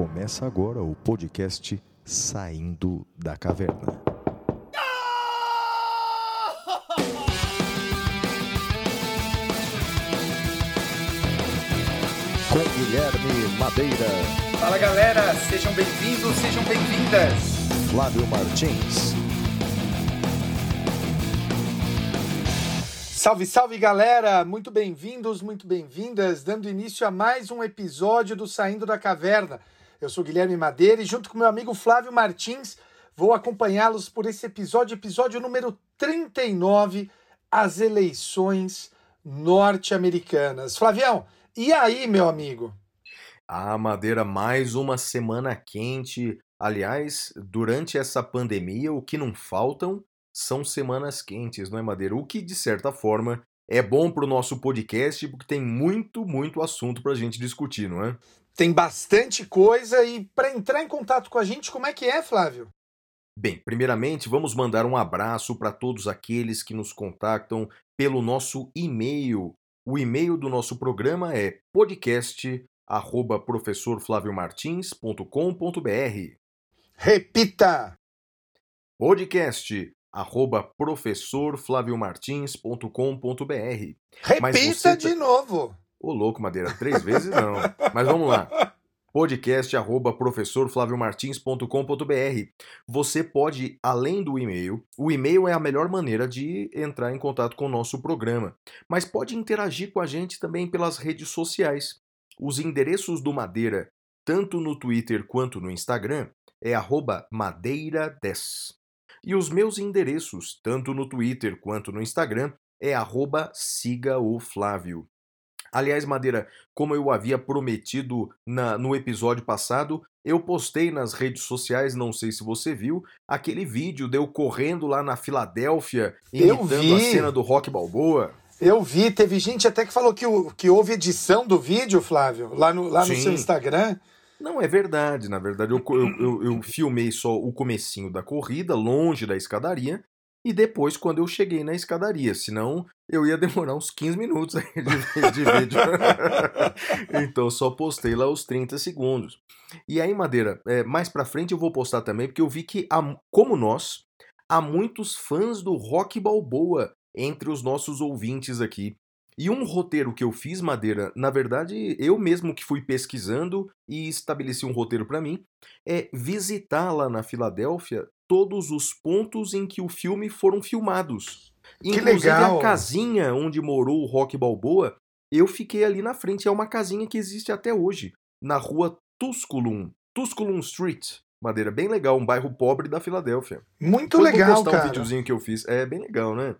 Começa agora o podcast Saindo da Caverna. Com Guilherme Madeira, Fala galera, sejam bem-vindos, sejam bem-vindas. Flávio Martins, Salve, salve galera, muito bem-vindos, muito bem-vindas, dando início a mais um episódio do Saindo da Caverna. Eu sou Guilherme Madeira e junto com meu amigo Flávio Martins vou acompanhá-los por esse episódio, episódio número 39, as eleições norte-americanas. Flavião, e aí, meu amigo? Ah, Madeira, mais uma semana quente. Aliás, durante essa pandemia, o que não faltam são semanas quentes, não é, Madeira? O que, de certa forma, é bom para o nosso podcast, porque tem muito, muito assunto para a gente discutir, não é? Tem bastante coisa e para entrar em contato com a gente, como é que é, Flávio? Bem, primeiramente, vamos mandar um abraço para todos aqueles que nos contactam pelo nosso e-mail. O e-mail do nosso programa é podcast@professorflaviomartins.com.br. Repita! Podcast arroba professorflaviomartins.com.br. Repita você de tá- novo. Ô, louco, Madeira, três vezes não. Mas vamos lá. Podcast arroba professorflaviomartins.com.br. Você pode, além do e-mail, o e-mail é a melhor maneira de entrar em contato com o nosso programa, mas pode interagir com a gente também pelas redes sociais. Os endereços do Madeira, tanto no Twitter quanto no Instagram, é arroba madeira10. E os meus endereços, tanto no Twitter quanto no Instagram, é arroba siga o Flávio. Aliás, Madeira, como eu havia prometido na- no episódio passado, eu postei nas redes sociais, não sei se você viu, aquele vídeo de eu correndo lá na Filadélfia, imitando a cena do Rock Balboa. Eu vi, teve gente até que falou que, que houve edição do vídeo, Flávio, lá no, lá no Sim. seu Instagram. Não, é verdade, na verdade, eu, eu, eu- eu filmei só o comecinho da corrida, longe da escadaria, e depois quando eu cheguei na escadaria, senão eu ia demorar uns 15 minutos de, de vídeo. então só postei lá os 30 segundos. E aí, Madeira, é, mais pra frente eu vou postar também, porque eu vi que, há- como nós, há muitos fãs do Rock Balboa entre os nossos ouvintes aqui. E um roteiro que eu fiz, Madeira, na verdade, eu mesmo que fui pesquisando e estabeleci um roteiro pra mim, é visitar lá na Filadélfia todos os pontos em que o filme foram filmados. Inclusive legal! a casinha onde morou o Rock Balboa, eu fiquei ali na frente. É uma casinha que existe até hoje, na rua Tusculum, Tusculum Street. Madeira, bem legal, um bairro pobre da Filadélfia. Muito Depois eu vou legal, postar um cara. videozinho que eu fiz. É bem legal, né?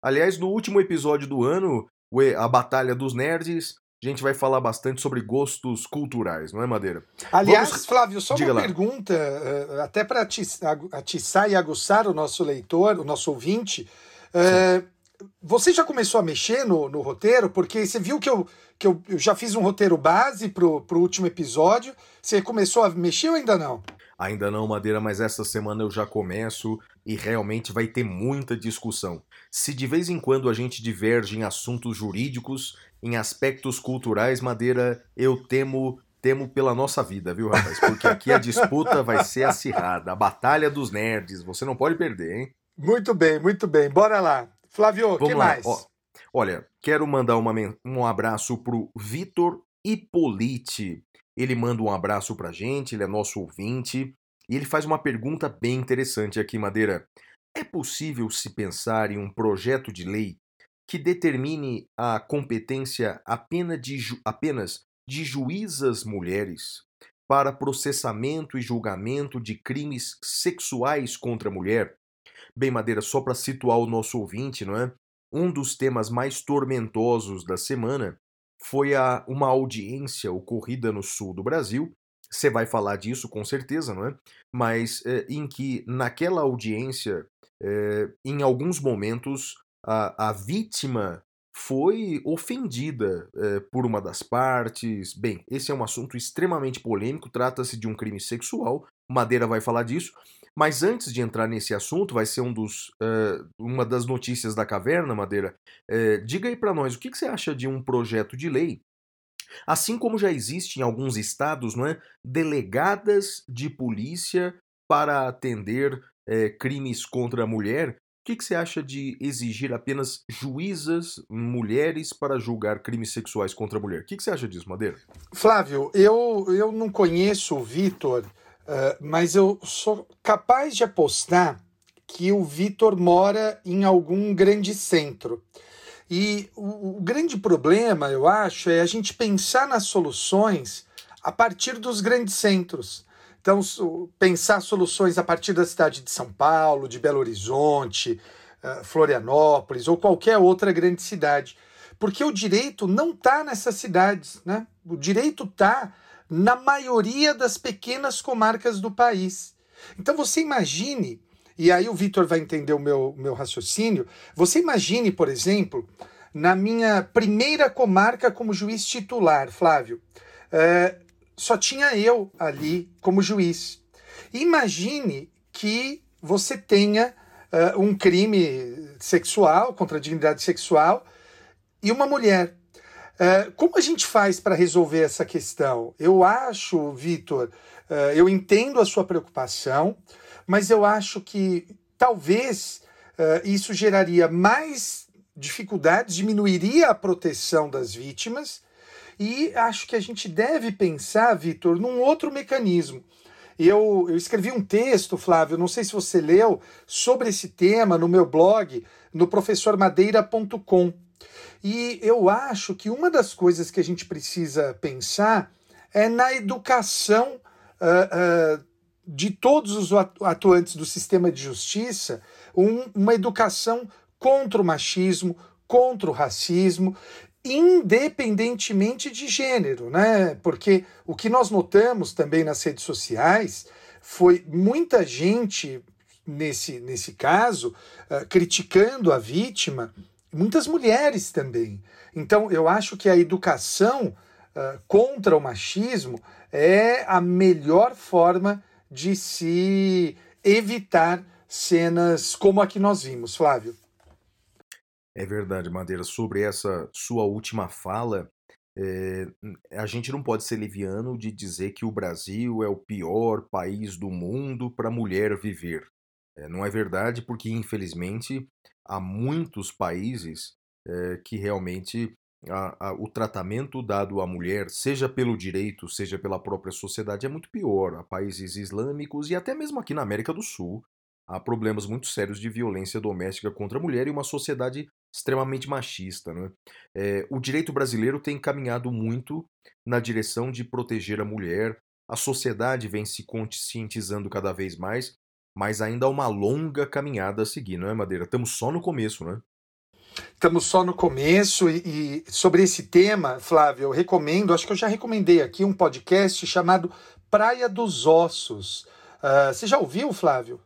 Aliás, no último episódio do ano, a Batalha dos Nerds, a gente vai falar bastante sobre gostos culturais, não é, Madeira? Aliás, Vamos- Flávio, só Diga uma lá. pergunta, eh, até para atiçar e aguçar o nosso leitor, o nosso ouvinte. Eh, você já começou a mexer no, no roteiro? Porque você viu que, eu, que eu, eu já fiz um roteiro base pro, pro último episódio. Você começou a mexer ou ainda não? Ainda não, Madeira, mas essa semana eu já começo e realmente vai ter muita discussão. Se de vez em quando a gente diverge em assuntos jurídicos, em aspectos culturais, Madeira, eu temo temo pela nossa vida, viu, rapaz? Porque aqui a disputa vai ser acirrada. A batalha dos nerds. Você não pode perder, hein? Muito bem, muito bem. Bora lá. Flávio, o que lá. mais? Ó, olha, quero mandar uma um abraço pro Vitor Hipolite. Ele manda um abraço pra gente, ele é nosso ouvinte. E ele faz uma pergunta bem interessante aqui, Madeira. É possível se pensar em um projeto de lei que determine a competência apenas de, ju- apenas de juízas mulheres para processamento e julgamento de crimes sexuais contra a mulher? Bem, Madeira, só para situar o nosso ouvinte, não é? Um dos temas mais tormentosos da semana foi a, uma audiência ocorrida no sul do Brasil. Você vai falar disso com certeza, não é? Mas eh, em que naquela audiência, eh, em alguns momentos, a, a vítima foi ofendida eh, por uma das partes. Bem, esse é um assunto extremamente polêmico, trata-se de um crime sexual. Madeira vai falar disso. Mas antes de entrar nesse assunto, vai ser um dos, eh, uma das notícias da caverna, Madeira. Eh, diga aí pra nós, o que, que você acha de um projeto de lei Assim como já existe em alguns estados, não é, delegadas de polícia para atender é, crimes contra a mulher, que, que, você acha de exigir apenas juízas mulheres para julgar crimes sexuais contra a mulher? O que, que, você acha disso, Madeira? Flávio, eu, eu não conheço o Vitor, uh, mas eu sou capaz de apostar que o Vitor mora em algum grande centro. E o, o grande problema, eu acho, é a gente pensar nas soluções a partir dos grandes centros. Então, pensar soluções a partir da cidade de São Paulo, de Belo Horizonte, eh, Florianópolis ou qualquer outra grande cidade. Porque o direito não está nessas cidades, né? O direito está na maioria das pequenas comarcas do país. Então você imagine, e aí o Vitor vai entender o meu, meu raciocínio, você imagine, por exemplo, na minha primeira comarca como juiz titular, Flávio, é, só tinha eu ali como juiz. Imagine que você tenha uh, um crime sexual, contra a dignidade sexual, e uma mulher. Uh, como a gente faz para resolver essa questão? Eu acho, Vitor, uh, eu entendo a sua preocupação, mas eu acho que talvez isso geraria mais dificuldades, diminuiria a proteção das vítimas e acho que a gente deve pensar, Vitor, num outro mecanismo. Eu, eu escrevi um texto, Flávio, não sei se você leu, sobre esse tema no meu blog, no professormadeira.com. E eu acho que uma das coisas que a gente precisa pensar é na educação uh, uh, de todos os atuantes do sistema de justiça, um, uma educação contra o machismo, contra o racismo independentemente de gênero, né? Porque o que nós notamos também nas redes sociais foi muita gente nesse, nesse caso uh, criticando a vítima, muitas mulheres também. Então eu acho que a educação uh, contra o machismo é a melhor forma de se evitar cenas como a que nós vimos, Flávio. É verdade, Madeira. Sobre essa sua última fala, é, a gente não pode ser liviano de dizer que o Brasil é o pior país do mundo para mulher viver. É, não é verdade, porque infelizmente há muitos países é, que realmente a, a, o tratamento dado à mulher, seja pelo direito, seja pela própria sociedade, é muito pior. Há países islâmicos e até mesmo aqui na América do Sul há problemas muito sérios de violência doméstica contra a mulher e uma sociedade extremamente machista. Né? É, o direito brasileiro tem caminhado muito na direção de proteger a mulher, a sociedade vem se conscientizando cada vez mais, mas ainda há uma longa caminhada a seguir, não é, Madeira? Estamos só no começo, né? Estamos só no começo e, e, sobre esse tema, Flávio, eu recomendo, acho que eu já recomendei aqui um podcast chamado Praia dos Ossos. Uh, você já ouviu, Flávio?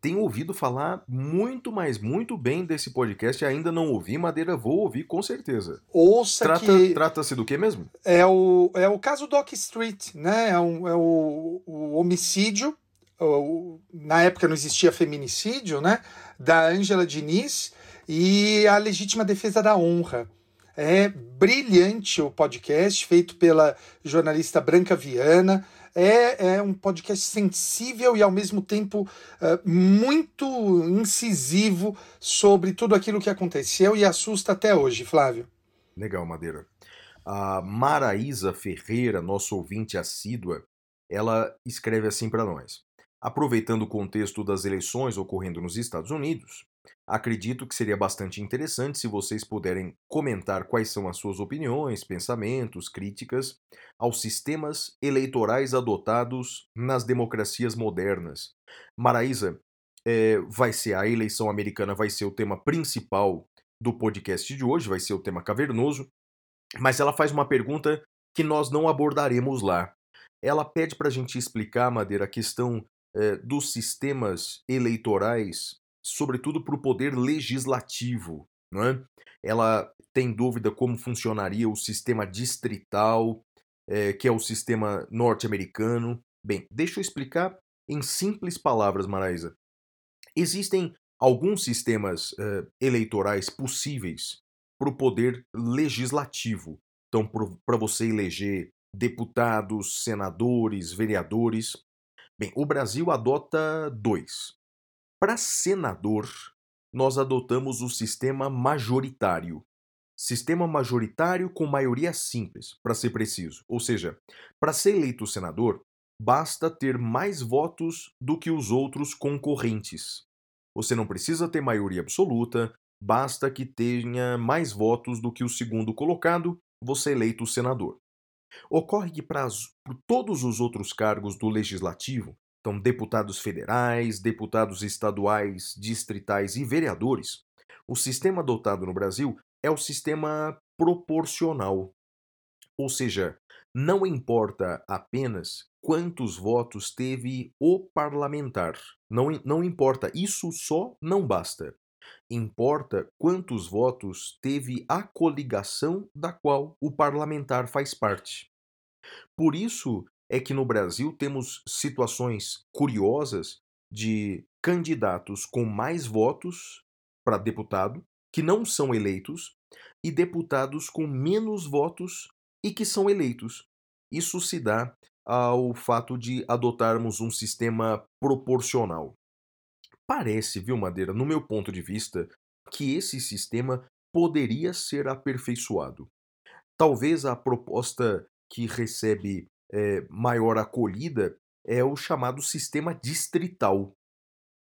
Tenho ouvido falar muito, mas muito bem desse podcast. Ainda não ouvi, Madeira, vou ouvir com certeza. Ouça Trata, que... Trata-se do que mesmo? É o, é o caso Doc Street, né? É, um, é o, o homicídio, o, na época não existia feminicídio, né? Da Ângela Diniz e a legítima defesa da honra. É brilhante o podcast, feito pela jornalista Branca Viana é, é um podcast sensível e ao mesmo tempo uh, muito incisivo sobre tudo aquilo que aconteceu e assusta até hoje, Flávio. Legal, Madeira. A Maraísa Ferreira, nosso ouvinte assídua, ela escreve assim para nós. Aproveitando o contexto das eleições ocorrendo nos Estados Unidos, Acredito que seria bastante interessante se vocês puderem comentar quais são as suas opiniões, pensamentos, críticas aos sistemas eleitorais adotados nas democracias modernas. Maraísa, é, vai ser a eleição americana, vai ser o tema principal do podcast de hoje, vai ser o tema cavernoso, mas ela faz uma pergunta que nós não abordaremos lá. Ela pede para a gente explicar, Madeira, a questão é, dos sistemas eleitorais sobretudo para o poder legislativo. Não é? Ela tem dúvida como funcionaria o sistema distrital, é, que é o sistema norte-americano. Bem, deixa eu explicar em simples palavras, Maraísa. Existem alguns sistemas uh, eleitorais possíveis para o poder legislativo. Então, para você eleger deputados, senadores, vereadores. Bem, o Brasil adota dois. Para senador, nós adotamos o sistema majoritário. Sistema majoritário com maioria simples, para ser preciso. Ou seja, para ser eleito senador, basta ter mais votos do que os outros concorrentes. Você não precisa ter maioria absoluta, basta que tenha mais votos do que o segundo colocado, você é eleito senador. Ocorre que para todos os outros cargos do legislativo, então deputados federais, deputados estaduais, distritais e vereadores, o sistema adotado no Brasil é o sistema proporcional. Ou seja, não importa apenas quantos votos teve o parlamentar. Não, não importa, isso só não basta. Importa quantos votos teve a coligação da qual o parlamentar faz parte. Por isso é que no Brasil temos situações curiosas de candidatos com mais votos para deputado que não são eleitos e deputados com menos votos e que são eleitos. Isso se dá ao fato de adotarmos um sistema proporcional. Parece, viu, Madeira, no meu ponto de vista, que esse sistema poderia ser aperfeiçoado. Talvez a proposta que recebe é, maior acolhida é o chamado sistema distrital.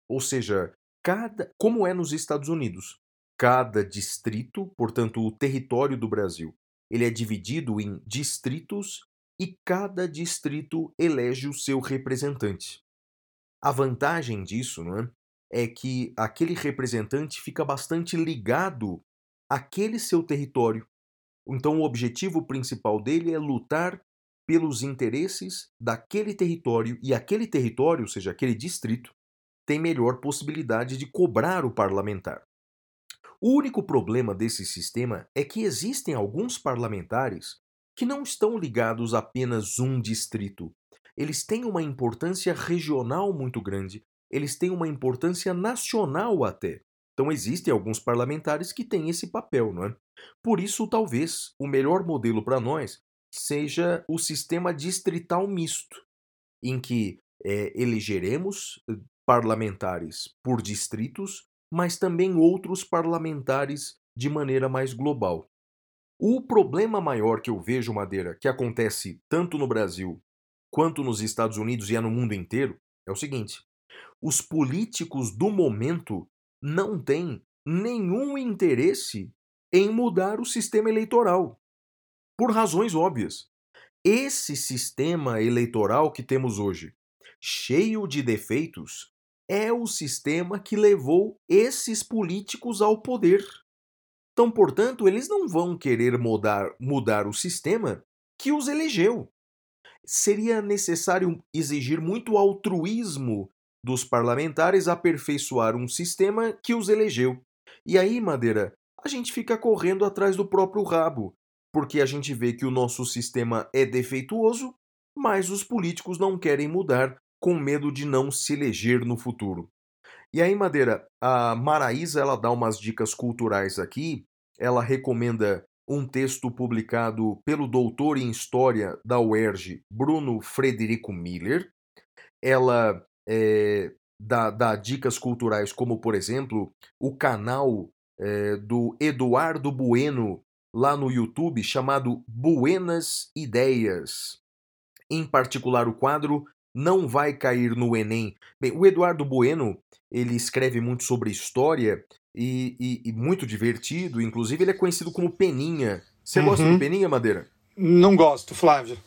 Ou seja, cada, como é nos Estados Unidos, cada distrito, portanto, o território do Brasil, ele é dividido em distritos e cada distrito elege o seu representante. A vantagem disso não é, é que aquele representante fica bastante ligado àquele seu território. Então, o objetivo principal dele é lutar pelos interesses daquele território e aquele território, ou seja, aquele distrito, tem melhor possibilidade de cobrar o parlamentar. O único problema desse sistema é que existem alguns parlamentares que não estão ligados a apenas um distrito. Eles têm uma importância regional muito grande eles têm uma importância nacional até. Então existem alguns parlamentares que têm esse papel, não é? Por isso, talvez o melhor modelo para nós seja o sistema distrital misto, em que é, elegeremos eh, parlamentares por distritos, mas também outros parlamentares de maneira mais global. O problema maior que eu vejo, Madeira, que acontece tanto no Brasil quanto nos Estados Unidos e é no mundo inteiro, é o seguinte: os políticos do momento não têm nenhum interesse em mudar o sistema eleitoral. Por razões óbvias. Esse sistema eleitoral que temos hoje, cheio de defeitos, é o sistema que levou esses políticos ao poder. Então, portanto, eles não vão querer mudar, mudar o sistema que os elegeu. Seria necessário exigir muito altruísmo dos parlamentares aperfeiçoar um sistema que os elegeu. E aí, Madeira, a gente fica correndo atrás do próprio rabo, porque a gente vê que o nosso sistema é defeituoso, mas os políticos não querem mudar com medo de não se eleger no futuro. E aí, Madeira, a Maraísa ela dá umas dicas culturais aqui. Ela recomenda um texto publicado pelo doutor em História da UERJ, Bruno Frederico Miller. Ela é, dá, dá, dicas culturais, como, por exemplo, o canal é, do Eduardo Bueno lá no YouTube, chamado Buenas Ideias. Em particular, o quadro Não Vai Cair no Enem. Bem, o Eduardo Bueno ele escreve muito sobre história e, e, e muito divertido, inclusive ele é conhecido como Peninha. Você uhum. gosta do Peninha, Madeira? Não gosto, Flávio.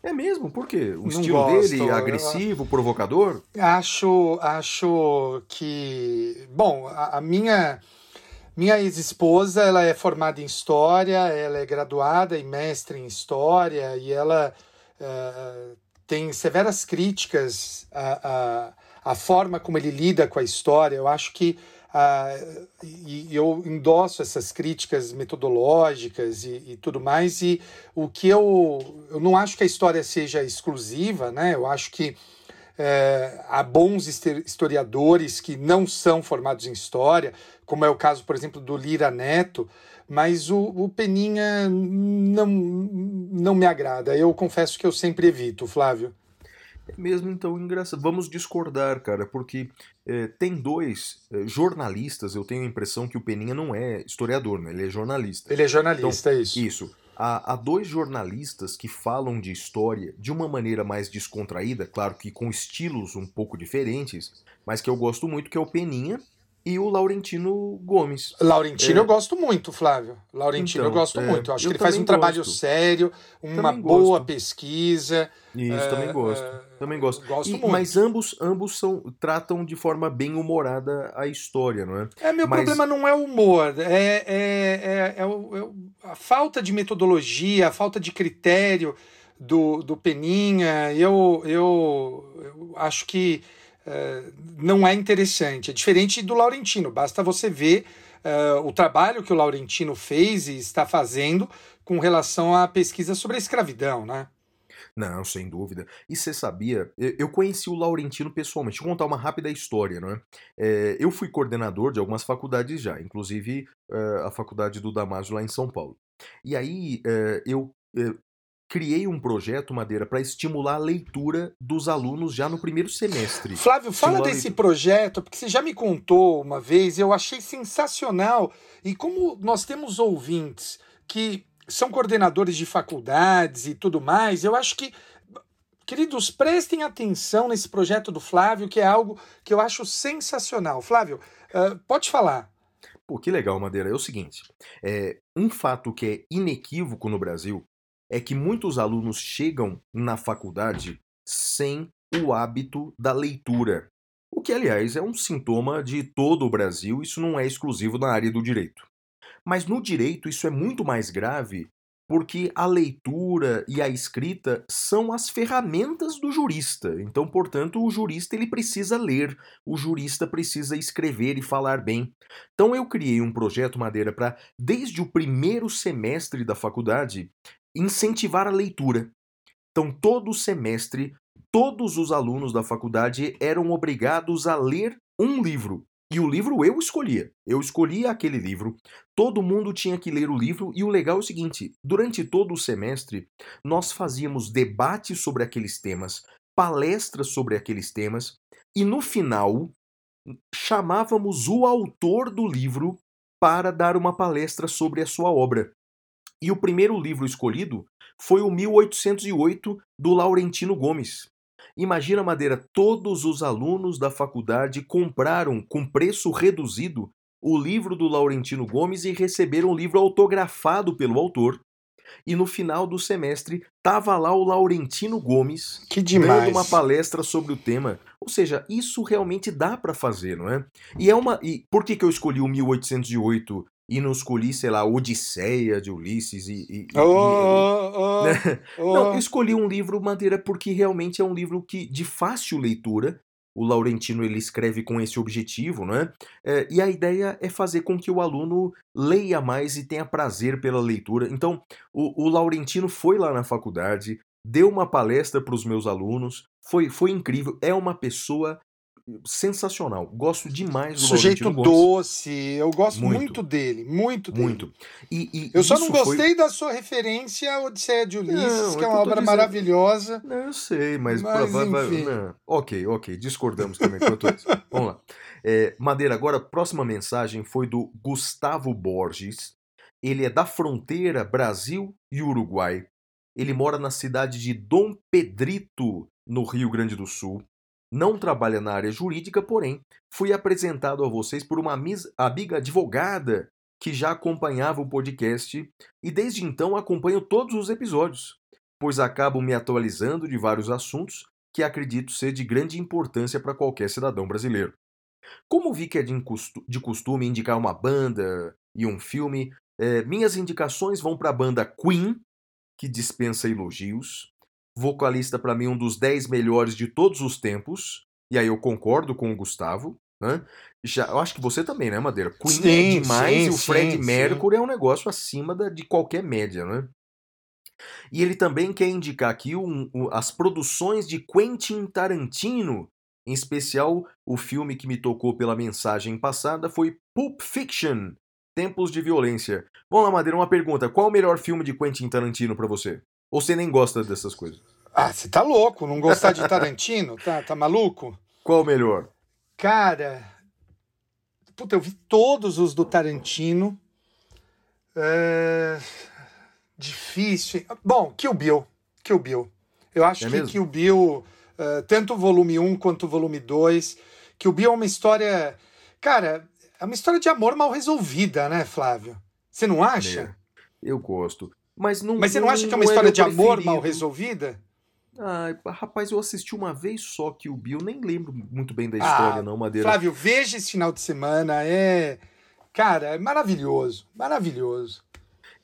É mesmo? Por quê? O não estilo gosto. dele agressivo, provocador? Acho, acho que, bom, a, a minha minha ex-esposa, ela é formada em história, ela é graduada e mestre em história e ela uh, tem severas críticas à, à, à forma como ele lida com a história. Eu acho que Uh, e, eu endosso essas críticas metodológicas e, e, tudo mais, e o que eu, eu não acho que a história seja exclusiva, né? Eu acho que é, há bons historiadores que não são formados em história, como é o caso, por exemplo, do Lira Neto, mas o, o Peninha não, não me agrada. Eu confesso que eu sempre evito, Flávio. É mesmo, então, engraçado. Vamos discordar, cara, porque é, tem dois é, jornalistas, eu tenho a impressão que o Peninha não é historiador, né? Ele é jornalista. Ele é jornalista, então, isso. Isso. Há, há, dois jornalistas que falam de história de uma maneira mais descontraída, claro que com estilos um pouco diferentes, mas que eu gosto muito, que é o Peninha e o Laurentino Gomes. Laurentino é. eu gosto muito, Flávio. Laurentino então, eu gosto é, muito. Eu acho eu que ele faz um gosto. trabalho sério, uma também boa gosto. pesquisa. Isso, é, também gosto. É, também gosto. gosto e, muito. Mas ambos, ambos são, tratam de forma bem humorada a história, não é? É, meu mas... problema não é o humor, é, é, é, o, a falta de metodologia, a falta de critério do, do Peninha. Eu, eu, eu acho que eh, não é interessante. É diferente do Laurentino. Basta você ver uh, o trabalho que o Laurentino fez e está fazendo com relação à pesquisa sobre a escravidão, né? Não, sem dúvida. E você sabia, eu conheci o Laurentino pessoalmente. Vou contar uma rápida história, não é? é eu fui coordenador de algumas faculdades já, inclusive uh, a faculdade do Damásio lá em São Paulo. E aí uh, eu criei um projeto, Madeira, para estimular a leitura dos alunos já no primeiro semestre. Flávio, fala desse projeto, porque você já me contou uma vez, eu achei sensacional. E como nós temos ouvintes que são coordenadores de faculdades e tudo mais, eu acho que. Queridos, prestem atenção nesse projeto do Flávio, que é algo que eu acho sensacional. Flávio, uh, pode falar. Pô, que legal, Madeira. É o seguinte: é, um fato que é inequívoco no Brasil é que muitos alunos chegam na faculdade sem o hábito da leitura. O que, aliás, é um sintoma de todo o Brasil, isso não é exclusivo na área do direito. Mas no direito isso é muito mais grave porque a leitura e a escrita são as ferramentas do jurista. Então, portanto, o jurista ele precisa ler, o jurista precisa escrever e falar bem. Então, eu criei um projeto Madeira para desde o primeiro semestre da faculdade incentivar a leitura. Então, todo semestre, todos os alunos da faculdade eram obrigados a ler um livro. E o livro eu escolhia. Eu escolhia aquele livro. Todo mundo tinha que ler o livro. E o legal é o seguinte: durante todo o semestre, nós fazíamos debates sobre aqueles temas, palestras sobre aqueles temas. E no final, chamávamos o autor do livro para dar uma palestra sobre a sua obra. E o primeiro livro escolhido foi o 1808 do Laurentino Gomes. Imagina, Madeira, todos os alunos da faculdade compraram com preço reduzido o livro do Laurentino Gomes e receberam o livro autografado pelo autor. E no final do semestre tava lá o Laurentino Gomes que demais. dando uma palestra sobre o tema. Ou seja, isso realmente dá para fazer, não é? E é uma e por que, que eu escolhi o 1808 e não escolhi, sei lá, Odisseia de Ulisses e. e, oh, e oh, né? oh. Não, eu escolhi um livro Madeira porque realmente é um livro que de fácil leitura. O Laurentino ele escreve com esse objetivo, né? É, e a ideia é fazer com que o aluno leia mais e tenha prazer pela leitura. Então, o, o Laurentino foi lá na faculdade, deu uma palestra para os meus alunos, foi, foi incrível. É uma pessoa sensacional. Gosto demais do Sujeito doce, eu gosto muito. muito, dele, muito dele. Muito. E, e eu só não gostei foi... da sua referência à Odisseia de Ulisses, não, que é uma obra dizendo... maravilhosa. Não, eu sei, mas... mas pra... não. Ok, ok, discordamos também quanto isso. Vamos lá. É, Madeira, agora a próxima mensagem foi do Gustavo Borges. Ele é da fronteira Brasil e Uruguai. Ele mora na cidade de Dom Pedrito, no Rio Grande do Sul. Não trabalha na área jurídica, porém, fui apresentado a vocês por uma amiga advogada que já acompanhava o podcast e desde então acompanho todos os episódios, pois acabo me atualizando de vários assuntos que acredito ser de grande importância para qualquer cidadão brasileiro. Como vi que é de costume indicar uma banda e um filme, eh, minhas indicações vão para a banda Queen, que dispensa elogios, vocalista para mim um dos 10 melhores de todos os tempos. E aí eu concordo com o Gustavo. Né? Já, eu acho que você também, né, Madeira? Queen é sim, é demais sim, e o Fred sim, Mercury é um negócio acima da, de qualquer média, né? E ele também quer indicar aqui um, um, as produções de Quentin Tarantino, em especial o filme que me tocou pela mensagem passada foi Pulp Fiction. Tempos de Violência. Vamos lá, Madeira, uma pergunta. Qual o melhor filme de Quentin Tarantino pra você? Ou você nem gosta dessas coisas? Ah, você tá louco? Não gostar de Tarantino? Tá, tá maluco? Qual o melhor? Cara, puta, eu vi todos os do Tarantino. É... Difícil. Bom, Kill Bill. Kill Bill. Eu acho É que mesmo? Kill Bill, eh, tanto o volume 1 quanto o volume 2, Kill Bill é uma história. Cara, é uma história de amor mal resolvida, né, Flávio? Você não acha? É, Eu gosto. Mas não. Mas você não acha que é uma história de amor preferido. mal resolvida? Ai, rapaz, eu assisti uma vez só que o Bill, nem lembro muito bem da Ah, história, não, Madeira. Flávio, veja esse final de semana. É. Cara, é maravilhoso. Maravilhoso.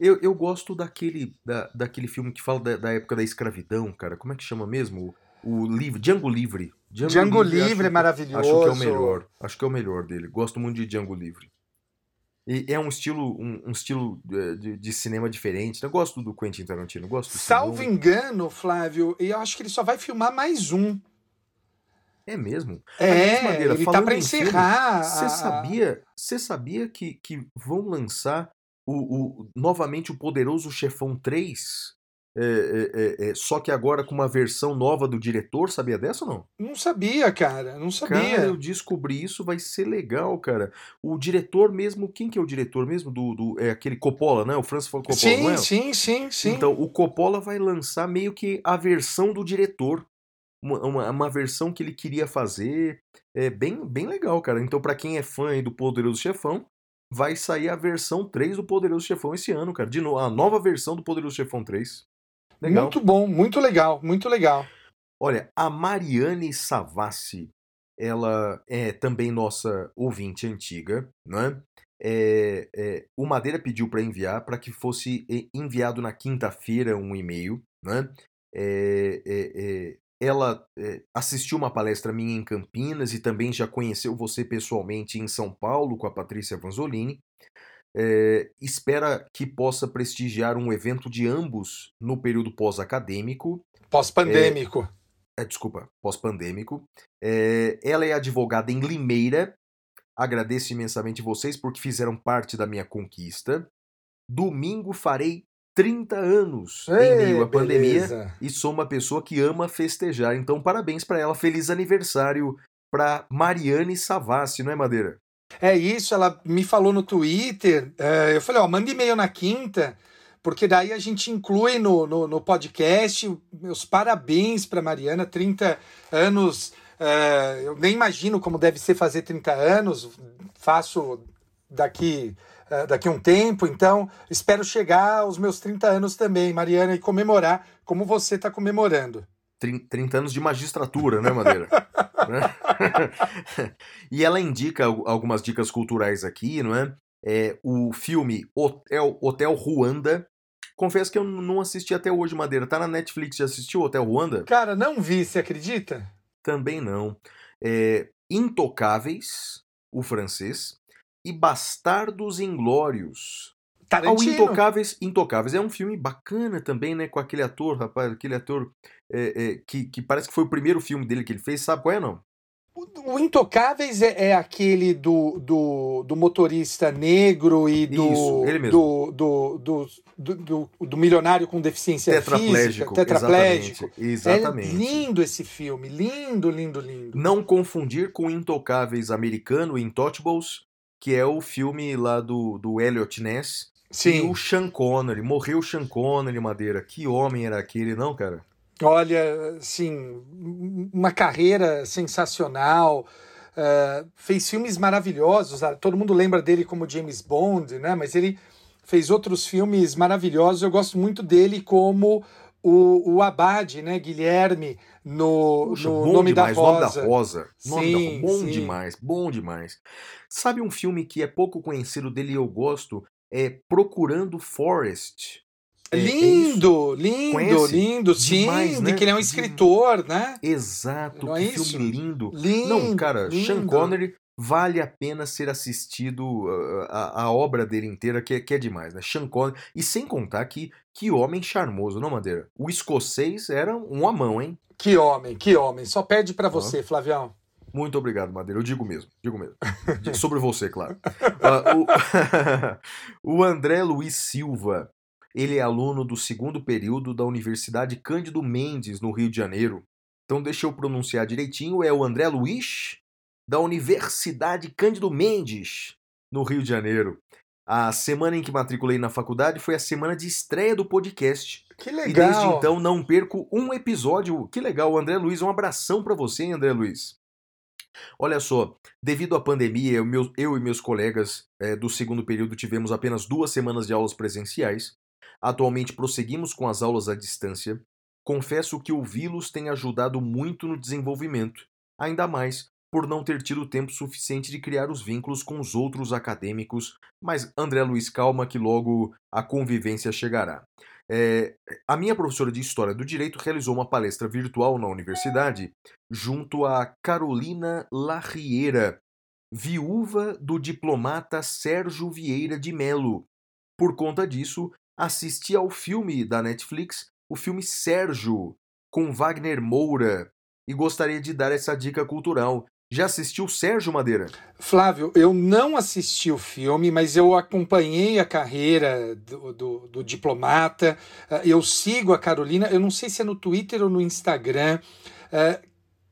Eu, eu gosto daquele, da, daquele filme que fala da, da época da escravidão, cara. Como é que chama mesmo? O, o livre, Django Livre. Django Livre acho é maravilhoso. Acho que é o melhor. Acho que é o melhor dele. Gosto muito de Django Livre. E é um estilo, um, um estilo eh, de, de cinema diferente. Eu gosto do Quentin Tarantino. Gosto Salvo engano, Flávio, eu acho que ele só vai filmar mais um. É mesmo. É, Madeira, ele tá filme, encerrar. Você a- sabia, você sabia que, que vão lançar o, o- novamente o Poderoso Chefão 3? É, é, é, é, só que agora com uma versão nova do diretor, sabia dessa ou não? Não sabia, cara. Não sabia. Cara, eu descobri isso, vai ser legal, cara. O diretor mesmo, quem que é o diretor mesmo do, do é aquele Coppola, né? O Francis Ford Coppola, sim, não é? sim, sim, sim. Então, o Coppola vai lançar meio que a versão do diretor. Uma, uma, uma versão que ele queria fazer. É bem, bem legal, cara. Então, pra quem é fã aí do Poderoso Chefão, vai sair a versão 3 do Poderoso Chefão esse ano, cara. De novo, a nova versão do Poderoso Chefão 3. Legal. Muito bom, muito legal, muito legal. Olha, a Mariane Savassi, ela é também nossa ouvinte antiga, né? É, é, o Madeira pediu para enviar para que fosse enviado na quinta-feira um e-mail, né? É, é, é, ela é, assistiu uma palestra minha em Campinas e também já conheceu você pessoalmente em São Paulo com a Patrícia Vanzolini. É, espera que possa prestigiar um evento de ambos no período pós-acadêmico Pós-pandêmico. é, desculpa, pós-pandêmico. É, ela é advogada em Limeira. Agradeço imensamente vocês porque fizeram parte da minha conquista. Domingo farei 30 anos em Ei, meio à pandemia beleza. e sou uma pessoa que ama festejar. Então, parabéns para ela. Feliz aniversário para Mariane Savassi, não é, Madeira? É isso, ela me falou no Twitter. é, eu falei, ó, manda e-mail na quinta, porque daí a gente inclui no, no, no podcast. Meus parabéns para Mariana, 30 anos. é, eu nem imagino como deve ser fazer 30 anos. Faço daqui é, daqui um tempo, então espero chegar aos meus 30 anos também, Mariana, e comemorar como você está comemorando. 30 30 anos de magistratura, né, Madeira? Né? e ela indica al- algumas dicas culturais aqui, não é? É, o filme Hotel, Hotel Ruanda. Confesso que eu não assisti até hoje, Madeira. Tá na Netflix, já assistiu Hotel Ruanda? Cara, não vi, você acredita? Também não. É, Intocáveis, o francês, e Bastardos Inglórios. O Tarantino. Intocáveis, Intocáveis é um filme bacana também, né? Com aquele ator, rapaz, aquele ator é, é, que, que parece que foi o primeiro filme dele que ele fez, sabe qual é, não? O Intocáveis é, é aquele do, do, do motorista negro e do, Isso, ele mesmo. do, do, do, do, do- do milionário com deficiência Tetraplégico. física, tetraplégico. Exatamente. exatamente. É lindo esse filme, lindo, lindo, lindo. Não confundir com Intocáveis americano, Intouchables, que é o filme lá do, do Elliot Ness. E Sim, o Sean Connery. Morreu o Sean Connery, Madeira. Que homem era aquele, não, cara? olha, assim, uma carreira sensacional. eh, fez filmes maravilhosos. ah, Todo mundo lembra dele como James Bond, né? Mas ele fez outros filmes maravilhosos. Eu gosto muito dele como o, o Abade, né? Guilherme, no, Puxa, no bom Nome demais. da Nome Rosa. da Rosa. Nome da- Sim, bom sim. demais, bom demais. Sabe um filme que é pouco conhecido dele e eu gosto? É Procurando Forrest. É- é lindo, lindo, Conhece? lindo. Sim, Demais, de né? que ele é um escritor, né? Exato, Não que é filme isso? lindo. Lindo. Não, cara, Sean lindo. Connery vale a pena ser assistido a, a obra dele inteira, que é, que é demais, né? Sean Connery. E sem contar que, que homem charmoso, não, Madeira? O escocês era um amão, hein? Que homem, que homem. Só perde pra Ó. você, Flavião. Muito obrigado, Madeira. Eu digo mesmo, digo mesmo. Sobre você, claro. Uh, o... o André Luiz Silva, ele é aluno do segundo período da Universidade Cândido Mendes, no Rio de Janeiro. Então, deixa eu pronunciar direitinho. É o André Luiz, da Universidade Cândido Mendes, no Rio de Janeiro. A semana em que matriculei na faculdade foi a semana de estreia do podcast. Que legal! E desde então não perco um episódio. Que legal, André Luiz. Um abração para você, hein, André Luiz. Olha só, devido à pandemia, eu, eu e meus colegas é, do segundo período tivemos apenas duas semanas de aulas presenciais. Atualmente prosseguimos com as aulas à distância. Confesso que ouvi-los tem ajudado muito no desenvolvimento, ainda mais por não ter tido tempo suficiente de criar os vínculos com os outros acadêmicos, mas André Luiz, calma que logo a convivência chegará. É, a minha professora de História do Direito realizou uma palestra virtual na universidade junto a Carolina Larriera, viúva do diplomata Sérgio Vieira de Melo. Por conta disso, assisti ao filme da Netflix, o filme Sérgio, com Wagner Moura, e gostaria de dar essa dica cultural. Já assistiu Sérgio Madeira? Flávio, eu não assisti o filme, mas eu acompanhei a carreira do, do, do, diplomata. Eh, eu sigo a Carolina, eu não sei se é no Twitter ou no Instagram. Eh,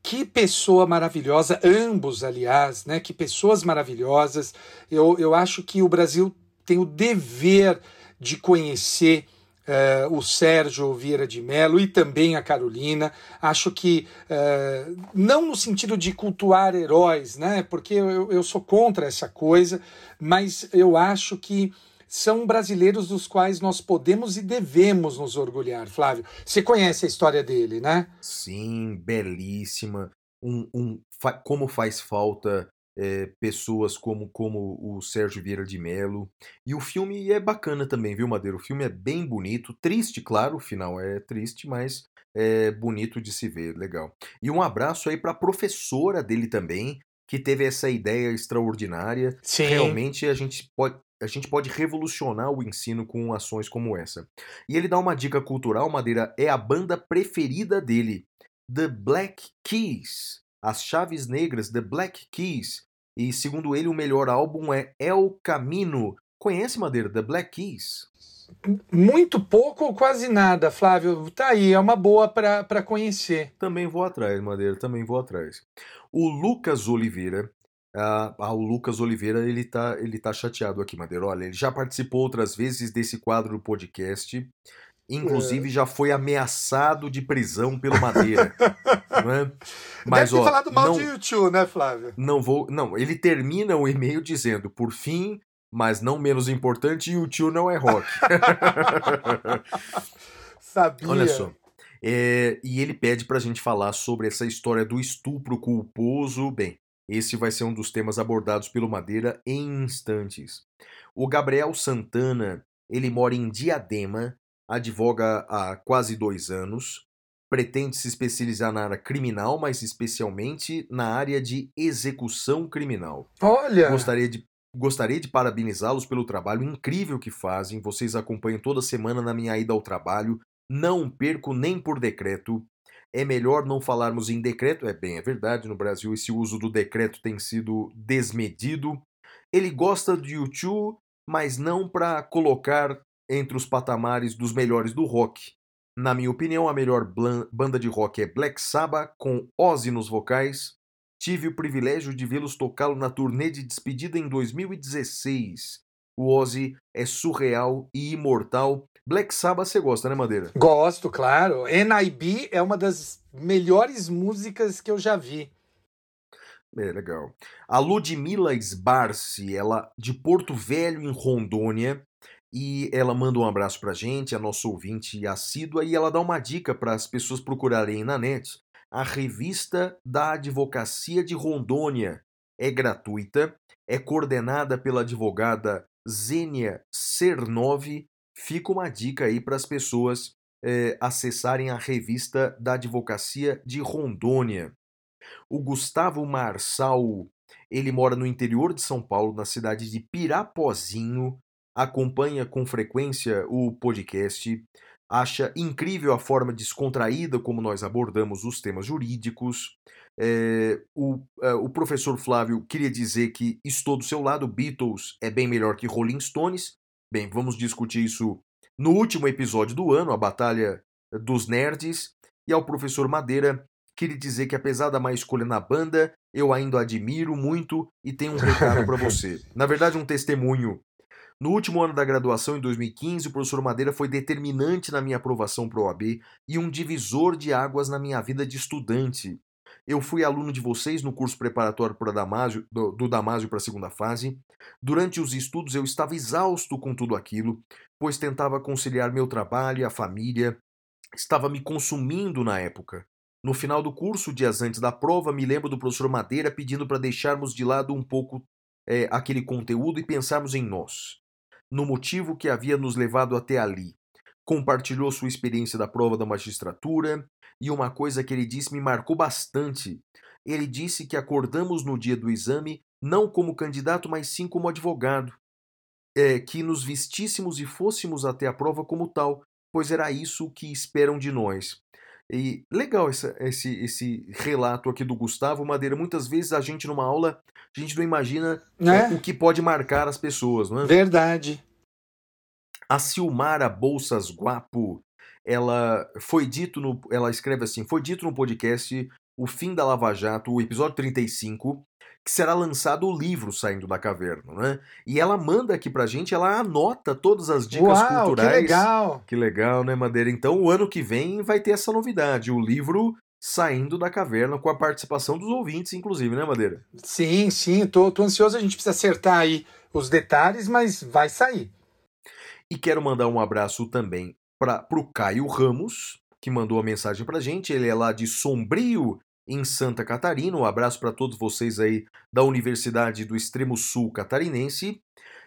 que pessoa maravilhosa, ambos, aliás, né? Que pessoas maravilhosas. Eu, eu acho que o Brasil tem o dever de conhecer Uh, o Sérgio Vieira de Mello e também a Carolina. Acho que, uh, não no sentido de cultuar heróis, né? porque eu, eu sou contra essa coisa, mas eu acho que são brasileiros dos quais nós podemos e devemos nos orgulhar. Flávio, você conhece a história dele, né? Sim, belíssima. Um, um, fa como faz falta é, pessoas como, como o Sérgio Vieira de Mello. E o filme é bacana também, viu, Madeira? O filme é bem bonito, triste, claro, o final é triste, mas é bonito de se ver, legal. E um abraço aí para a professora dele também, que teve essa ideia extraordinária. Sim. Realmente a gente pode. A gente pode revolucionar o ensino com ações como essa. E ele dá uma dica cultural, Madeira, é a banda preferida dele, The Black Keys as Chaves Negras, The Black Keys. E segundo ele, o melhor álbum é El Camino. Conhece, Madeira, The Black Keys? Muito pouco ou quase nada, Flávio. Tá aí, é uma boa para conhecer. Também vou atrás, Madeira, também vou atrás. O Lucas Oliveira. Ah, ah, o Lucas Oliveira, ele tá, ele tá chateado aqui, Madeira. Olha, ele já participou outras vezes desse quadro do podcast. Inclusive, é. já foi ameaçado de prisão pelo Madeira. não é? Mas, Deve ter ó, falado mal não, de YouTube, né, Flávio? Não vou. Não, ele termina o e-mail dizendo: por fim, mas não menos importante, YouTube não é rock. Sabia. Olha só. É, e ele pede pra gente falar sobre essa história do estupro culposo. Bem, esse vai ser um dos temas abordados pelo Madeira em instantes. O Gabriel Santana, ele mora em Diadema, advoga há quase dois anos, pretende se especializar na área criminal, mas especialmente na área de execução criminal. Olha! Gostaria de, gostaria de parabenizá-los pelo trabalho incrível que fazem. Vocês acompanham toda semana na minha ida ao trabalho. Não perco nem por decreto. É melhor não falarmos em decreto. É bem, é verdade, no Brasil esse uso do decreto tem sido desmedido. Ele gosta de YouTube, mas não para colocar entre os patamares dos melhores do rock. Na minha opinião, a melhor banda de rock é Black Sabbath, com Ozzy nos vocais. Tive o privilégio de vê-los tocá-lo na turnê de despedida em 2016. O Ozzy é surreal e imortal. Black Sabbath você gosta, né, Madeira? Gosto, claro. NIB é uma das melhores músicas que eu já vi. É, legal. A Ludmilla Sbarce, ela de Porto Velho, em Rondônia, e ela manda um abraço pra gente, a nossa ouvinte assídua, e ela dá uma dica para as pessoas procurarem na net a revista da Advocacia de Rondônia. É gratuita, é coordenada pela advogada Zênia Cernov. Fica uma dica aí para as pessoas é, acessarem a revista da Advocacia de Rondônia. O Gustavo Marçal, ele mora no interior de São Paulo, na cidade de Pirapozinho, acompanha com frequência o podcast. acha incrível a forma descontraída como nós abordamos os temas jurídicos. É, o, é, o professor Flávio queria dizer que estou do seu lado, Beatles é bem melhor que Rolling Stones. Bem, vamos discutir isso no último episódio do ano, a Batalha dos Nerds. E ao professor Madeira, queria dizer que apesar da má escolha na banda, eu ainda admiro muito e tenho um recado para você. Na verdade, um testemunho no último ano da graduação, em 2015, o professor Madeira foi determinante na minha aprovação para o OAB e um divisor de águas na minha vida de estudante. Eu fui aluno de vocês no curso preparatório para Damásio, do, do Damásio para a segunda fase. Durante os estudos eu estava exausto com tudo aquilo, pois tentava conciliar meu trabalho e a família. Estava me consumindo na época. No final do curso, dias antes da prova, me lembro do professor Madeira pedindo para deixarmos de lado um pouco é, aquele conteúdo e pensarmos em nós no motivo que havia nos levado até ali. Compartilhou sua experiência da prova da magistratura e uma coisa que ele disse me marcou bastante. Ele disse que acordamos no dia do exame não como candidato, mas sim como advogado. É, que nos vestíssemos e fôssemos até a prova como tal, pois era isso que esperam de nós. E legal essa, esse, esse relato aqui do Gustavo Madeira. Muitas vezes a gente, numa aula, a gente não imagina né? o que pode marcar as pessoas, não é? Verdade. A Silmara Bolsas Guapo, ela foi dito no. Ela escreve assim: foi dito no podcast O Fim da Lava Jato, o episódio 35, que será lançado o livro Saindo da Caverna, né? E ela manda aqui pra gente, ela anota todas as dicas Uau, culturais. Que legal! Que legal, né, Madeira? Então, o ano que vem vai ter essa novidade, o livro Saindo da Caverna, com a participação dos ouvintes, inclusive, né, Madeira? Sim, sim, tô, tô ansioso, a gente precisa acertar aí os detalhes, mas vai sair. E quero mandar um abraço também para o Caio Ramos, que mandou a mensagem pra gente, ele é lá de Sombrio, em Santa Catarina. Um abraço para todos vocês aí da Universidade do Extremo Sul Catarinense.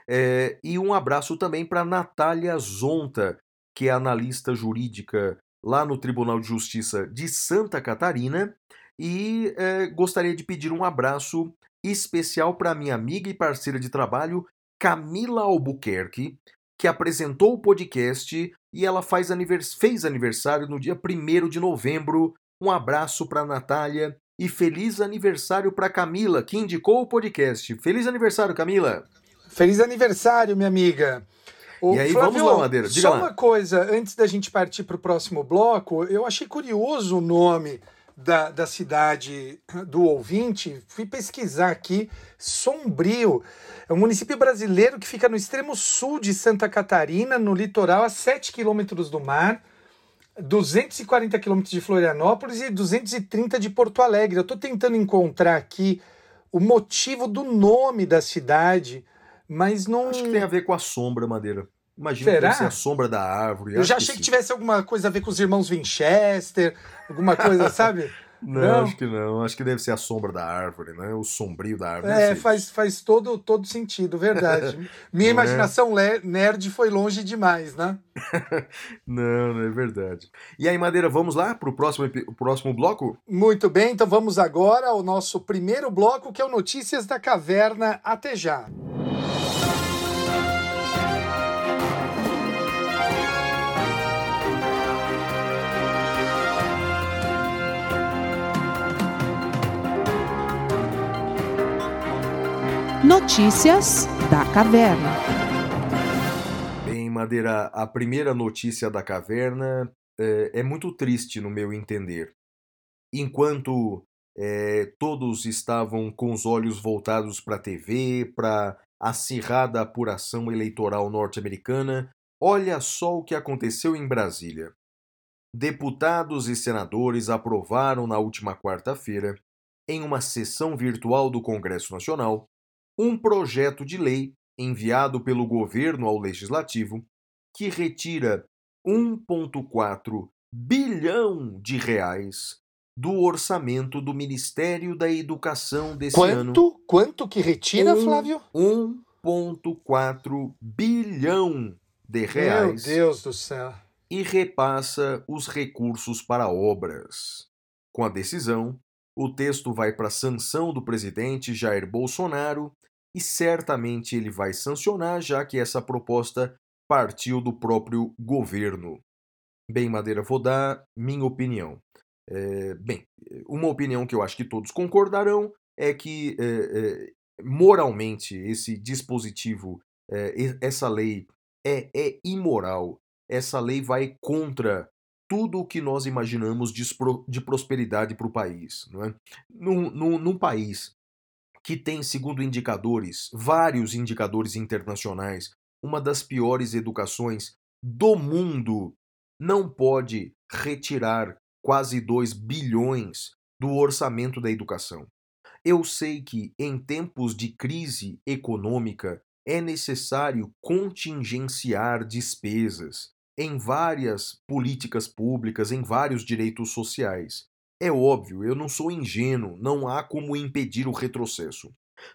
É, e um abraço também para Natália Zonta, que é analista jurídica lá no Tribunal de Justiça de Santa Catarina. E é, gostaria de pedir um abraço especial para minha amiga e parceira de trabalho, Camila Albuquerque, que apresentou o podcast e ela faz anivers fez aniversário no dia 1 de novembro um abraço para Natália e feliz aniversário para Camila, que indicou o podcast. Feliz aniversário, Camila. Feliz aniversário, minha amiga. O e aí, Flávio, vamos lá, Madeira. Diga só lá. uma coisa, antes da gente partir para o próximo bloco, eu achei curioso o nome da, da cidade do ouvinte. Fui pesquisar aqui. Sombrio. É um município brasileiro que fica no extremo sul de Santa Catarina, no litoral, a 7 quilômetros do mar. 240 quilômetros de Florianópolis e 230 de Porto Alegre. Eu estou tentando encontrar aqui o motivo do nome da cidade, mas não. Acho que tem a ver com a sombra, Madeira. Imagina Será? que a sombra da árvore. Eu já achei que sim. tivesse alguma coisa a ver com os irmãos Winchester, alguma coisa, sabe? Não, Não. acho que não. Acho que deve ser a sombra da árvore, né? O sombrio da árvore. É, faz, faz todo, todo sentido, verdade. Minha é? imaginação le- nerd foi longe demais, né? Não, não é verdade. E aí, Madeira, vamos lá próximo, epi- o próximo bloco? Muito bem, então vamos agora ao nosso primeiro bloco, que é o Notícias da Caverna. Até já. Notícias da Caverna. Bem, Madeira, a primeira notícia da caverna é, é muito triste no meu entender. Enquanto é, todos estavam com os olhos voltados para a TV, para a acirrada apuração eleitoral norte-americana, olha só o que aconteceu em Brasília. Deputados e senadores aprovaram na última quarta-feira, em uma sessão virtual do Congresso Nacional, um projeto de lei enviado pelo governo ao legislativo que retira 1,4 bilhão de reais do orçamento do Ministério da Educação desse ano. Quanto? Quanto que retira, Um Flávio? 1,4 bilhão de Meu reais Deus do céu. e repassa os recursos para obras. Com a decisão, o texto vai para sanção do presidente Jair Bolsonaro e certamente ele vai sancionar, já que essa proposta partiu do próprio governo. Bem, Madeira, vou dar minha opinião. É, bem, uma opinião que eu acho que todos concordarão é que é, é, moralmente esse dispositivo, é, essa lei é, é imoral. Essa lei vai contra tudo o que nós imaginamos de, de prosperidade para o país. Não é? num, num, num país que tem, segundo indicadores, vários indicadores internacionais, uma das piores educações do mundo, não pode retirar quase 2 bilhões do orçamento da educação. Eu sei que em tempos de crise econômica é necessário contingenciar despesas em várias políticas públicas, em vários direitos sociais. É óbvio, eu não sou ingênuo, não há como impedir o retrocesso.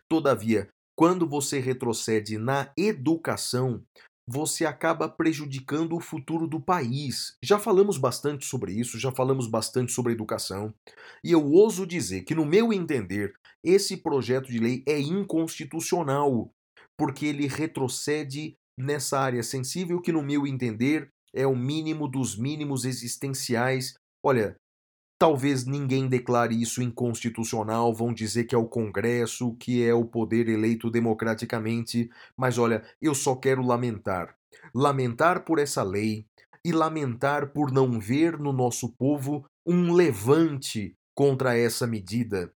Todavia, quando você retrocede na educação, você acaba prejudicando o futuro do país. Já falamos bastante sobre isso, já falamos bastante sobre educação, e eu ouso dizer que, no meu entender, esse projeto de lei é inconstitucional, porque ele retrocede nessa área sensível que, no meu entender, é o mínimo dos mínimos existenciais. Olha, Talvez ninguém declare isso inconstitucional, vão dizer que é o Congresso, que é o poder eleito democraticamente, mas olha, eu só quero lamentar. Lamentar por essa lei e lamentar por não ver no nosso povo um levante contra essa medida.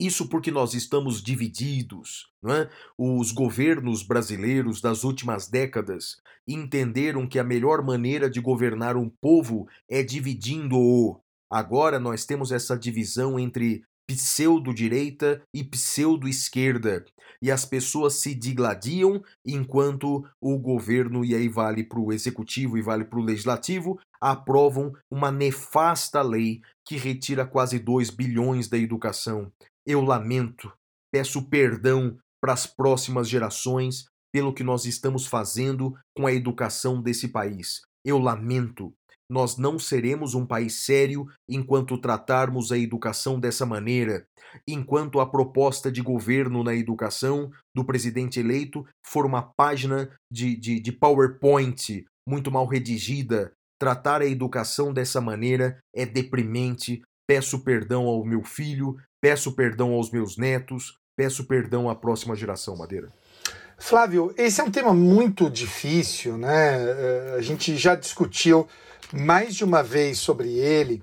Isso porque nós estamos divididos. Não é? Os governos brasileiros das últimas décadas entenderam que a melhor maneira de governar um povo é dividindo-o. Agora nós temos essa divisão entre pseudo-direita e pseudo-esquerda, e as pessoas se digladiam enquanto o governo, e aí vale para o executivo e vale para o legislativo, aprovam uma nefasta lei que retira quase 2 bilhões da educação. Eu lamento, peço perdão para as próximas gerações pelo que nós estamos fazendo com a educação desse país. Eu lamento, nós não seremos um país sério enquanto tratarmos a educação dessa maneira, enquanto a proposta de governo na educação do presidente eleito for uma página de, de, de PowerPoint muito mal redigida. Tratar a educação dessa maneira é deprimente. Peço perdão ao meu filho, peço perdão aos meus netos, peço perdão à próxima geração, Madeira. Flávio, esse é um tema muito difícil, né? Eh, a gente já discutiu mais de uma vez sobre ele,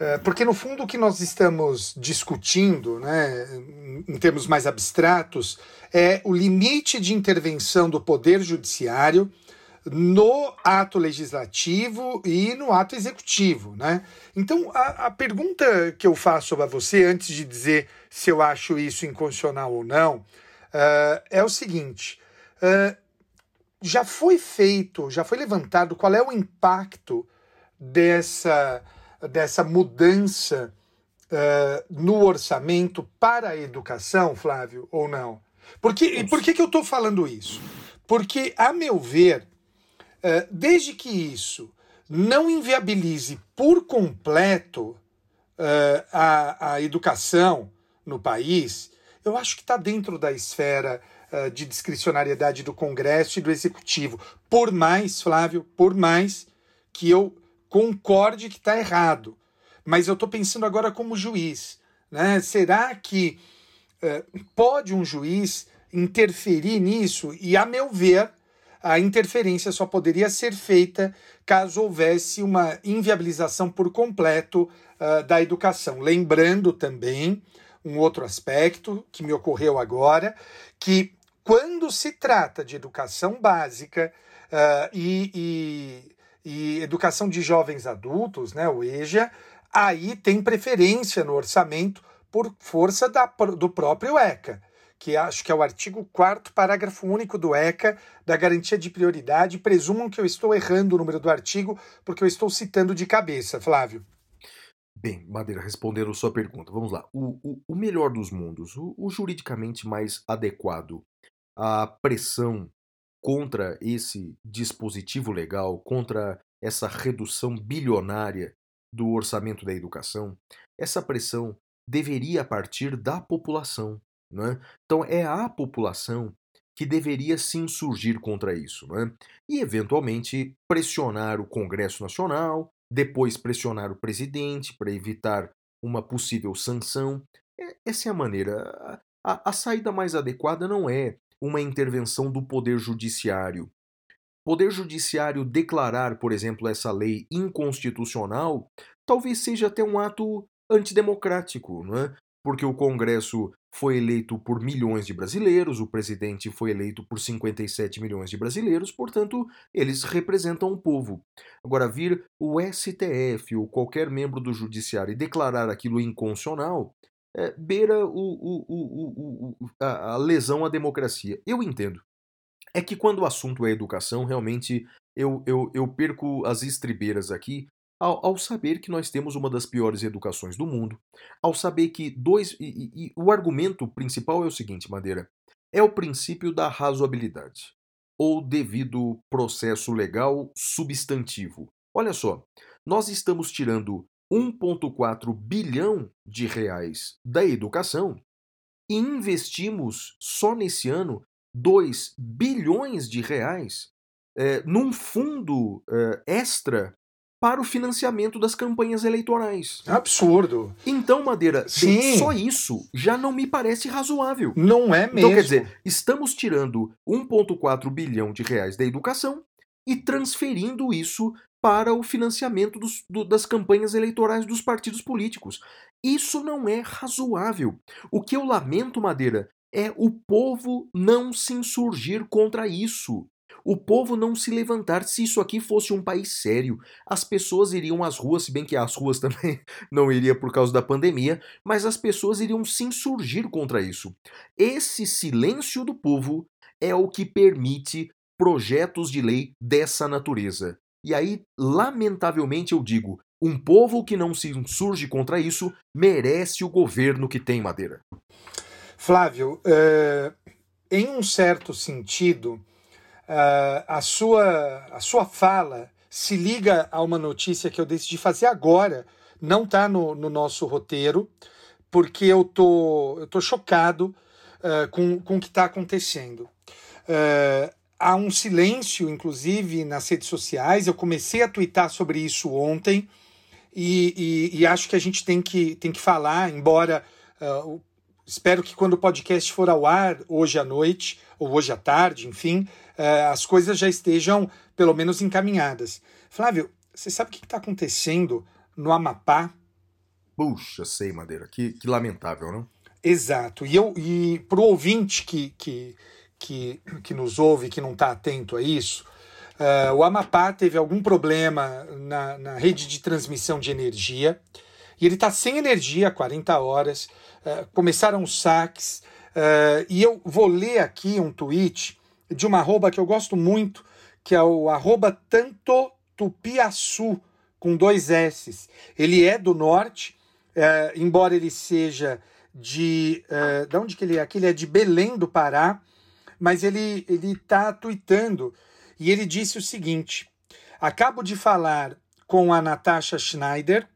eh, porque no fundo o que nós estamos discutindo, né, em termos mais abstratos, é o limite de intervenção do Poder Judiciário no ato legislativo e no ato executivo. Né? Então, a, a pergunta que eu faço a você, antes de dizer se eu acho isso inconstitucional ou não, uh, é o seguinte: uh, já foi feito, já foi levantado qual é o impacto dessa, dessa mudança uh, no orçamento para a educação, Flávio, ou não? E por que, que eu estou falando isso? Porque, a meu ver, desde que isso não inviabilize por completo uh, a, a educação no país, eu acho que está dentro da esfera de discricionariedade do Congresso e do Executivo. Por mais, Flávio, por mais que eu concorde que está errado. Mas eu estou pensando agora como juiz. Né? Será que pode um juiz interferir nisso? E, a meu ver, a interferência só poderia ser feita caso houvesse uma inviabilização por completo uh, da educação. Lembrando também um outro aspecto que me ocorreu agora, que quando se trata de educação básica uh, e, e e Educação de Jovens Adultos, né, o EJA, aí tem preferência no orçamento por força da, do próprio ECA, que acho que é o artigo 4 parágrafo único do ECA, da garantia de prioridade. Presumam que eu estou errando o número do artigo, porque eu estou citando de cabeça, Flávio. Bem, Madeira, respondendo sua pergunta, vamos lá. O, o, o melhor dos mundos, o, o juridicamente mais adequado, a pressão contra esse dispositivo legal, contra essa redução bilionária do orçamento da educação, essa pressão deveria partir da população. É? Então, é a população que deveria se insurgir contra isso, né? e eventualmente pressionar o Congresso Nacional, depois pressionar o presidente para evitar uma possível sanção. Essa é a maneira. A, a saída mais adequada não é uma intervenção do Poder Judiciário. Poder Judiciário declarar, por exemplo, essa lei inconstitucional, talvez seja até um ato antidemocrático, não é? Porque o Congresso foi eleito por milhões de brasileiros, o presidente foi eleito por 57 milhões de brasileiros, portanto, eles representam o povo. Agora, vir o STF ou qualquer membro do judiciário e declarar aquilo inconstitucional é, beira o, o, o, a, a lesão à democracia. Eu entendo. É que quando o assunto é educação, realmente eu, eu, eu perco as estribeiras aqui ao, ao, saber que nós temos uma das piores educações do mundo, ao saber que dois. E, e, e o argumento principal é o seguinte, Madeira: é o princípio da razoabilidade, ou devido processo legal substantivo. Olha só, nós estamos tirando 1,4 bilhão de reais da educação e investimos só nesse ano 2 bilhões de reais é, num fundo é, extra para o financiamento das campanhas eleitorais. Absurdo. Então, Madeira, Sim. só isso já não me parece razoável. Não é mesmo. Então, quer dizer, estamos tirando 1,4 bilhão de reais da educação e transferindo isso para o financiamento dos, do, das campanhas eleitorais dos partidos políticos. Isso não é razoável. O que eu lamento, Madeira, é o povo não se insurgir contra isso o povo não se levantar. Se isso aqui fosse um país sério, as pessoas iriam às ruas, se bem que as ruas também não iria por causa da pandemia, mas as pessoas iriam se insurgir contra isso. Esse silêncio do povo é o que permite projetos de lei dessa natureza. E aí, lamentavelmente, eu digo: um povo que não se insurge contra isso merece o governo que tem madeira. Flávio, é, em um certo sentido, uh, a, sua, a sua fala se liga a uma notícia que eu decidi fazer agora, não está no, no nosso roteiro, porque eu tô, eu tô chocado uh, com, com o que está acontecendo. Uh, há um silêncio, inclusive, nas redes sociais. Eu comecei a twittar sobre isso ontem e, e, e acho que a gente tem que, tem que falar, embora uh, espero que quando o podcast for ao ar, hoje à noite, ou hoje à tarde, enfim, uh, as coisas já estejam pelo menos encaminhadas. Flávio, você sabe o que está acontecendo no Amapá? Puxa, sei, Madeira. Que, que lamentável, não? Exato. E, eu, e para o ouvinte que, que, que, que nos ouve, que não está atento a isso, uh, o Amapá teve algum problema na, na rede de transmissão de energia e ele está sem energia há 40 horas. Uh, começaram os saques. Uh, e eu vou ler aqui um tweet de uma arroba que eu gosto muito, que é o arroba Tanto Tupiaçu, com dois S's. Ele é do norte, é, embora ele seja de. É, de onde que ele é? Aqui ele é de Belém do Pará, mas ele está tweetando e ele disse o seguinte: acabo de falar com a Natasha Schneider,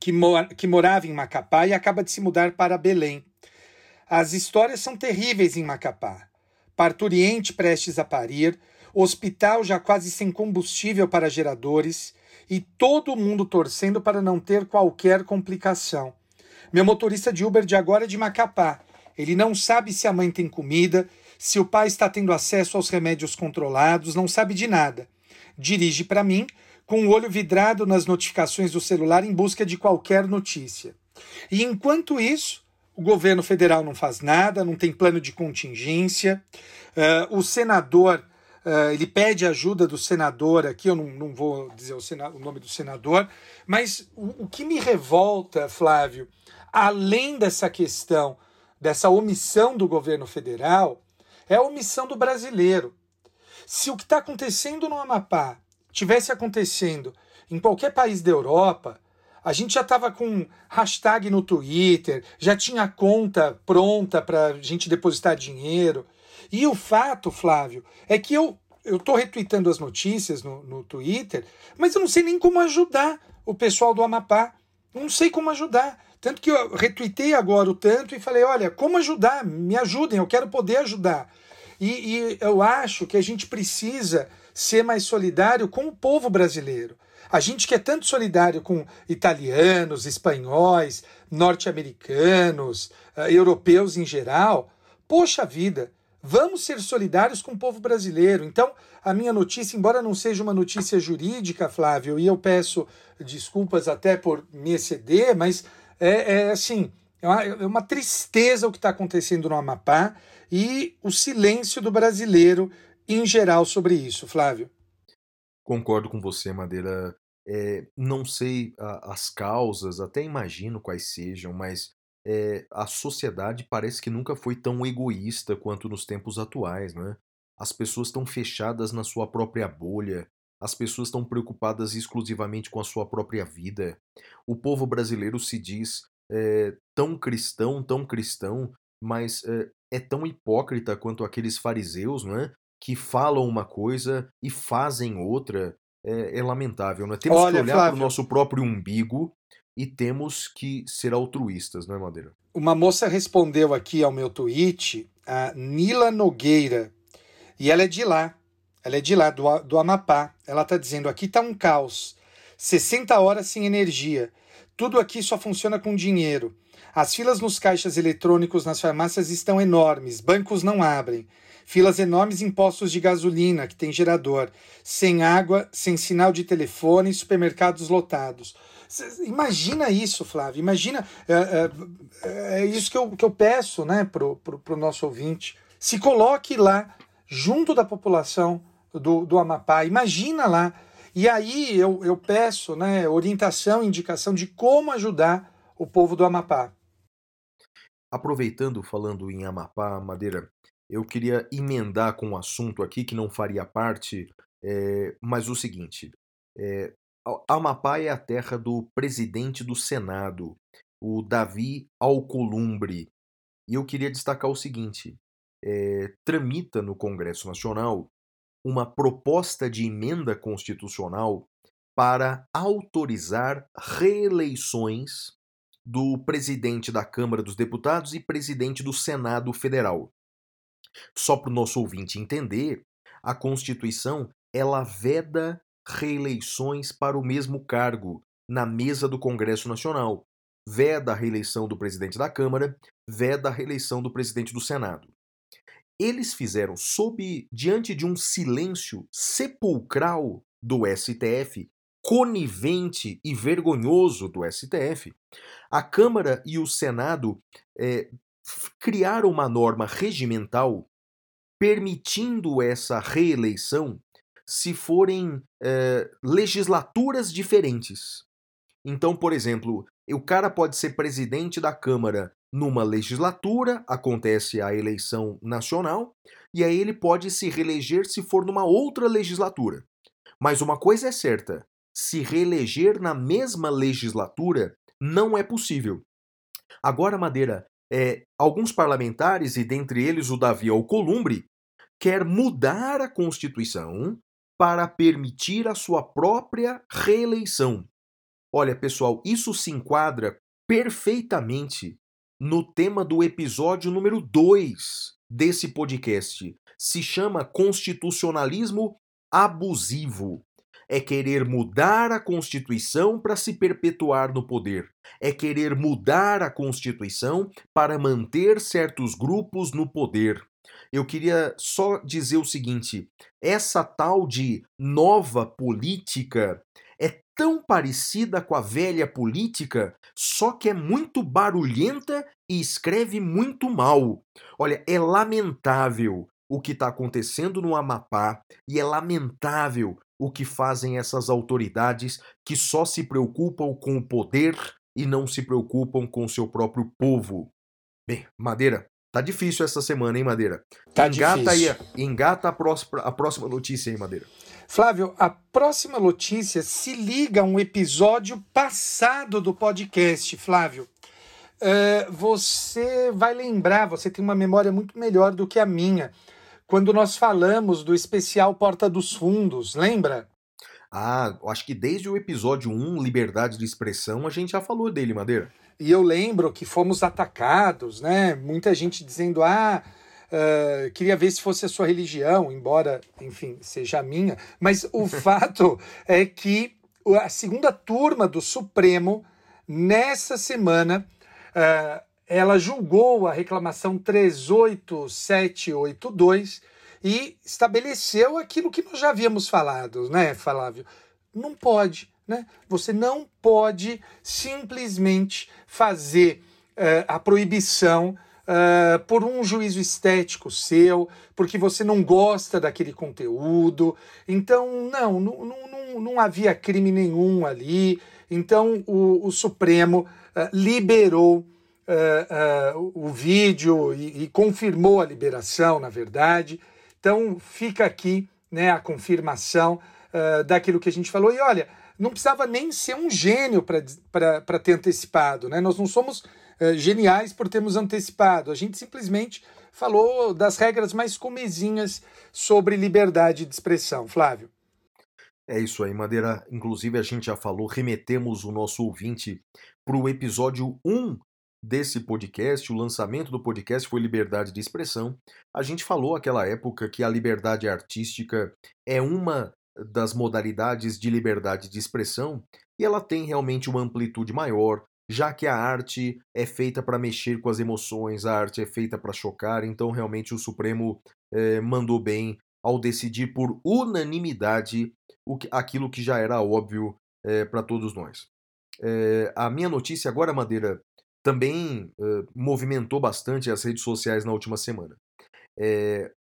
que, mor que morava em Macapá e acaba de se mudar para Belém. As histórias são terríveis em Macapá parturiente prestes a parir, hospital já quase sem combustível para geradores e todo mundo torcendo para não ter qualquer complicação. Meu motorista de Uber de agora é de Macapá. Ele não sabe se a mãe tem comida, se o pai está tendo acesso aos remédios controlados, não sabe de nada. Dirige para mim, com o olho vidrado nas notificações do celular em busca de qualquer notícia. E enquanto isso, o governo federal não faz nada, não tem plano de contingência. Uh, o senador, uh, ele pede ajuda do senador aqui, eu não, não vou dizer o, o nome do senador, mas o, o que me revolta, Flávio, além dessa questão, dessa omissão do governo federal, é a omissão do brasileiro. Se o que está acontecendo no Amapá tivesse acontecendo em qualquer país da Europa, a gente já estava com hashtag no Twitter, já tinha conta pronta para a gente depositar dinheiro. E o fato, Flávio, é que eu eu estou retweetando as notícias no, no Twitter, mas eu não sei nem como ajudar o pessoal do Amapá. Não sei como ajudar. Tanto que eu retuitei agora o tanto e falei: olha, como ajudar? Me ajudem, eu quero poder ajudar. E, e eu acho que a gente precisa ser mais solidário com o povo brasileiro. A gente que é tanto solidário com italianos, espanhóis, norte-americanos, uh, europeus em geral, poxa vida, vamos ser solidários com o povo brasileiro. Então, a minha notícia, embora não seja uma notícia jurídica, Flávio, e eu peço desculpas até por me exceder, mas é, é assim, é uma, é uma tristeza o que está acontecendo no Amapá e o silêncio do brasileiro em geral sobre isso, Flávio. Concordo com você, Madeira. É, não sei a, as causas, até imagino quais sejam, mas é, a sociedade parece que nunca foi tão egoísta quanto nos tempos atuais, né? As pessoas estão fechadas na sua própria bolha, as pessoas estão preocupadas exclusivamente com a sua própria vida. O povo brasileiro se diz é, tão cristão, tão cristão, mas é, é tão hipócrita quanto aqueles fariseus, é? Que falam uma coisa e fazem outra. É, é lamentável, é? Temos Olha, que olhar para o nosso próprio umbigo e temos que ser altruístas, não é, Madeira? Uma moça respondeu aqui ao meu tweet, a Nila Nogueira, e ela é de lá. Ela é de lá, do, do Amapá. Ela está dizendo: aqui está um caos. 60 horas sem energia. Tudo aqui só funciona com dinheiro. As filas nos caixas eletrônicos nas farmácias estão enormes, bancos não abrem. Filas enormes em postos de gasolina, que tem gerador. Sem água, sem sinal de telefone, supermercados lotados. Imagina isso, Flávio. Imagina. É, é, é isso que eu, que eu peço né, para o nosso ouvinte. Se coloque lá, junto da população do, do Amapá. Imagina lá. E aí eu, eu peço né, orientação, indicação de como ajudar o povo do Amapá. Aproveitando, falando em Amapá, Madeira, eu queria emendar com um assunto aqui que não faria parte, é, mas o seguinte: é, Amapá é a terra do presidente do Senado, o Davi Alcolumbre. E eu queria destacar o seguinte: é, tramita no Congresso Nacional uma proposta de emenda constitucional para autorizar reeleições do presidente da Câmara dos Deputados e presidente do Senado Federal. Só para o nosso ouvinte entender, a Constituição ela veda reeleições para o mesmo cargo na mesa do Congresso Nacional. Veda a reeleição do presidente da Câmara, veda a reeleição do presidente do Senado eles fizeram sob diante de um silêncio sepulcral do STF, conivente e vergonhoso do STF, a Câmara e o Senado é, criaram uma norma regimental permitindo essa reeleição se forem é, legislaturas diferentes. Então, por exemplo, o cara pode ser presidente da Câmara numa legislatura, acontece a eleição nacional, e aí ele pode se reeleger se for numa outra legislatura. Mas uma coisa é certa: se reeleger na mesma legislatura não é possível. Agora, Madeira, é, alguns parlamentares, e dentre eles o Davi Alcolumbre, quer mudar a Constituição para permitir a sua própria reeleição. Olha, pessoal, isso se enquadra perfeitamente no tema do episódio número 2 desse podcast. Se chama Constitucionalismo Abusivo. É querer mudar a Constituição para se perpetuar no poder. É querer mudar a Constituição para manter certos grupos no poder. Eu queria só dizer o seguinte: essa tal de nova política é tão parecida com a velha política, só que é muito barulhenta e escreve muito mal. Olha, é lamentável o que está acontecendo no Amapá e é lamentável o que fazem essas autoridades que só se preocupam com o poder e não se preocupam com o seu próprio povo. Bem, Madeira, tá difícil essa semana, hein, Madeira? Tá engata difícil. Aí, engata a próxima, a próxima notícia aí, Madeira. Flávio, a próxima notícia se liga a um episódio passado do podcast, Flávio. Uh, você vai lembrar, você tem uma memória muito melhor do que a minha, quando nós falamos do especial Porta dos Fundos, lembra? Ah, acho que desde o episódio 1, Liberdade de Expressão, a gente já falou dele, Madeira. E eu lembro que fomos atacados, né? Muita gente dizendo: ah, Uh, queria ver se fosse a sua religião, embora, enfim, seja a minha. Mas o fato é que a segunda turma do Supremo, nessa semana, uh, ela julgou a reclamação 38782 e estabeleceu aquilo que nós já havíamos falado, né, Flávio? Não pode, né? Você não pode simplesmente fazer uh, a proibição uh, por um juízo estético seu, porque você não gosta daquele conteúdo. Então, não, não, não, não havia crime nenhum ali. Então, o, o Supremo uh, liberou uh, o vídeo e, e confirmou a liberação, na verdade. Então, fica aqui né, a confirmação daquilo que a gente falou. E olha, não precisava nem ser um gênio para ter antecipado. Né? Nós não somos geniais por termos antecipado. A gente simplesmente falou das regras mais comezinhas sobre liberdade de expressão. Flávio. É isso aí, Madeira. Inclusive, a gente já falou, remetemos o nosso ouvinte para o episódio 1 desse podcast. O lançamento do podcast foi Liberdade de Expressão. A gente falou aquela época que a liberdade artística é uma das modalidades de liberdade de expressão e ela tem realmente uma amplitude maior, já que a arte é feita para mexer com as emoções, a arte é feita para chocar, então realmente o Supremo é, mandou bem ao decidir por unanimidade o que, aquilo que já era óbvio é, para todos nós. É, a minha notícia agora, Madeira, também movimentou bastante as redes sociais na última semana.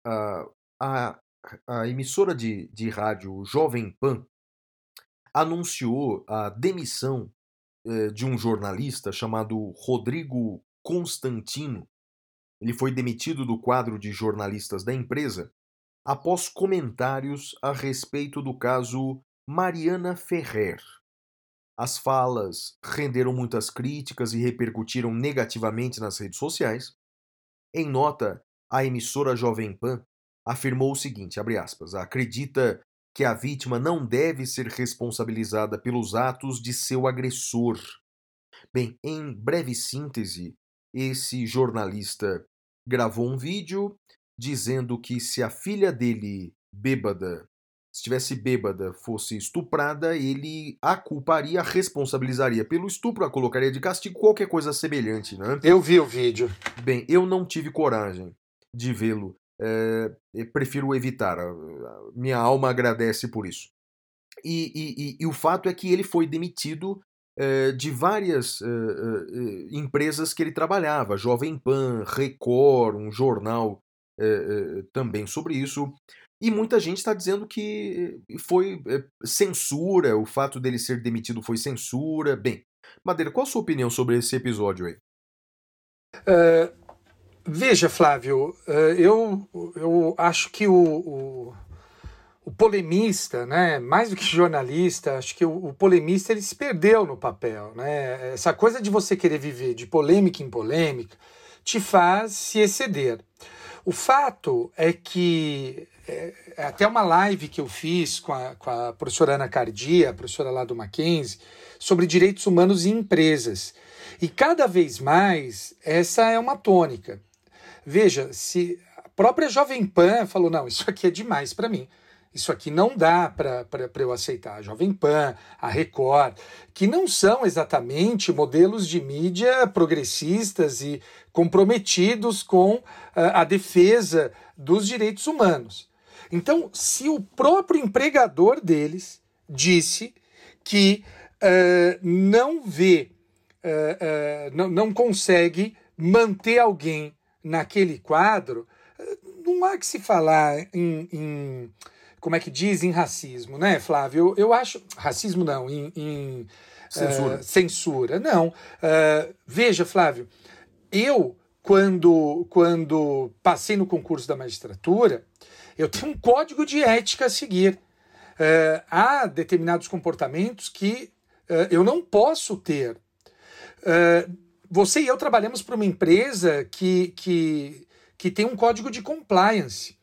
a, a, a emissora de, de rádio Jovem Pan anunciou a demissão eh, de um jornalista chamado Rodrigo Constantino. Ele foi demitido do quadro de jornalistas da empresa após comentários a respeito do caso Mariana Ferrer. As falas renderam muitas críticas e repercutiram negativamente nas redes sociais. Em nota, a emissora Jovem Pan afirmou o seguinte, aspas, acredita que a vítima não deve ser responsabilizada pelos atos de seu agressor. Bem, em breve síntese, esse jornalista gravou um vídeo dizendo que se a filha dele, bêbada, estivesse bêbada, fosse estuprada, ele a culparia, a responsabilizaria pelo estupro, a colocaria de castigo, qualquer coisa semelhante, né? Eu vi o vídeo. Bem, eu não tive coragem de vê-lo é, prefiro evitar. Minha alma agradece por isso. E, e, e, o fato é que ele foi demitido é, de várias é, empresas que ele trabalhava, Jovem Pan, Record, um jornal também sobre isso. E muita gente está dizendo que foi censura, o fato dele ser demitido foi censura. Bem, Madeira, qual a sua opinião sobre esse episódio aí? Veja, Flávio, eh, eu, eu acho que o, o, o, polemista, né, mais do que jornalista, acho que o, o, polemista ele se perdeu no papel. Né? Essa coisa de você querer viver de polêmica em polêmica te faz se exceder. O fato é que é, é até uma live que eu fiz com a, com a professora Ana Cardia, a professora lá do Mackenzie, sobre direitos humanos em empresas. E cada vez mais essa é uma tônica. Veja, se a própria Jovem Pan falou: não, isso aqui é demais para mim. Isso aqui não dá para eu aceitar. A Jovem Pan, a Record, que não são exatamente modelos de mídia progressistas e comprometidos com uh, a defesa dos direitos humanos. Então, se o próprio empregador deles disse que uh, não vê, uh, não, não consegue manter alguém naquele quadro, não há que se falar em, em como é que diz, em racismo, né, Flávio? Eu, eu acho. Racismo não, em. em censura. Uh, censura. Não. Uh, veja, Flávio, eu, quando, quando passei no concurso da magistratura, eu tenho um código de ética a seguir. Uh, há determinados comportamentos que eu não posso ter você e eu trabalhamos para uma empresa que, que, que tem um código de compliance.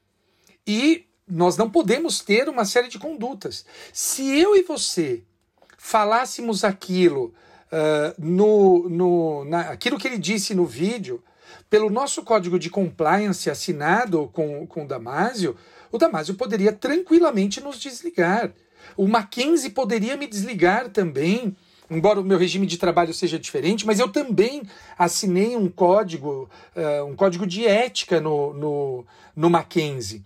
E nós não podemos ter uma série de condutas. Se eu e você falássemos aquilo, uh, no, no, na, aquilo que ele disse no vídeo, pelo nosso código de compliance assinado com, com o Damásio, o Damásio poderia tranquilamente nos desligar. O Mackenzie poderia me desligar também, embora o meu regime de trabalho seja diferente, mas eu também assinei um código, uh, um código de ética no, no, no Mackenzie.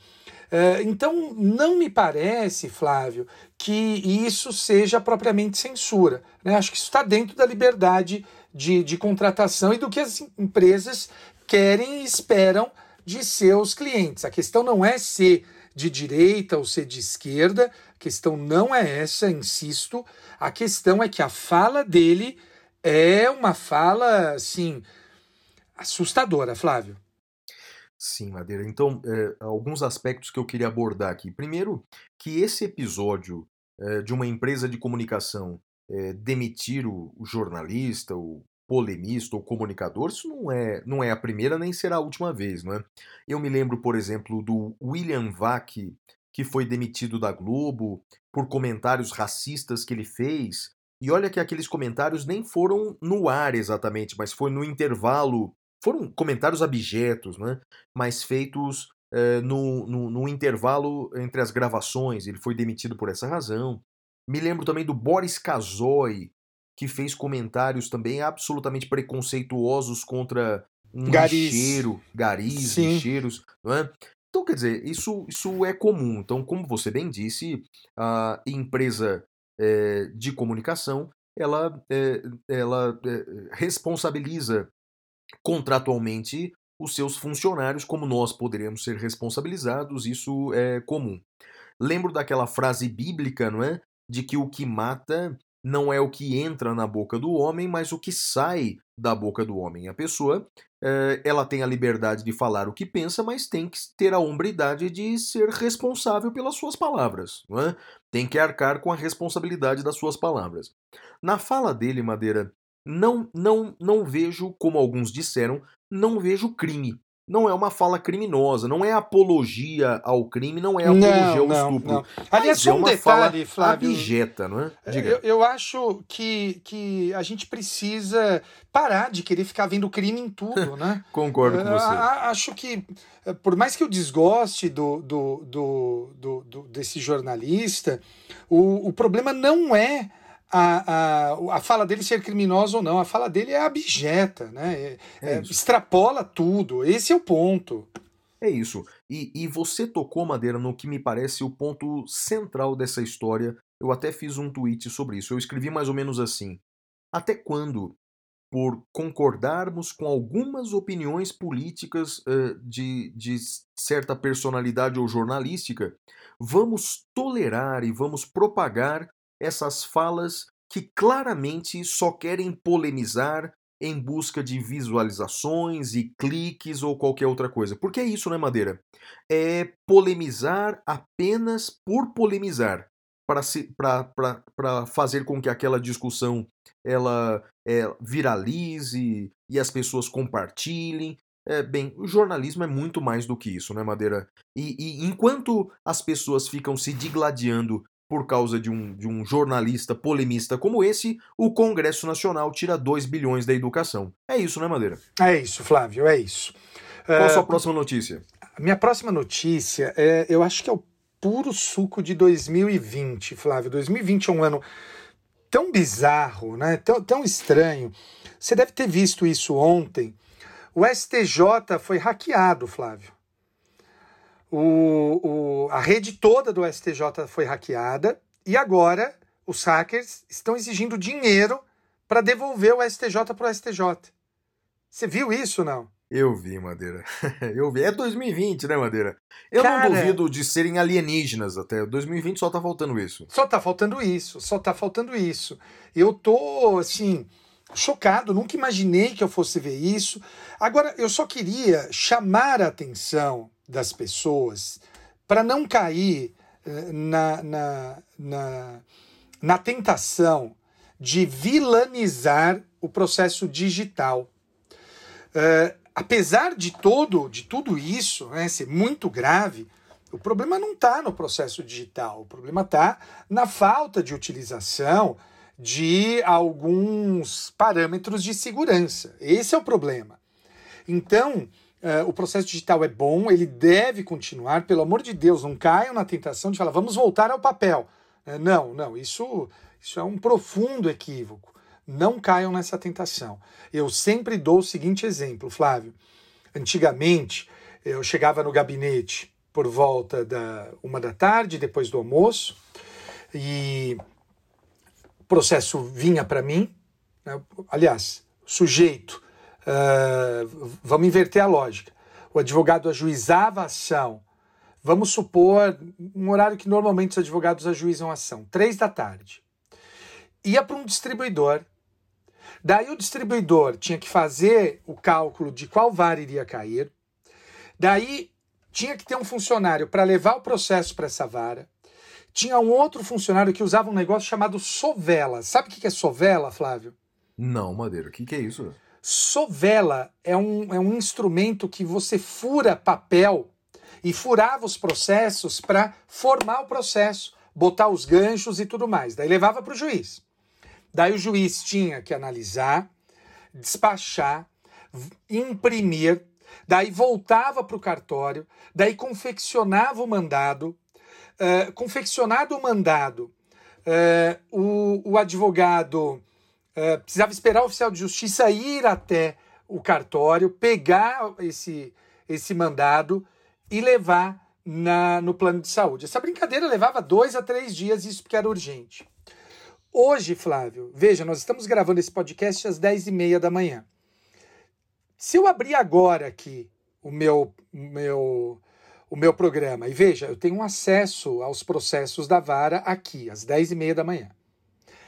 Uh, então, não me parece, Flávio, que isso seja propriamente censura. Né? Acho que isso está dentro da liberdade de, de contratação e do que as empresas querem e esperam de seus clientes. A questão não é ser de direita ou ser de esquerda, a questão não é essa, insisto. A questão é que a fala dele é uma fala, assim, assustadora, Flávio. Sim, Madeira. Então, é, alguns aspectos que eu queria abordar aqui. Primeiro, que esse episódio é, de uma empresa de comunicação é, demitir o, o jornalista, o polemista ou comunicador, isso não é, não é a primeira nem será a última vez, não é? Eu me lembro, por exemplo, do William Vac, que foi demitido da Globo por comentários racistas que ele fez. E olha que aqueles comentários nem foram no ar exatamente, mas foi no intervalo. Foram comentários abjetos, né? mas feitos eh, no, no, no intervalo entre as gravações. Ele foi demitido por essa razão. Me lembro também do Boris Kazoy, que fez comentários também absolutamente preconceituosos contra um garis. lixeiro, garis, Sim. lixeiros, não é? Então, quer dizer, isso, isso é comum. Então, como você bem disse, a empresa é, de comunicação, ela, é, ela é, responsabiliza contratualmente os seus funcionários, como nós poderíamos ser responsabilizados, isso é comum. Lembro daquela frase bíblica, não é? De que o que mata não é o que entra na boca do homem, mas o que sai da boca do homem. A pessoa, eh, ela tem a liberdade de falar o que pensa, mas tem que ter a hombridade de ser responsável pelas suas palavras. É? Tem que arcar com a responsabilidade das suas palavras. Na fala dele, Madeira, não, não, não vejo, como alguns disseram, não vejo crime não é uma fala criminosa, não é apologia ao crime, não é apologia não, ao não, estupro. Não. Aliás, só é um detalhe, Flávio. Abjeta, não é? é Diga. Eu, eu, acho que, que a gente precisa parar de querer ficar vendo crime em tudo, né? Concordo com você. acho que, por mais que eu desgoste do, do, do, do desse jornalista, o, o problema não é a, a, a fala dele ser criminosa ou não, a fala dele é abjeta, né? É, é, é extrapola tudo. Esse é o ponto. É isso. E, e você tocou, Madeira, no que me parece o ponto central dessa história. Eu até fiz um tweet sobre isso. Eu escrevi mais ou menos assim: Até quando, por concordarmos com algumas opiniões políticas uh, de, de certa personalidade ou jornalística, vamos tolerar e vamos propagar essas falas que claramente só querem polemizar em busca de visualizações e cliques ou qualquer outra coisa. Porque é isso, né, Madeira? É polemizar apenas por polemizar. Para fazer com que aquela discussão ela é, viralize e as pessoas compartilhem. É, bem, o jornalismo é muito mais do que isso, né, Madeira? E, e enquanto as pessoas ficam se digladiando por causa de um, de um jornalista polemista como esse, o Congresso Nacional tira 2 bilhões da educação. É isso, né, Madeira? É isso, Flávio, é isso. Qual a sua uh, próxima notícia? Minha próxima notícia, é, eu acho que é o puro suco de 2020, Flávio. 2020 é um ano tão bizarro, né? tão, tão estranho. Você deve ter visto isso ontem. O STJ foi hackeado, Flávio o, o, a rede toda do STJ foi hackeada e agora os hackers estão exigindo dinheiro para devolver o STJ para o STJ. Você viu isso não? Eu vi, Madeira. Eu vi. É 2020, né, Madeira? Eu Cara, não duvido de serem alienígenas até. 2020 só tá faltando isso. Só tá faltando isso. Só tá faltando isso. Eu tô, assim, chocado. Nunca imaginei que eu fosse ver isso. Agora, eu só queria chamar a atenção das pessoas para não cair eh, na, na, na, na tentação de vilanizar o processo digital. Uh, apesar de todo, de tudo isso né, ser muito grave, o problema não está no processo digital, o problema está na falta de utilização de alguns parâmetros de segurança. Esse é o problema. Então, uh, o processo digital é bom, ele deve continuar. Pelo amor de Deus, não caiam na tentação de falar, vamos voltar ao papel. Uh, não, não, isso, isso é um profundo equívoco. Não caiam nessa tentação. Eu sempre dou o seguinte exemplo, Flávio. Antigamente, eu chegava no gabinete por volta da uma da tarde, depois do almoço, e o processo vinha para mim. Né? Aliás, sujeito, uh, vamos inverter a lógica. O advogado ajuizava a ação. Vamos supor um horário que normalmente os advogados ajuizam a ação, três da tarde. Ia para um distribuidor. Daí o distribuidor tinha que fazer o cálculo de qual VAR iria cair. Daí tinha que ter um funcionário para levar o processo para essa vara. Tinha um outro funcionário que usava um negócio chamado sovela. Sabe o que é sovela, Flávio? Não, Madeira. O que é isso? Sovela é um, é um instrumento que você fura papel e furava os processos para formar o processo, botar os ganchos e tudo mais. Daí levava para o juiz. Daí o juiz tinha que analisar, despachar, imprimir, daí voltava para o cartório, daí confeccionava o mandado, uh, confeccionado o mandado, uh, o, o, advogado uh, precisava esperar o oficial de justiça ir até o cartório, pegar esse, esse mandado e levar na, no plano de saúde. Essa brincadeira levava dois a três dias, isso porque era urgente. Hoje, Flávio, veja, nós estamos gravando esse podcast às dez e meia da manhã. Se eu abrir agora aqui o meu, meu, o meu programa e veja, eu tenho acesso aos processos da vara aqui, às 10 e meia da manhã.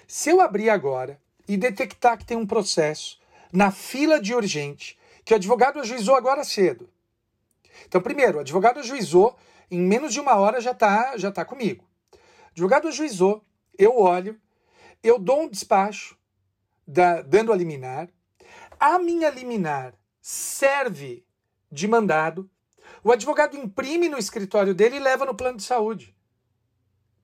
Se eu abrir agora e detectar que tem um processo na fila de urgente, que o advogado ajuizou agora cedo. Então, primeiro, o advogado ajuizou, em menos de uma hora já está já tá comigo. O advogado ajuizou, eu olho, eu dou um despacho, da, dando a liminar. A minha liminar serve de mandado. O advogado imprime no escritório dele e leva no plano de saúde.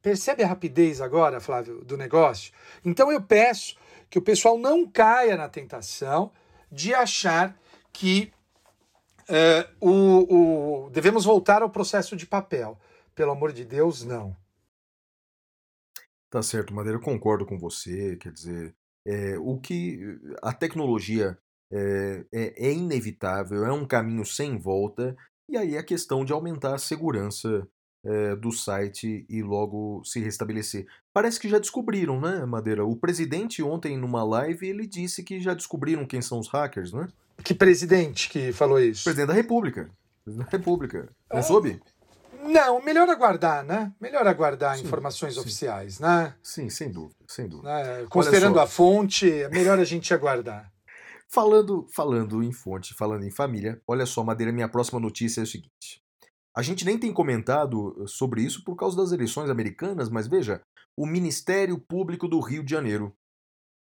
Percebe a rapidez agora, Flávio, do negócio? Então eu peço que o pessoal não caia na tentação de achar que uh, o, o, devemos voltar ao processo de papel. Pelo amor de Deus, não. Tá certo, Madeira, eu concordo com você. Quer dizer, é, o que a tecnologia é, é, é inevitável, é um caminho sem volta, e aí a questão de aumentar a segurança é, do site e logo se restabelecer. Parece que já descobriram, né, Madeira? O presidente ontem numa live ele disse que já descobriram quem são os hackers, né? Que presidente que falou isso? Presidente da República. Presidente da República. Não ah, soube? Não, melhor aguardar, né? Melhor aguardar sim, informações sim. oficiais, né? Sim, sem dúvida, sem dúvida. Né? Considerando a fonte, é melhor a gente aguardar. Falando, falando em fonte, falando em família, olha só, Madeira, minha próxima notícia é o seguinte. A gente nem tem comentado eh, sobre isso por causa das eleições americanas, mas veja, o Ministério Público do Rio de Janeiro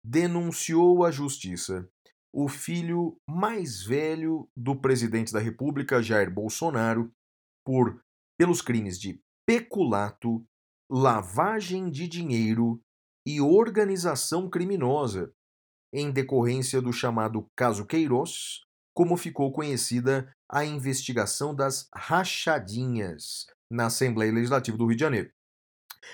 denunciou à justiça. O filho mais velho do presidente da República, Jair Bolsonaro, por pelos crimes de peculato, lavagem de dinheiro e organização criminosa, em decorrência do chamado caso Queiroz, como ficou conhecida a investigação das rachadinhas na Assembleia Legislativa do Rio de Janeiro.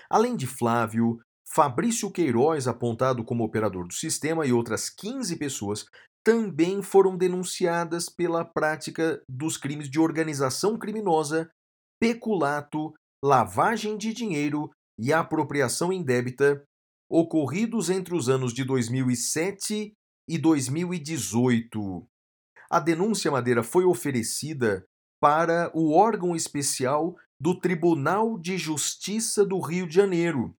Além de Flávio, Fabrício Queiroz, apontado como operador do sistema, e outras 15 pessoas também foram denunciadas pela prática dos crimes de organização criminosa, peculato, lavagem de dinheiro e apropriação indébita ocorridos entre os anos de 2007 e 2018. A denúncia Madeira foi oferecida para o órgão especial do Tribunal de Justiça do Rio de Janeiro,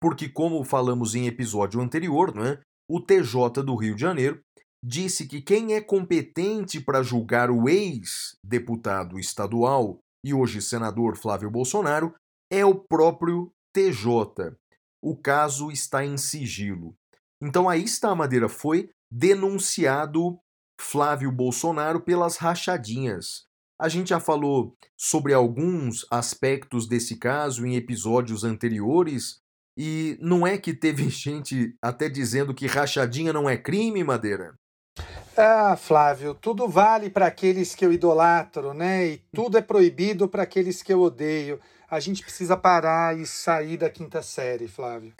porque, como falamos em episódio anterior, né, o TJ do Rio de Janeiro disse que quem é competente para julgar o ex-deputado estadual e hoje senador Flávio Bolsonaro é o próprio TJ o caso está em sigilo. Então aí está, Madeira, foi denunciado Flávio Bolsonaro pelas rachadinhas. A gente já falou sobre alguns aspectos desse caso em episódios anteriores, e não é que teve gente até dizendo que rachadinha não é crime, Madeira? Ah, Flávio, tudo vale para aqueles que eu idolatro, né? E tudo é proibido para aqueles que eu odeio. A gente precisa parar e sair da quinta série, Flávio.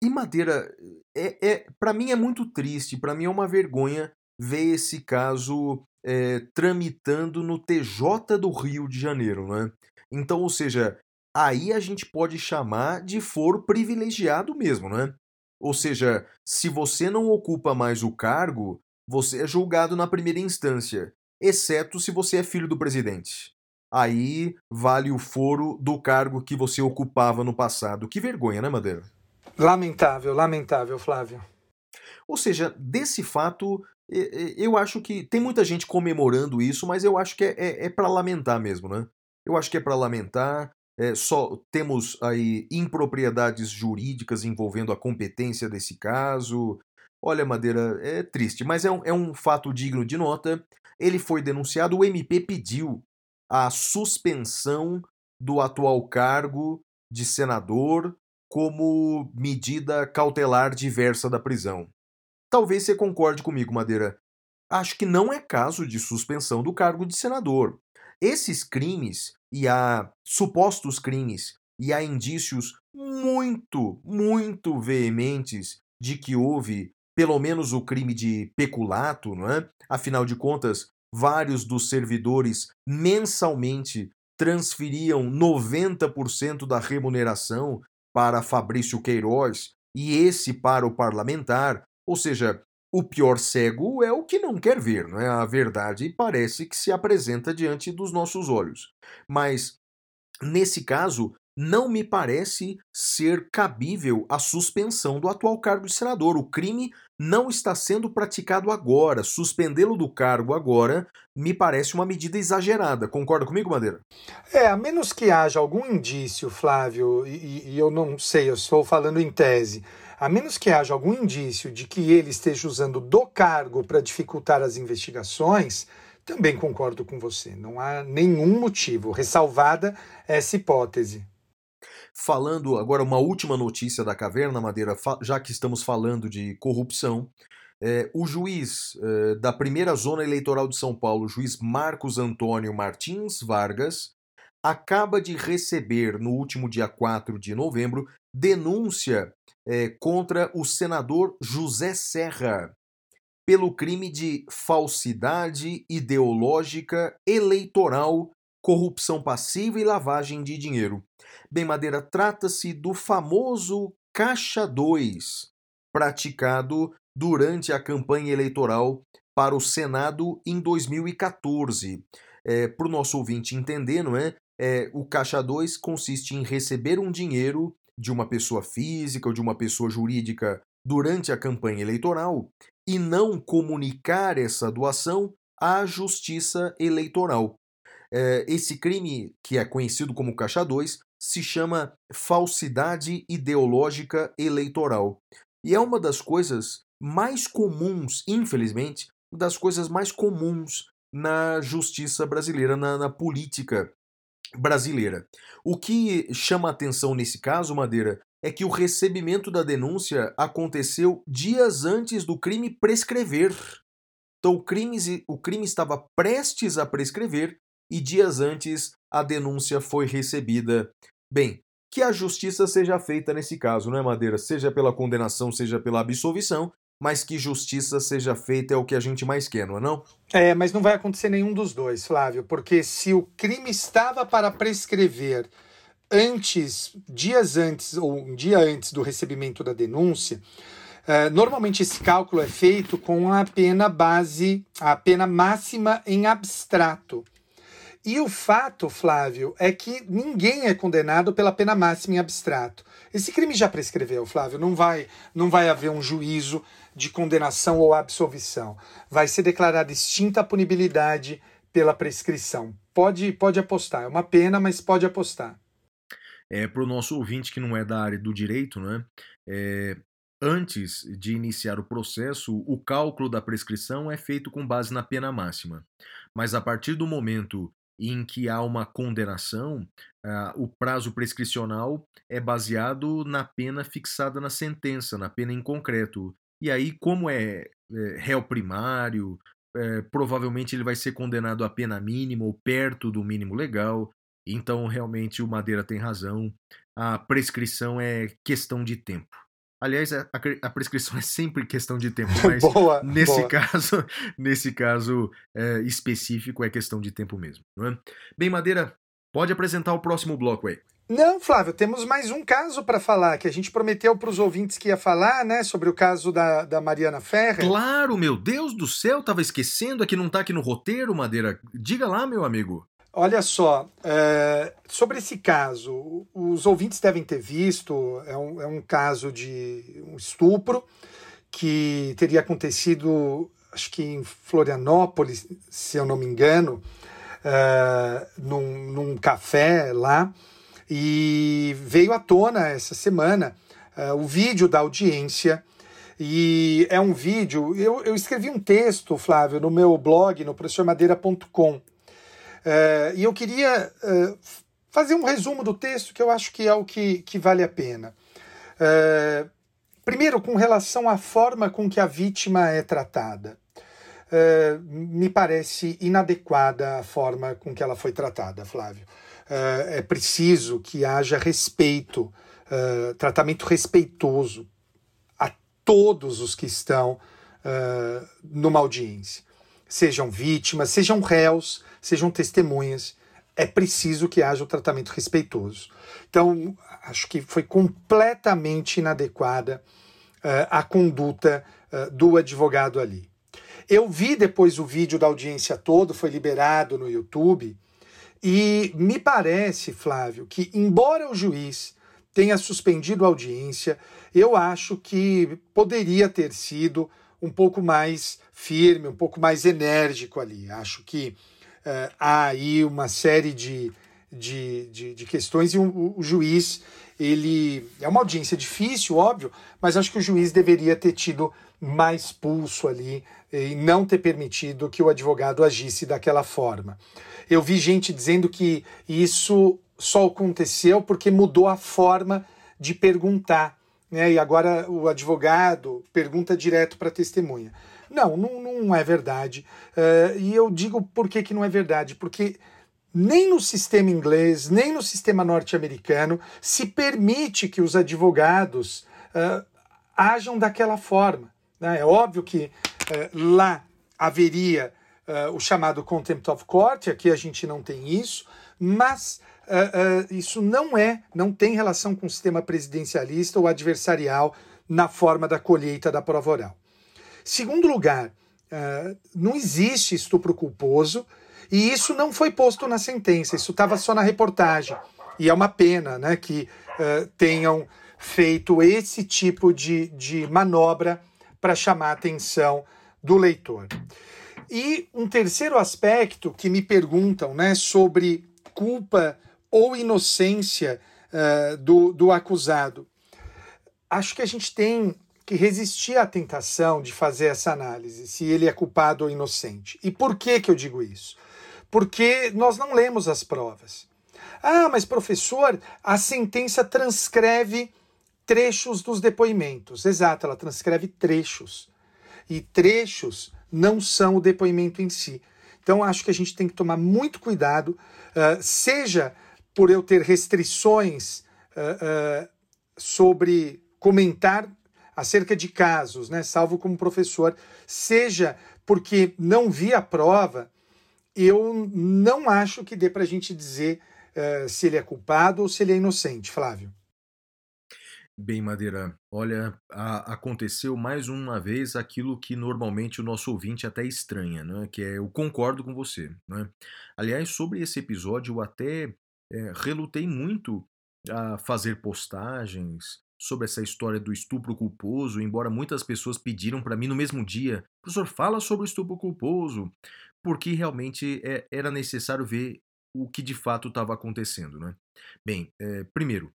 E Madeira, é, é para mim é muito triste, para mim é uma vergonha ver esse caso é, tramitando no TJ do Rio de Janeiro, né? Então, ou seja, aí a gente pode chamar de foro privilegiado mesmo, né? Ou seja, se você não ocupa mais o cargo, você é julgado na primeira instância, exceto se você é filho do presidente. Aí vale o foro do cargo que você ocupava no passado. Que vergonha, né, Madeira? Lamentável, lamentável, Flávio. Ou seja, desse fato, eu acho que tem muita gente comemorando isso, mas eu acho que é, é, é para lamentar mesmo, né? Eu acho que é para lamentar. É, só temos aí impropriedades jurídicas envolvendo a competência desse caso. Olha, Madeira, é triste, mas é um, é um fato digno de nota. Ele foi denunciado, o MP pediu a suspensão do atual cargo de senador como medida cautelar diversa da prisão. Talvez você concorde comigo, Madeira. Acho que não é caso de suspensão do cargo de senador. Esses crimes e há supostos crimes e há indícios muito, muito veementes de que houve pelo menos o crime de peculato, não é? Afinal de contas, vários dos servidores mensalmente transferiam 90% da remuneração para Fabrício Queiroz e esse para o parlamentar, ou seja, o pior cego é o que não quer ver, não é? A verdade parece que se apresenta diante dos nossos olhos. Mas nesse caso, não me parece ser cabível a suspensão do atual cargo de senador. O crime não está sendo praticado agora. Suspendê-lo do cargo agora me parece uma medida exagerada. Concorda comigo, Madeira? É, a menos que haja algum indício, Flávio, e, e eu não sei, eu estou falando em tese, a menos que haja algum indício de que ele esteja usando do cargo para dificultar as investigações, também concordo com você. Não há nenhum motivo, ressalvada essa hipótese. Falando agora uma última notícia da Caverna Madeira, já que estamos falando de corrupção, é, o juiz é, da primeira zona eleitoral de São Paulo, juiz Marcos Antônio Martins Vargas, acaba de receber, no último dia 4 de novembro, denúncia é, contra o senador José Serra pelo crime de falsidade ideológica eleitoral, corrupção passiva e lavagem de dinheiro. Bem, Madeira, trata-se do famoso Caixa 2, praticado durante a campanha eleitoral para o Senado em 2014. É, para o nosso ouvinte entender, não é? é? O Caixa 2 consiste em receber um dinheiro de uma pessoa física ou de uma pessoa jurídica durante a campanha eleitoral e não comunicar essa doação à Justiça Eleitoral. É, esse crime, que é conhecido como Caixa 2, se chama falsidade ideológica eleitoral. E é uma das coisas mais comuns, infelizmente, das coisas mais comuns na justiça brasileira, na, na política brasileira. O que chama atenção nesse caso, Madeira, é que o recebimento da denúncia aconteceu dias antes do crime prescrever. Então o crime, o crime estava prestes a prescrever e dias antes a denúncia foi recebida. Bem, que a justiça seja feita nesse caso, não é, Madeira? Seja pela condenação, seja pela absolvição, mas que justiça seja feita é o que a gente mais quer, não é não? É, mas não vai acontecer nenhum dos dois, Flávio, porque se o crime estava para prescrever antes, dias antes ou um dia antes do recebimento da denúncia, Uh, normalmente esse cálculo é feito com a pena base, a pena máxima em abstrato. E o fato, Flávio, é que ninguém é condenado pela pena máxima em abstrato. Esse crime já prescreveu, Flávio. Não vai, não vai haver um juízo de condenação ou absolvição. Vai ser declarada extinta a punibilidade pela prescrição. Pode, pode apostar. É uma pena, mas pode apostar. É, Para o nosso ouvinte que não é da área do direito, né? É, antes de iniciar o processo, o cálculo da prescrição é feito com base na pena máxima. Mas a partir do momento em que há uma condenação, uh, o prazo prescricional é baseado na pena fixada na sentença, na pena em concreto. E aí, como é, é réu primário, é, provavelmente ele vai ser condenado a pena mínima ou perto do mínimo legal. Então, realmente, o Madeira tem razão. A prescrição é questão de tempo. Aliás, a, a, prescrição é sempre questão de tempo, mas boa, nesse boa. caso, nesse caso é, específico é questão de tempo mesmo. É? Bem, Madeira, pode apresentar o próximo bloco aí. Não, Flávio, temos mais um caso para falar, que a gente prometeu para os ouvintes que ia falar, né, sobre o caso da, da Mariana Ferrer. Claro, meu Deus do céu, tava esquecendo, aqui não tá aqui no roteiro, Madeira. Diga lá, meu amigo. Olha só, é, sobre esse caso, os ouvintes devem ter visto, é um, é um caso de um estupro que teria acontecido, acho que em Florianópolis, se eu não me engano, é, num, num café lá, e veio à tona essa semana uh, o vídeo da audiência. E é um vídeo. Eu, eu escrevi um texto, Flávio, no meu blog, no professormadeira.com. Uh, e eu queria uh, fazer um resumo do texto que eu acho que é o que, que vale a pena. Uh, primeiro, com relação à forma com que a vítima é tratada. Uh, me parece inadequada a forma com que ela foi tratada, Flávio é preciso que haja respeito, uh, tratamento respeitoso a todos os que estão uh, numa audiência. Sejam vítimas, sejam réus, sejam testemunhas. É preciso que haja o um tratamento respeitoso. Então, acho que foi completamente inadequada a conduta do advogado ali. Eu vi depois o vídeo da audiência todo, foi liberado no YouTube, e me parece, Flávio, que embora o juiz tenha suspendido a audiência, eu acho que poderia ter sido um pouco mais firme, um pouco mais enérgico ali. Acho que uh, há aí uma série de, de, de, de questões e o, o, juiz, ele. É uma audiência difícil, óbvio, mas acho que o juiz deveria ter tido mais pulso ali e não ter permitido que o advogado agisse daquela forma. Eu vi gente dizendo que isso só aconteceu porque mudou a forma de perguntar, né? E agora o advogado pergunta direto para a testemunha. Não, não, não é verdade. Uh, e eu digo por que, que não é verdade, porque nem no sistema inglês, nem no sistema norte-americano se permite que os advogados uh, daquela forma. Né? É óbvio que lá haveria uh, o chamado contempt of court, aqui a gente não tem isso, mas uh, uh, isso não é, não tem relação com o sistema presidencialista ou adversarial na forma da colheita da prova oral. Segundo lugar, não existe estupro culposo e isso não foi posto na sentença, isso estava só na reportagem. E é uma pena né, que tenham feito esse tipo de, de manobra para chamar atenção do leitor. E um terceiro aspecto que me perguntam né, sobre culpa ou inocência uh, do, do acusado. Acho que a gente tem que resistir à tentação de fazer essa análise, se ele é culpado ou inocente. E por que, que eu digo isso? Porque nós não lemos as provas. Ah, mas professor, a sentença transcreve trechos dos depoimentos. Exato, ela transcreve trechos. E trechos não são o depoimento em si. Então, acho que a gente tem que tomar muito cuidado, uh, seja por eu ter restrições uh, uh, sobre comentar acerca de casos, né, salvo como professor, seja porque não vi a prova, eu não acho que dê para a gente dizer se ele é culpado ou se ele é inocente, Flávio. Bem, Madeira, olha, a, aconteceu mais uma vez aquilo que normalmente o nosso ouvinte até estranha, né? que é eu concordo com você. Né? Aliás, sobre esse episódio, eu até é, relutei muito a fazer postagens sobre essa história do estupro culposo, embora muitas pessoas pediram para mim no mesmo dia, professor, fala sobre o estupro culposo, porque realmente é, era necessário ver o que de fato estava acontecendo. Né? Bem, é, primeiro,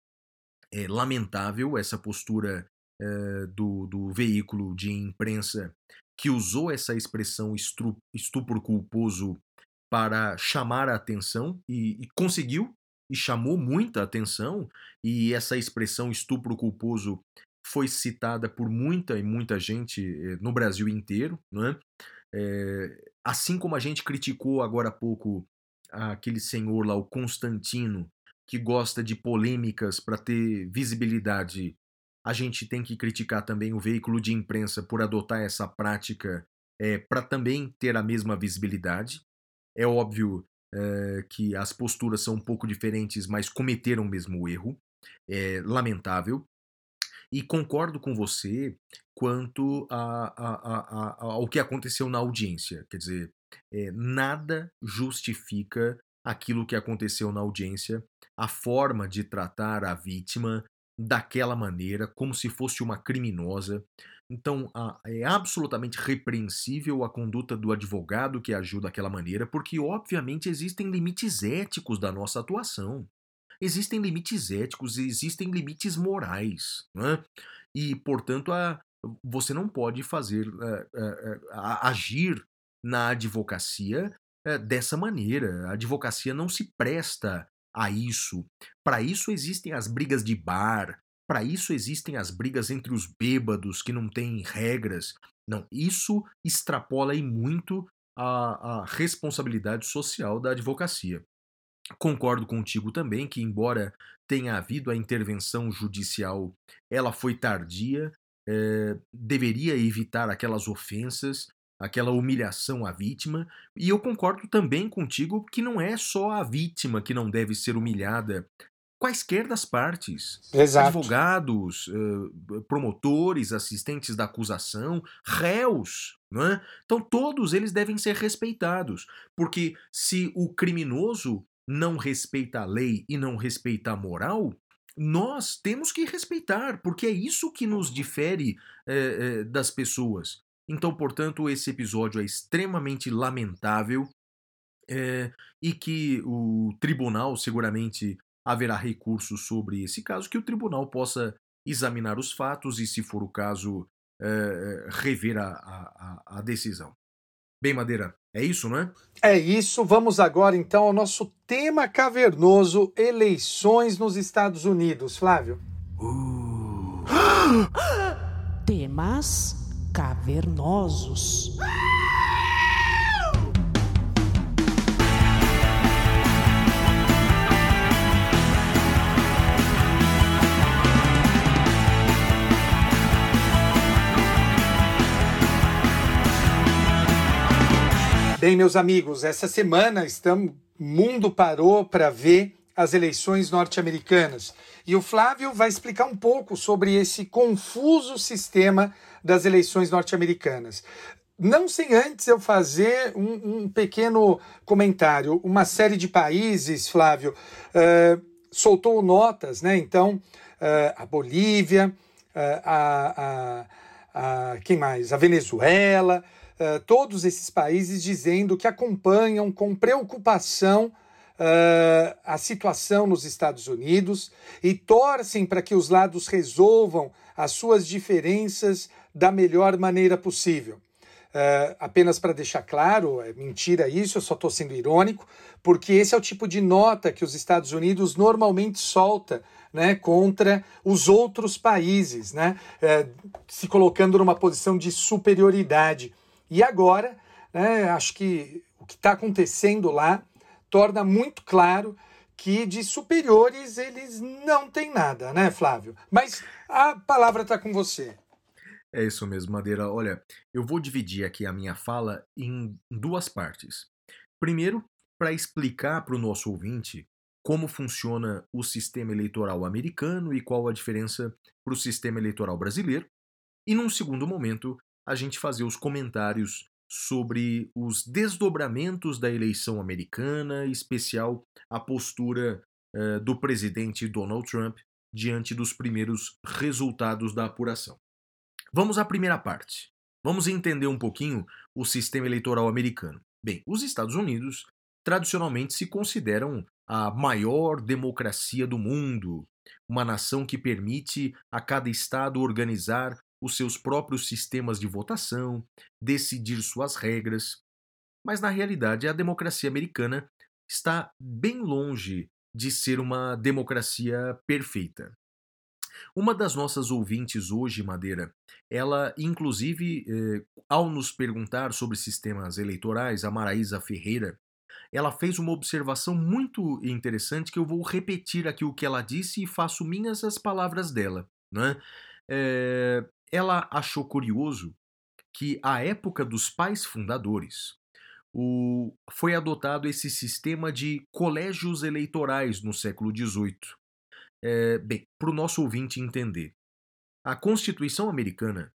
é lamentável essa postura é, do, do veículo de imprensa que usou essa expressão estupro culposo para chamar a atenção e, e, conseguiu e chamou muita atenção e essa expressão estupro culposo foi citada por muita e muita gente eh, no Brasil inteiro, não é? É, assim como a gente criticou agora há pouco aquele senhor lá, o Constantino, que gosta de polêmicas para ter visibilidade, a gente tem que criticar também o veículo de imprensa por adotar essa prática é, para também ter a mesma visibilidade. É óbvio é, que as posturas são um pouco diferentes, mas cometeram o mesmo erro. É lamentável. E concordo com você quanto a, a, a, ao que aconteceu na audiência. Quer dizer, é, nada justifica aquilo que aconteceu na audiência, a forma de tratar a vítima daquela maneira, como se fosse uma criminosa. Então, é absolutamente repreensível a conduta do advogado que agiu daquela maneira, porque, obviamente, existem limites éticos da nossa atuação existem limites éticos, existem limites morais, né? e portanto a, você não pode fazer agir na advocacia dessa maneira. A advocacia não se presta a isso. Para isso existem as brigas de bar, para isso existem as brigas entre os bêbados que não têm regras. Não, isso extrapola aí muito a, a responsabilidade social da advocacia. Concordo contigo também que, embora tenha havido a intervenção judicial, ela foi tardia, é, deveria evitar aquelas ofensas, aquela humilhação à vítima, e eu concordo também contigo que não é só a vítima que não deve ser humilhada, quaisquer das partes. Exato. Advogados, promotores, assistentes da acusação, réus. Não é? Então todos eles devem ser respeitados, porque se o criminoso não respeita a lei e não respeita a moral, nós temos que respeitar, porque é isso que nos difere é, é, das pessoas. Então, portanto, esse episódio é extremamente lamentável é, e que o tribunal seguramente haverá recursos sobre esse caso, que o tribunal possa examinar os fatos e, se for o caso, rever a, a, a decisão. Bem, Madeira, é isso, não é? É isso. Vamos agora então ao nosso tema cavernoso: eleições nos Estados Unidos. Flávio. Uh. Temas cavernosos. Bem, meus amigos, essa semana estamos, mundo parou para ver as eleições norte-americanas. E o Flávio vai explicar um pouco sobre esse confuso sistema das eleições norte-americanas. Não sem antes eu fazer um, um, pequeno comentário. Uma série de países, Flávio, uh, soltou notas, né? Então, uh, a Bolívia, uh, a, a, a, quem mais? A Venezuela, todos esses países dizendo que acompanham com preocupação uh, a situação nos Estados Unidos e torcem para que os lados resolvam as suas diferenças da melhor maneira possível. Uh, apenas para deixar claro, é mentira isso, eu só estou sendo irônico, porque esse é o tipo de nota que os Estados Unidos normalmente solta né, contra os outros países, né, uh, se colocando numa posição de superioridade. E agora, né, acho que o que está acontecendo lá torna muito claro que de superiores eles não têm nada, né, Flávio? Mas a palavra está com você. É isso mesmo, Madeira. Olha, eu vou dividir aqui a minha fala em duas partes. Primeiro, para explicar para o nosso ouvinte como funciona o sistema eleitoral americano e qual a diferença para o sistema eleitoral brasileiro. E num segundo momento, a gente fazer os comentários sobre os desdobramentos da eleição americana, em especial a postura uh, do presidente Donald Trump diante dos primeiros resultados da apuração. Vamos à primeira parte. Vamos entender um pouquinho o sistema eleitoral americano. Bem, os Estados Unidos tradicionalmente se consideram a maior democracia do mundo, uma nação que permite a cada estado organizar os seus próprios sistemas de votação, decidir suas regras. Mas na realidade, a democracia americana está bem longe de ser uma democracia perfeita. Uma das nossas ouvintes hoje, Madeira, ela, inclusive, eh, ao nos perguntar sobre sistemas eleitorais, a Maraísa Ferreira, ela fez uma observação muito interessante que eu vou repetir aqui o que ela disse e faço minhas as palavras dela. Né? É, ela achou curioso que, à época dos pais fundadores, o, foi adotado esse sistema de colégios eleitorais no século XVIII. É, bem, para o nosso ouvinte entender, a Constituição Americana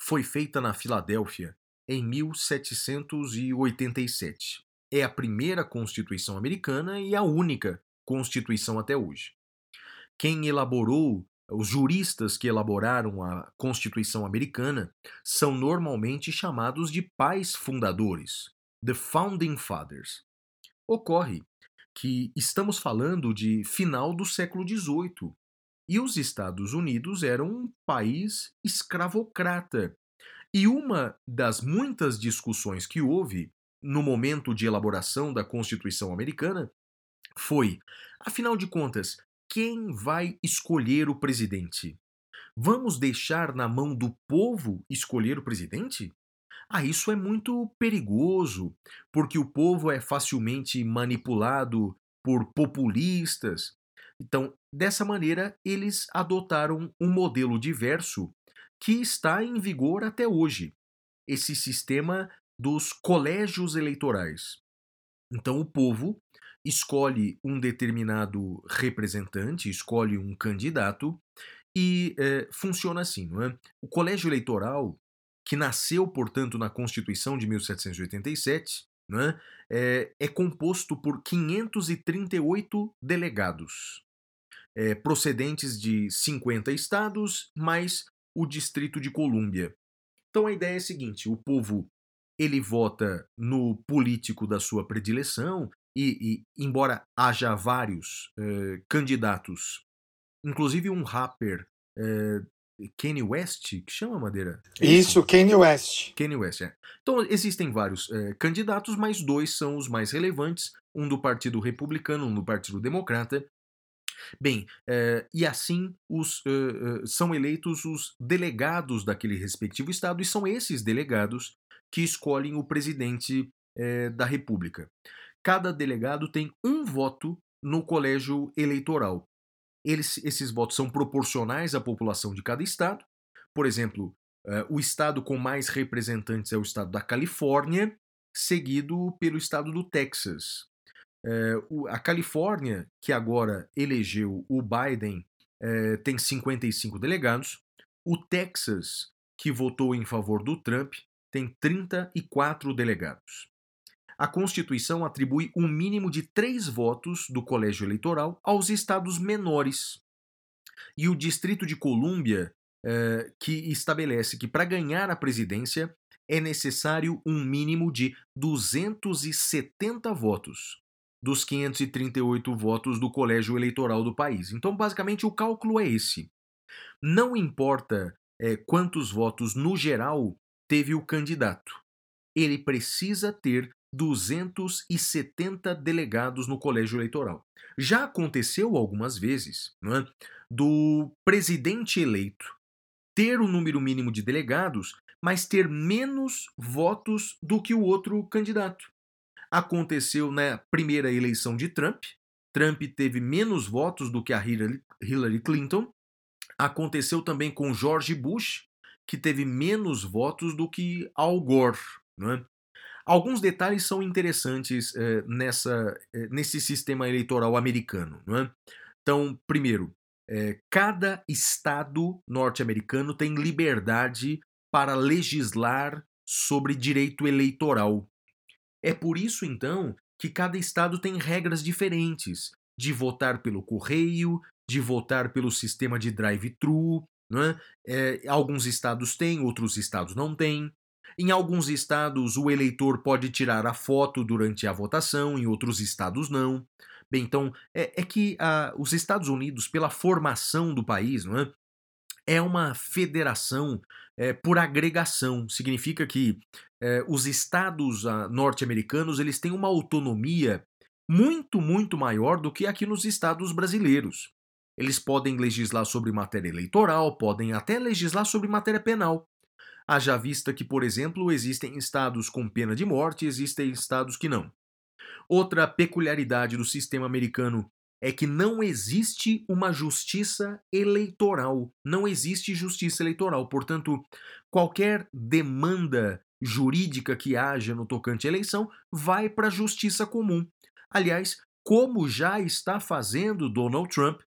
foi feita na Filadélfia em 1787. É a primeira Constituição americana e a única Constituição até hoje. Quem elaborou os juristas que elaboraram a Constituição americana são normalmente chamados de pais fundadores, the Founding Fathers. Ocorre que estamos falando de final do século XVIII e os Estados Unidos eram um país escravocrata. E uma das muitas discussões que houve no momento de elaboração da Constituição americana foi, afinal de contas, quem vai escolher o presidente? Vamos deixar na mão do povo escolher o presidente? Ah, isso é muito perigoso, porque o povo é facilmente manipulado por populistas. Então, dessa maneira, eles adotaram um modelo diverso que está em vigor até hoje. Esse sistema dos colégios eleitorais. Então, o povo escolhe um determinado representante, escolhe um candidato e é, funciona assim, não é? O colégio eleitoral, que nasceu, portanto, na Constituição de 1787, não é? É, é composto por 538 delegados, é, procedentes de 50 estados, mais o Distrito de Colômbia. Então a ideia é a seguinte: o povo ele vota no político da sua predileção, e, e embora haja vários eh, candidatos, inclusive um rapper, eh, Kanye West, que chama Madeira? É isso, Kanye West. Kanye West, é. Então existem vários eh, candidatos, mas dois são os mais relevantes, um do Partido Republicano, um do Partido Democrata. Bem, e assim os, são eleitos os delegados daquele respectivo estado, e são esses delegados que escolhem o presidente da República cada delegado tem um voto no colégio eleitoral. Eles, esses votos são proporcionais à população de cada estado. Por exemplo, uh, o estado com mais representantes é o estado da Califórnia, seguido pelo estado do Texas. O, a Califórnia, que agora elegeu o Biden, uh, tem 55 delegados. O Texas, que votou em favor do Trump, tem 34 delegados a Constituição atribui um mínimo de três votos do colégio eleitoral aos estados menores. E o Distrito de Colômbia, eh, que estabelece que para ganhar a presidência é necessário um mínimo de 270 votos dos 538 votos do colégio eleitoral do país. Então, basicamente, o cálculo é esse. Não importa eh, quantos votos no geral teve o candidato, ele precisa ter 270 delegados no colégio eleitoral. Já aconteceu algumas vezes é, do presidente eleito ter o número mínimo de delegados, mas ter menos votos do que o outro candidato. Aconteceu na primeira eleição de Trump. Trump teve menos votos do que a Hillary Clinton. Aconteceu também com George Bush, que teve menos votos do que Al Gore. É? Alguns detalhes são interessantes eh, nessa, eh, nesse sistema eleitoral americano. Não é? Então, primeiro, eh, cada estado norte-americano tem liberdade para legislar sobre direito eleitoral. É por isso, então, que cada estado tem regras diferentes de votar pelo correio, de votar pelo sistema de drive-thru. É? É, alguns estados têm, outros estados não têm. Em alguns estados, o eleitor pode tirar a foto durante a votação, em outros estados, não. Bem, então, é, é que uh, os Estados Unidos, pela formação do país, não é? é uma federação é, por agregação. Significa que é, os estados uh, norte-americanos eles têm uma autonomia muito, muito maior do que aqui nos estados brasileiros. Eles podem legislar sobre matéria eleitoral, podem até legislar sobre matéria penal. Haja vista que, por exemplo, existem estados com pena de morte e existem estados que não. Outra peculiaridade do sistema americano é que não existe uma justiça eleitoral. Não existe justiça eleitoral. Portanto, qualquer demanda jurídica que haja no tocante à eleição vai para a justiça comum. Aliás, como já está fazendo Donald Trump,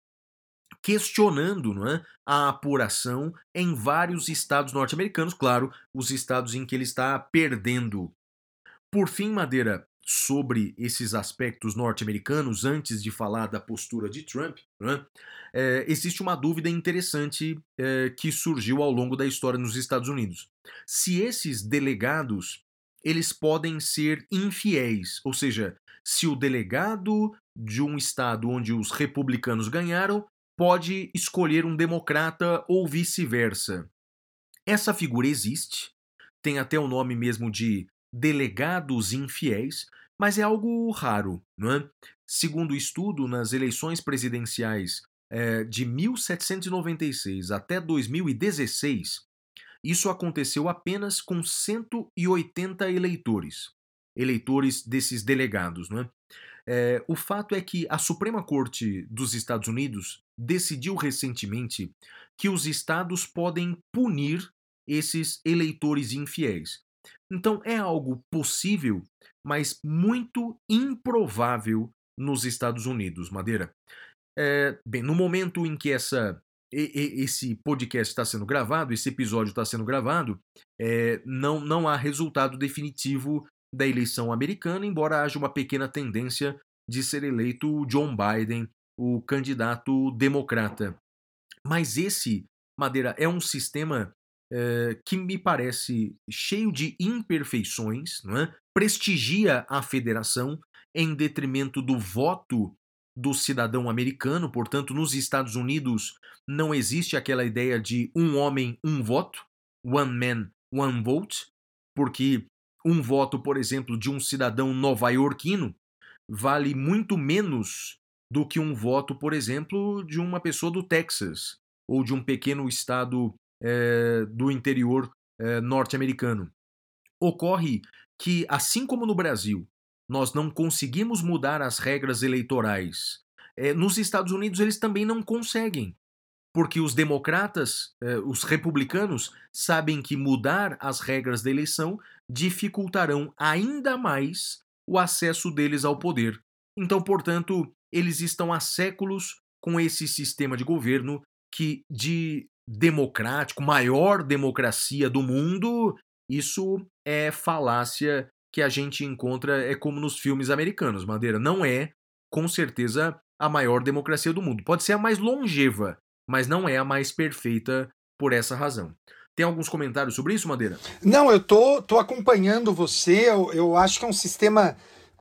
questionando não é, a apuração em vários estados norte-americanos, claro, os estados em que ele está perdendo. Por fim, Madeira, sobre esses aspectos norte-americanos, antes de falar da postura de Trump, né, é, existe uma dúvida interessante é, que surgiu ao longo da história nos Estados Unidos. Se esses delegados eles podem ser infiéis, ou seja, se o delegado de um estado onde os republicanos ganharam pode escolher um democrata ou vice-versa. Essa figura existe, tem até o nome mesmo de delegados infiéis, mas é algo raro, não é? Segundo o estudo, nas eleições presidenciais é, de 1796 até 2016, isso aconteceu apenas com 180 eleitores, eleitores desses delegados, não é? É, o fato é que a Suprema Corte dos Estados Unidos decidiu recentemente que os estados podem punir esses eleitores infiéis. Então é algo possível, mas muito improvável nos Estados Unidos, Madeira. É, bem, no momento em que essa, esse podcast está sendo gravado, esse episódio está sendo gravado, é, não, não há resultado definitivo da eleição americana, embora haja uma pequena tendência de ser eleito John Biden, o candidato democrata. Mas esse, Madeira, é um sistema é, que me parece cheio de imperfeições, não é? prestigia a federação em detrimento do voto do cidadão americano, portanto, nos Estados Unidos não existe aquela ideia de um homem, um voto, one man, one vote, porque um voto, por exemplo, de um cidadão nova-iorquino vale muito menos do que um voto, por exemplo, de uma pessoa do Texas ou de um pequeno estado é, do interior é, norte-americano. Ocorre que, assim como no Brasil, nós não conseguimos mudar as regras eleitorais, é, nos Estados Unidos eles também não conseguem. Porque os democratas, os republicanos, sabem que mudar as regras da eleição dificultarão ainda mais o acesso deles ao poder. Então, portanto, eles estão há séculos com esse sistema de governo que de democrático, maior democracia do mundo, isso é falácia que a gente encontra é como nos filmes americanos. Madeira não é, com certeza, a maior democracia do mundo. Pode ser a mais longeva, mas não é a mais perfeita por essa razão. Tem alguns comentários sobre isso, Madeira? Não, eu tô, tô acompanhando você. Eu, eu acho que é um sistema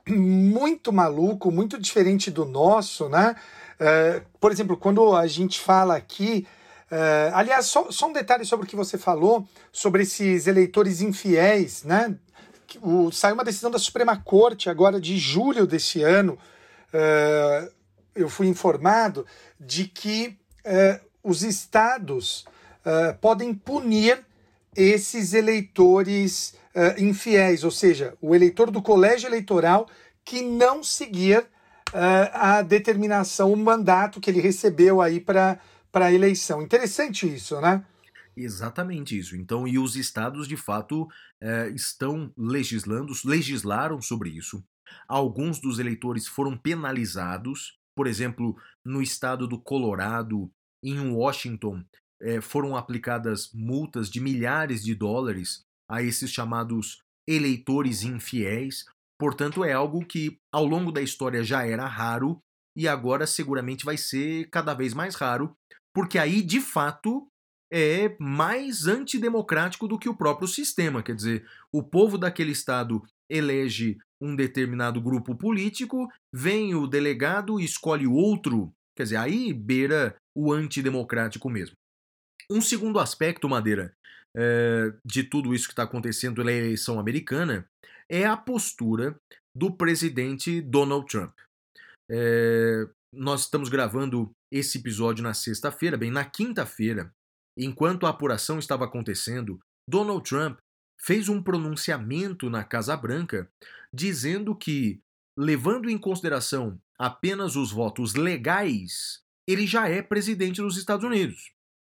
muito maluco, muito diferente do nosso, né? Uh, por exemplo, quando a gente fala aqui Uh, aliás, só, só, um detalhe sobre o que você falou, sobre esses eleitores infiéis, né? O, saiu uma decisão da Suprema Corte agora de julho desse ano. Uh, eu fui informado de que uh, os estados podem punir esses eleitores infiéis, ou seja, o eleitor do colégio eleitoral que não seguir a determinação, o mandato que ele recebeu aí para a eleição. Interessante isso, né? Exatamente isso. Então, e os estados de fato é, estão legislando, legislaram sobre isso. Alguns dos eleitores foram penalizados. Por exemplo, no estado do Colorado, em Washington, é, foram aplicadas multas de milhares de dólares a esses chamados eleitores infiéis. Portanto, é algo que ao longo da história já era raro e agora seguramente vai ser cada vez mais raro, porque aí, de fato, é mais antidemocrático do que o próprio sistema. Quer dizer, o povo daquele estado elege um determinado grupo político, vem o delegado e escolhe outro. Quer dizer, aí beira o antidemocrático mesmo. Um segundo aspecto, Madeira, é, de tudo isso que está acontecendo na eleição americana é a postura do presidente Donald Trump. É, nós estamos gravando esse episódio na sexta-feira, bem, na quinta-feira, enquanto a apuração estava acontecendo, Donald Trump fez um pronunciamento na Casa Branca dizendo que, levando em consideração apenas os votos legais, ele já é presidente dos Estados Unidos.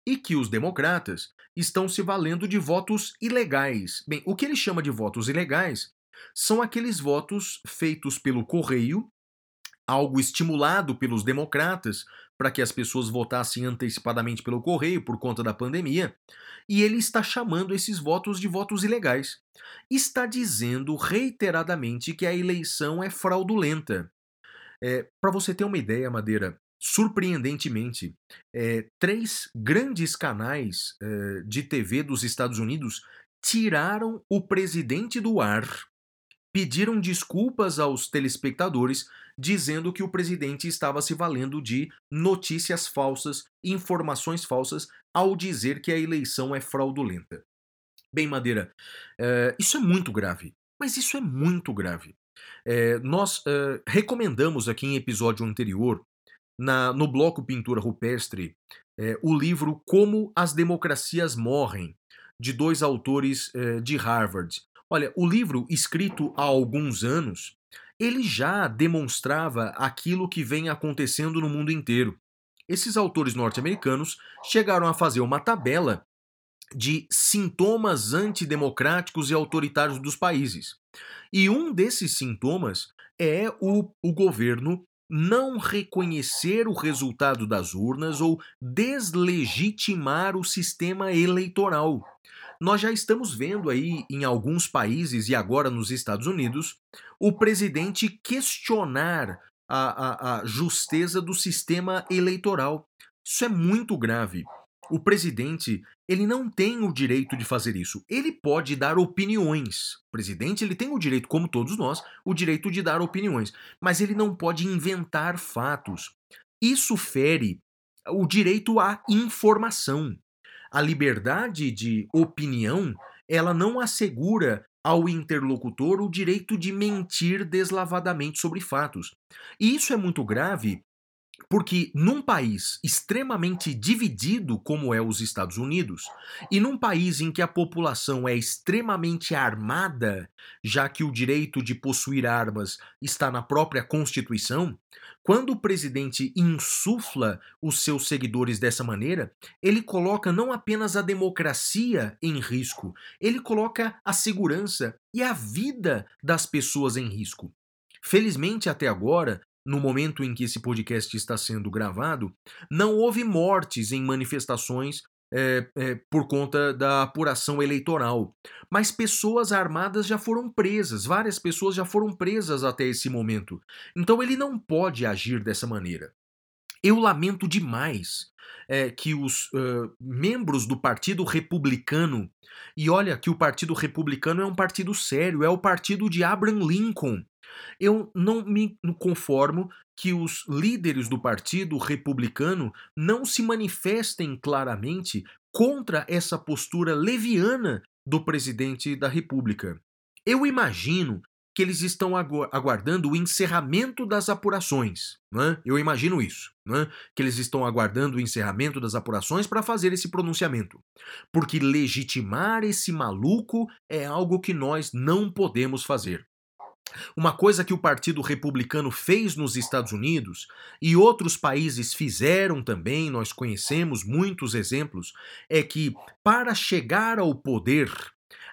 E que os democratas estão se valendo de votos ilegais. Bem, o que ele chama de votos ilegais são aqueles votos feitos pelo correio, algo estimulado pelos democratas para que as pessoas votassem antecipadamente pelo correio por conta da pandemia, e ele está chamando esses votos de votos ilegais. Está dizendo reiteradamente que a eleição é fraudulenta. É, para você ter uma ideia, Madeira, surpreendentemente, é, três grandes canais é, de TV dos Estados Unidos tiraram o presidente do ar pediram desculpas aos telespectadores, dizendo que o presidente estava se valendo de notícias falsas, informações falsas, ao dizer que a eleição é fraudulenta. Bem, Madeira, uh, isso é muito grave, mas isso é muito grave. Uh, nós uh, recomendamos aqui em episódio anterior, na, no bloco Pintura Rupestre, o livro Como as Democracias Morrem, de dois autores de Harvard, Olha, o livro, escrito há alguns anos, ele já demonstrava aquilo que vem acontecendo no mundo inteiro. Esses autores norte-americanos chegaram a fazer uma tabela de sintomas antidemocráticos e autoritários dos países. E um desses sintomas é o, o governo não reconhecer o resultado das urnas ou deslegitimar o sistema eleitoral. Nós já estamos vendo aí em alguns países e agora nos Estados Unidos o presidente questionar a, a, a justeza do sistema eleitoral. Isso é muito grave. O presidente, ele não tem o direito de fazer isso. Ele pode dar opiniões. O presidente, ele tem o direito, como todos nós, o direito de dar opiniões, mas ele não pode inventar fatos. Isso fere o direito à informação a liberdade de opinião, ela não assegura ao interlocutor o direito de mentir deslavadamente sobre fatos. E isso é muito grave porque num país extremamente dividido como é os Estados Unidos, e num país em que a população é extremamente armada, já que o direito de possuir armas está na própria Constituição, quando o presidente insufla os seus seguidores dessa maneira, ele coloca não apenas a democracia em risco, ele coloca a segurança e a vida das pessoas em risco. Felizmente, até agora, no momento em que esse podcast está sendo gravado, não houve mortes em manifestações é, é, por conta da apuração eleitoral. Mas pessoas armadas já foram presas, várias pessoas já foram presas até esse momento. Então ele não pode agir dessa maneira. Eu lamento demais é, que os uh, membros do Partido Republicano, e olha que o Partido Republicano é um partido sério, é o partido de Abraham Lincoln. Eu não me conformo que os líderes do Partido Republicano não se manifestem claramente contra essa postura leviana do presidente da República. Eu imagino que eles estão aguardando o encerramento das apurações. Né? Eu imagino isso. Né? Que eles estão aguardando o encerramento das apurações para fazer esse pronunciamento. Porque legitimar esse maluco é algo que nós não podemos fazer. Uma coisa que o Partido Republicano fez nos Estados Unidos e outros países fizeram também, nós conhecemos muitos exemplos, é que, para chegar ao poder,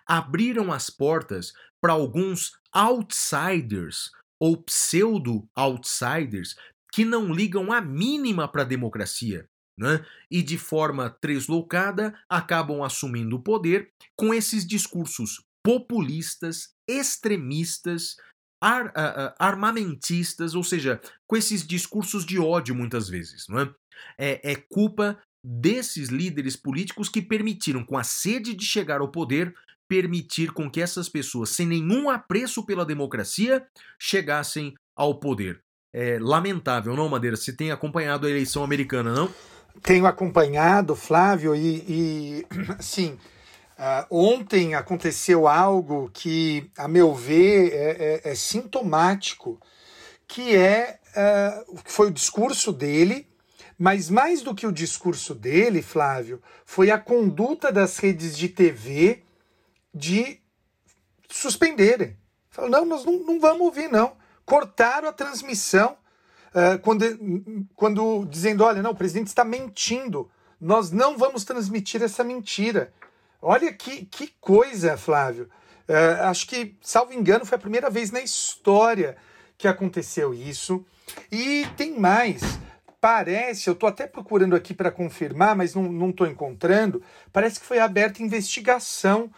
abriram as portas para alguns outsiders ou pseudo-outsiders que não ligam a mínima para a democracia. Né? E de forma tresloucada acabam assumindo o poder com esses discursos populistas, extremistas, ar, uh, armamentistas, ou seja, com esses discursos de ódio muitas vezes. Não é? É, é culpa desses líderes políticos que permitiram, com a sede de chegar ao poder, permitir com que essas pessoas, sem nenhum apreço pela democracia, chegassem ao poder. É lamentável, não, Madeira? Você tem acompanhado a eleição americana, não? Tenho acompanhado, Flávio, e, e sim, Uh, ontem aconteceu algo que, a meu ver, é, é, é sintomático, que é uh, foi o discurso dele Mas mais do que o discurso dele, Flávio, foi a conduta das redes de TV de suspenderem. Falaram, não, nós não, não vamos ouvir, não. Cortaram a transmissão uh, quando, quando dizendo, olha, não, o presidente está mentindo. Nós não vamos transmitir essa mentira. Olha que, que coisa, Flávio. Uh, acho que, salvo engano, foi a primeira vez na história que aconteceu isso. E tem mais. Parece, eu estou até procurando aqui para confirmar, mas não estou encontrando. Parece que foi aberta investigação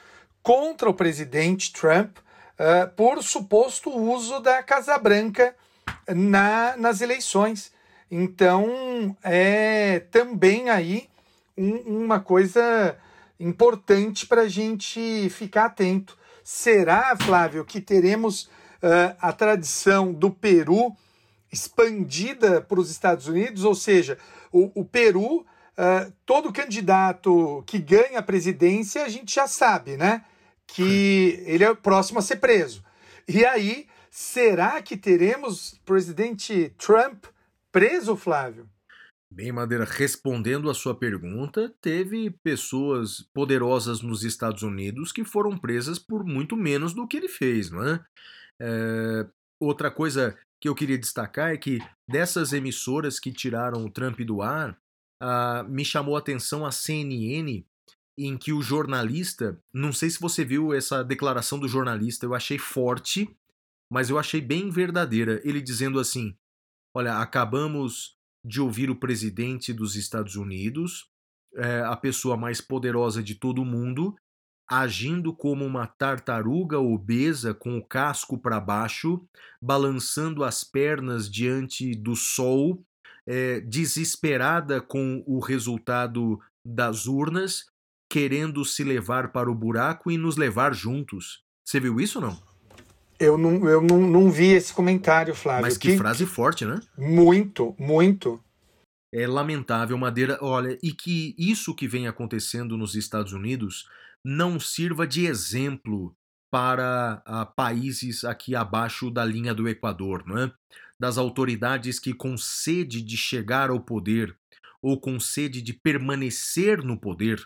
contra o presidente Trump uh, por suposto uso da Casa Branca na, nas eleições. Então, é também aí um, uma coisa importante para a gente ficar atento. Será, Flávio, que teremos uh, a tradição do Peru expandida para os Estados Unidos? Ou seja, o, o Peru, uh, todo candidato que ganha a presidência, a gente já sabe, né? Que ele é o próximo a ser preso. E aí, será que teremos presidente Trump preso, Flávio? Bem, Madeira, respondendo a sua pergunta, teve pessoas poderosas nos Estados Unidos que foram presas por muito menos do que ele fez, não é? é outra coisa que eu queria destacar é que dessas emissoras que tiraram o Trump do ar, me chamou a atenção a CNN, em que o jornalista, não sei se você viu essa declaração do jornalista, eu achei forte, mas eu achei bem verdadeira. Ele dizendo assim: Olha, acabamos de ouvir o presidente dos Estados Unidos, é, a pessoa mais poderosa de todo o mundo, agindo como uma tartaruga obesa com o casco para baixo, balançando as pernas diante do sol, é, desesperada com o resultado das urnas, querendo se levar para o buraco e nos levar juntos. Você viu isso não? Eu não, eu não, não vi esse comentário, Flávio. Mas que, que frase forte, né? Muito, muito. É lamentável, Madeira. Olha, e que isso que vem acontecendo nos Estados Unidos não sirva de exemplo para uh, países aqui abaixo da linha do Equador, não é? Das autoridades que, com sede de chegar ao poder ou com sede de permanecer no poder,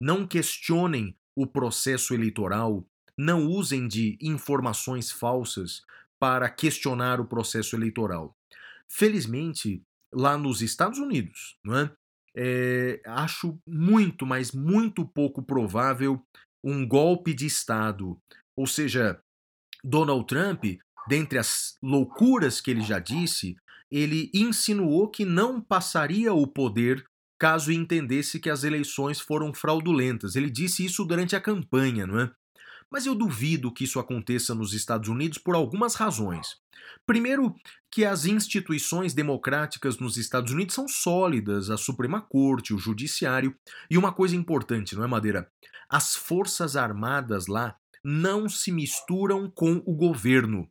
não questionem o processo eleitoral não usem de informações falsas para questionar o processo eleitoral. Felizmente, lá nos Estados Unidos, não é? é acho muito, mas muito pouco provável um golpe de Estado. Ou seja, Donald Trump, dentre as loucuras que ele já disse, ele insinuou que não passaria o poder caso entendesse que as eleições foram fraudulentas. Ele disse isso durante a campanha, não é? Mas eu duvido que isso aconteça nos Estados Unidos por algumas razões. Primeiro, que as instituições democráticas nos Estados Unidos são sólidas, a Suprema Corte, o Judiciário. E uma coisa importante, não é, Madeira? As Forças Armadas lá não se misturam com o governo.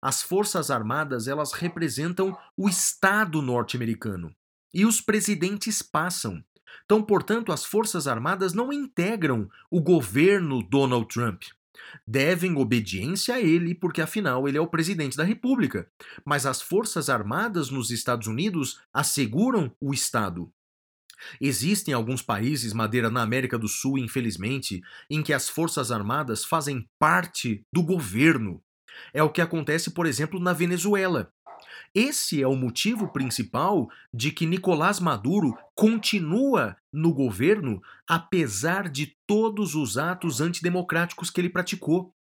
As Forças Armadas, elas representam o Estado norte-americano. E os presidentes passam. Então, portanto, as Forças Armadas não integram o governo Donald Trump devem obediência a ele, porque afinal ele é o presidente da República. Mas as Forças Armadas nos Estados Unidos asseguram o Estado. Existem alguns países, Madeira, na América do Sul, infelizmente, em que as Forças Armadas fazem parte do governo. É o que acontece, por exemplo, na Venezuela. Esse é o motivo principal de que Nicolás Maduro continua no governo apesar de todos os atos antidemocráticos que ele praticou.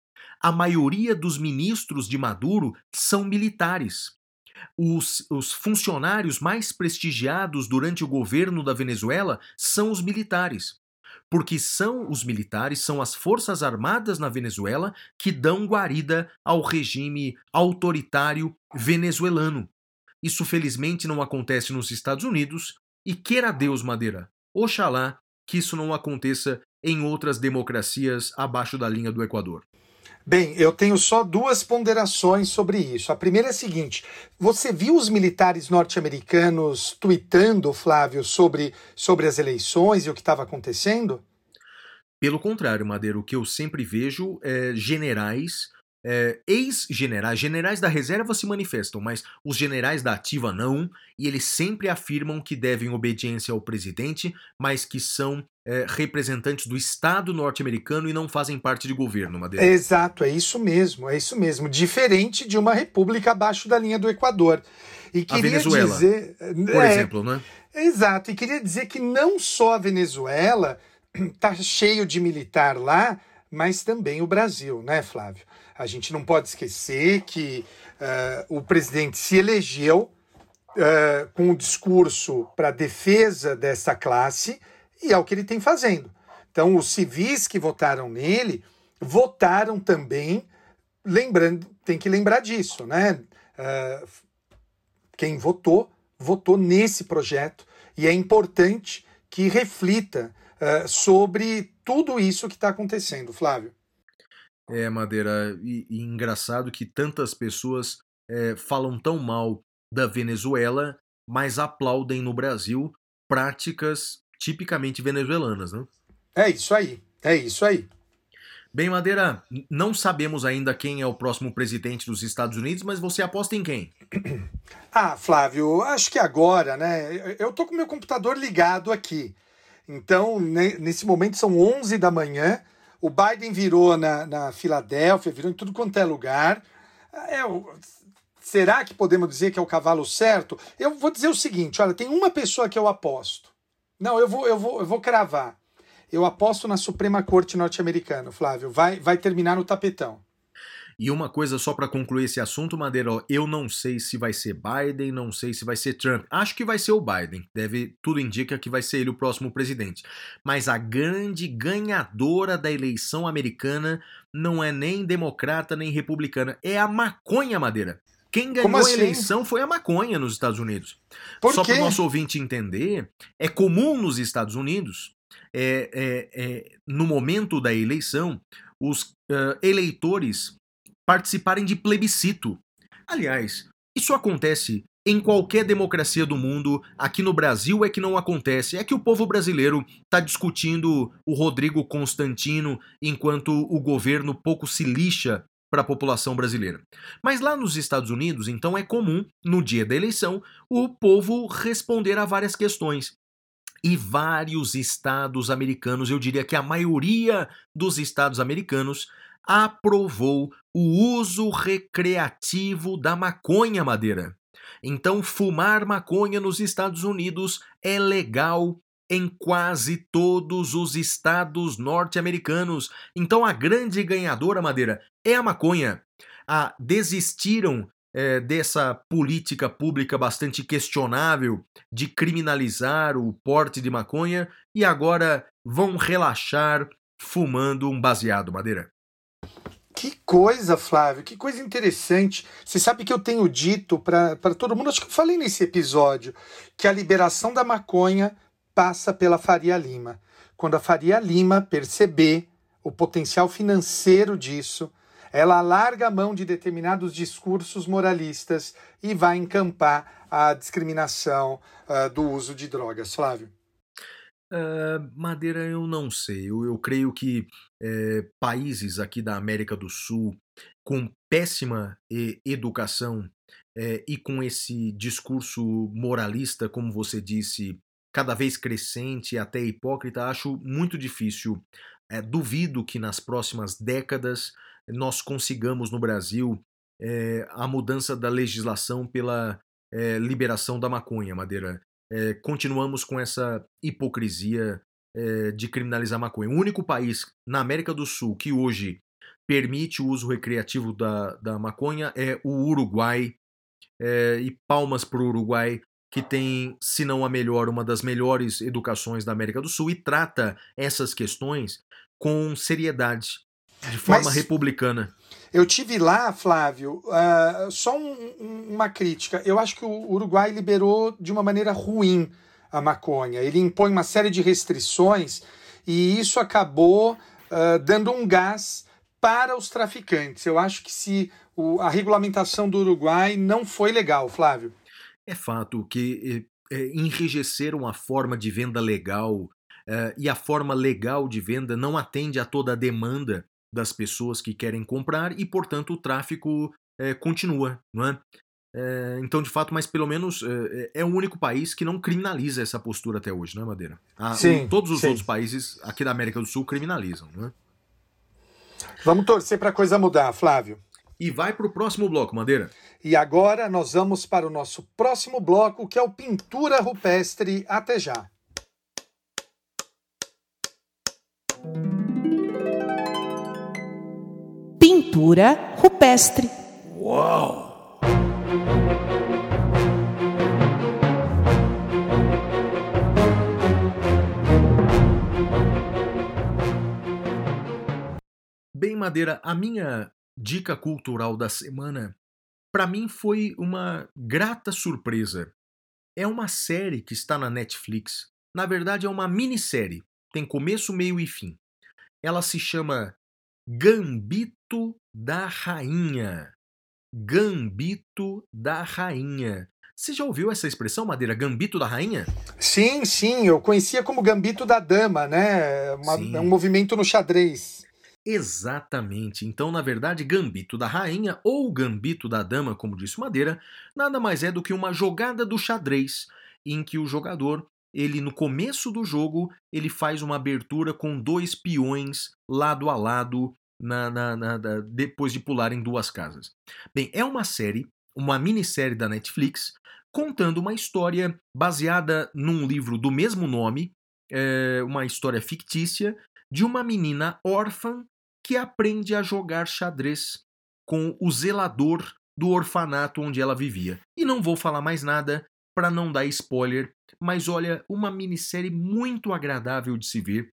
A maioria dos ministros de Maduro são militares. Os, os, funcionários mais prestigiados durante o governo da Venezuela são os militares. Porque são os militares, são as forças armadas na Venezuela que dão guarida ao regime autoritário venezuelano. Isso felizmente não acontece nos Estados Unidos e queira Deus, Madeira, oxalá que isso não aconteça em outras democracias abaixo da linha do Equador. Bem, eu tenho só duas ponderações sobre isso. A primeira é a seguinte: você viu os militares norte-americanos tweetando, Flávio, sobre, sobre as eleições e o que estava acontecendo? Pelo contrário, Madeira, o que eu sempre vejo é generais é, ex-generais, generais da reserva se manifestam, mas os generais da ativa não, e eles sempre afirmam que devem obediência ao presidente, mas que são é, representantes do Estado norte-americano e não fazem parte de governo, Madeira. Exato, é isso mesmo, é isso mesmo. Diferente de uma república abaixo da linha do Equador. E queria a Venezuela, dizer, por é, exemplo, né? Exato, e queria dizer que não só a Venezuela está cheio de militar lá, mas também o Brasil, né, Flávio? A gente não pode esquecer que uh, o presidente se elegeu uh, com um discurso para defesa dessa classe e é o que ele tem fazendo. Então, os civis que votaram nele votaram também, lembrando, tem que lembrar disso, né? Uh, quem votou, votou nesse projeto e é importante que reflita uh, sobre tudo isso que está acontecendo, Flávio. É, Madeira, e, e engraçado que tantas pessoas é, falam tão mal da Venezuela, mas aplaudem no Brasil práticas tipicamente venezuelanas, né? É isso aí, é isso aí. Bem, Madeira, não sabemos ainda quem é o próximo presidente dos Estados Unidos, mas você aposta em quem? Ah, Flávio, acho que agora, né? Eu tô com meu computador ligado aqui. Então, nesse momento são 11 da manhã. O Biden virou na, na Filadélfia, virou em tudo quanto é lugar. É, será que podemos dizer que é o cavalo certo? Eu vou dizer o seguinte: olha, tem uma pessoa que eu aposto. Não, eu vou, eu vou, eu vou cravar. Eu aposto na Suprema Corte norte-americana, Flávio. Vai, vai terminar no tapetão. E uma coisa só para concluir esse assunto, Madeira, ó, eu não sei se vai ser Biden, não sei se vai ser Trump. Acho que vai ser o Biden. Deve, tudo indica que vai ser ele o próximo presidente. Mas a grande ganhadora da eleição americana não é nem democrata nem republicana, é a maconha, Madeira. Quem ganhou assim? a eleição foi a maconha nos Estados Unidos. Por Só para o nosso ouvinte entender, é comum nos Estados Unidos, é, é, é, no momento da eleição, os uh, eleitores participarem de plebiscito. Aliás, isso acontece em qualquer democracia do mundo, aqui no Brasil é que não acontece. É que o povo brasileiro está discutindo o Rodrigo Constantino enquanto o governo pouco se lixa para a população brasileira. Mas lá nos Estados Unidos, então é comum, no dia da eleição, o povo responder a várias questões. E vários estados americanos, eu diria que a maioria dos estados americanos, aprovou o uso recreativo da maconha madeira. Então, fumar maconha nos Estados Unidos é legal em quase todos os estados norte-americanos. Então, a grande ganhadora madeira é a maconha. Ah, desistiram é, dessa política pública bastante questionável de criminalizar o porte de maconha e agora vão relaxar fumando um baseado, Madeira. Que coisa, Flávio, que coisa interessante. Você sabe que eu tenho dito para todo mundo, acho que eu falei nesse episódio, que a liberação da maconha passa pela Faria Lima. Quando a Faria Lima perceber o potencial financeiro disso, ela larga a mão de determinados discursos moralistas e vai encampar a discriminação uh, do uso de drogas. Flávio. Uh, Madeira, eu não sei. Eu, eu creio que é, países aqui da América do Sul com péssima educação é, e com esse discurso moralista, como você disse, cada vez crescente e até hipócrita, acho muito difícil. É, duvido que nas próximas décadas nós consigamos no Brasil é, a mudança da legislação pela é, liberação da maconha, Madeira. Continuamos com essa hipocrisia de criminalizar maconha. O único país na América do Sul que hoje permite o uso recreativo da, da maconha é o Uruguai. É, e palmas para o Uruguai, que tem, se não a melhor, uma das melhores educações da América do Sul e trata essas questões com seriedade, de forma Mas republicana. Eu tive lá, Flávio, uh, só um- um- uma crítica. Eu acho que o Uruguai liberou de uma maneira ruim a maconha. Ele impõe uma série de restrições e isso acabou uh, dando um gás para os traficantes. Eu acho que se o- a regulamentação do Uruguai não foi legal, Flávio. É fato que eh, enrijeceram a forma de venda legal eh, e a forma legal de venda não atende a toda a demanda das pessoas que querem comprar e, portanto, o tráfico é, continua, não é? É, então, de fato, mas pelo menos é, é, o único país que não criminaliza essa postura até hoje, não é, Madeira? Ah, sim, o, todos os sim. outros países aqui da América do Sul criminalizam, não é? Vamos torcer para a coisa mudar, Flávio. E vai para o próximo bloco, Madeira. E agora nós vamos para o nosso próximo bloco, que é o Pintura Rupestre. Até já. Pintura rupestre. Uau! Bem, Madeira, a minha dica cultural da semana, para mim foi uma grata surpresa. É uma série que está na Netflix. Na verdade, é uma minissérie. Tem começo, meio e fim. Ela se chama Gambito da Rainha. Gambito da Rainha. Você já ouviu essa expressão, Madeira? Gambito da Rainha? Sim, sim, eu conhecia como Gambito da Dama, né? Uma, é um movimento no xadrez. Exatamente. Então, na verdade, Gambito da Rainha ou Gambito da Dama, como disse Madeira, nada mais é do que uma jogada do xadrez em que o jogador, ele no começo do jogo, ele faz uma abertura com dois peões lado a lado na, na- na- depois de pularem duas casas. Bem, é uma série, uma minissérie da Netflix, contando uma história baseada num livro do mesmo nome, é, uma história fictícia, de uma menina órfã que aprende a jogar xadrez com o zelador do orfanato onde ela vivia. E não vou falar mais nada para não dar spoiler, mas olha, uma minissérie muito agradável de se ver.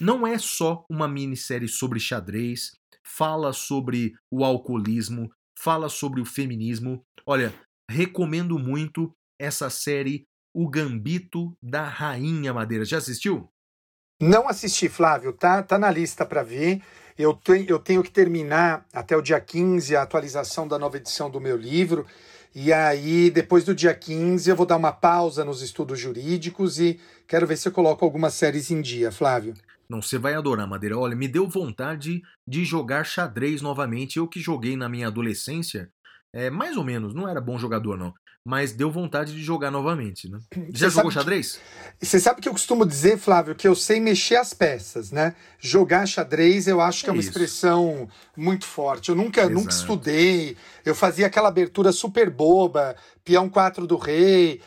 Não é só uma minissérie sobre xadrez, fala sobre o alcoolismo, fala sobre o feminismo. Olha, recomendo muito essa série O Gambito da Rainha Madeira. Já assistiu? Não assisti, Flávio, tá, tá na lista para ver. Eu, te, eu tenho que terminar até o dia 15 a atualização da nova edição do meu livro. E aí, depois do dia 15, eu vou dar uma pausa nos estudos jurídicos e quero ver se eu coloco algumas séries em dia, Flávio. Não, você vai adorar, Madeira. Olha, me deu vontade de jogar xadrez novamente. Eu que joguei na minha adolescência, é, mais ou menos, não era bom jogador, não. Mas deu vontade de jogar novamente, né? Já Você jogou que- xadrez? E você sabe que eu costumo dizer, Flávio, que eu sei mexer as peças, né? Jogar xadrez eu acho que é, É uma isso. expressão muito forte. Eu nunca, nunca Exato. estudei. Eu fazia aquela abertura super boba, peão 4 do rei,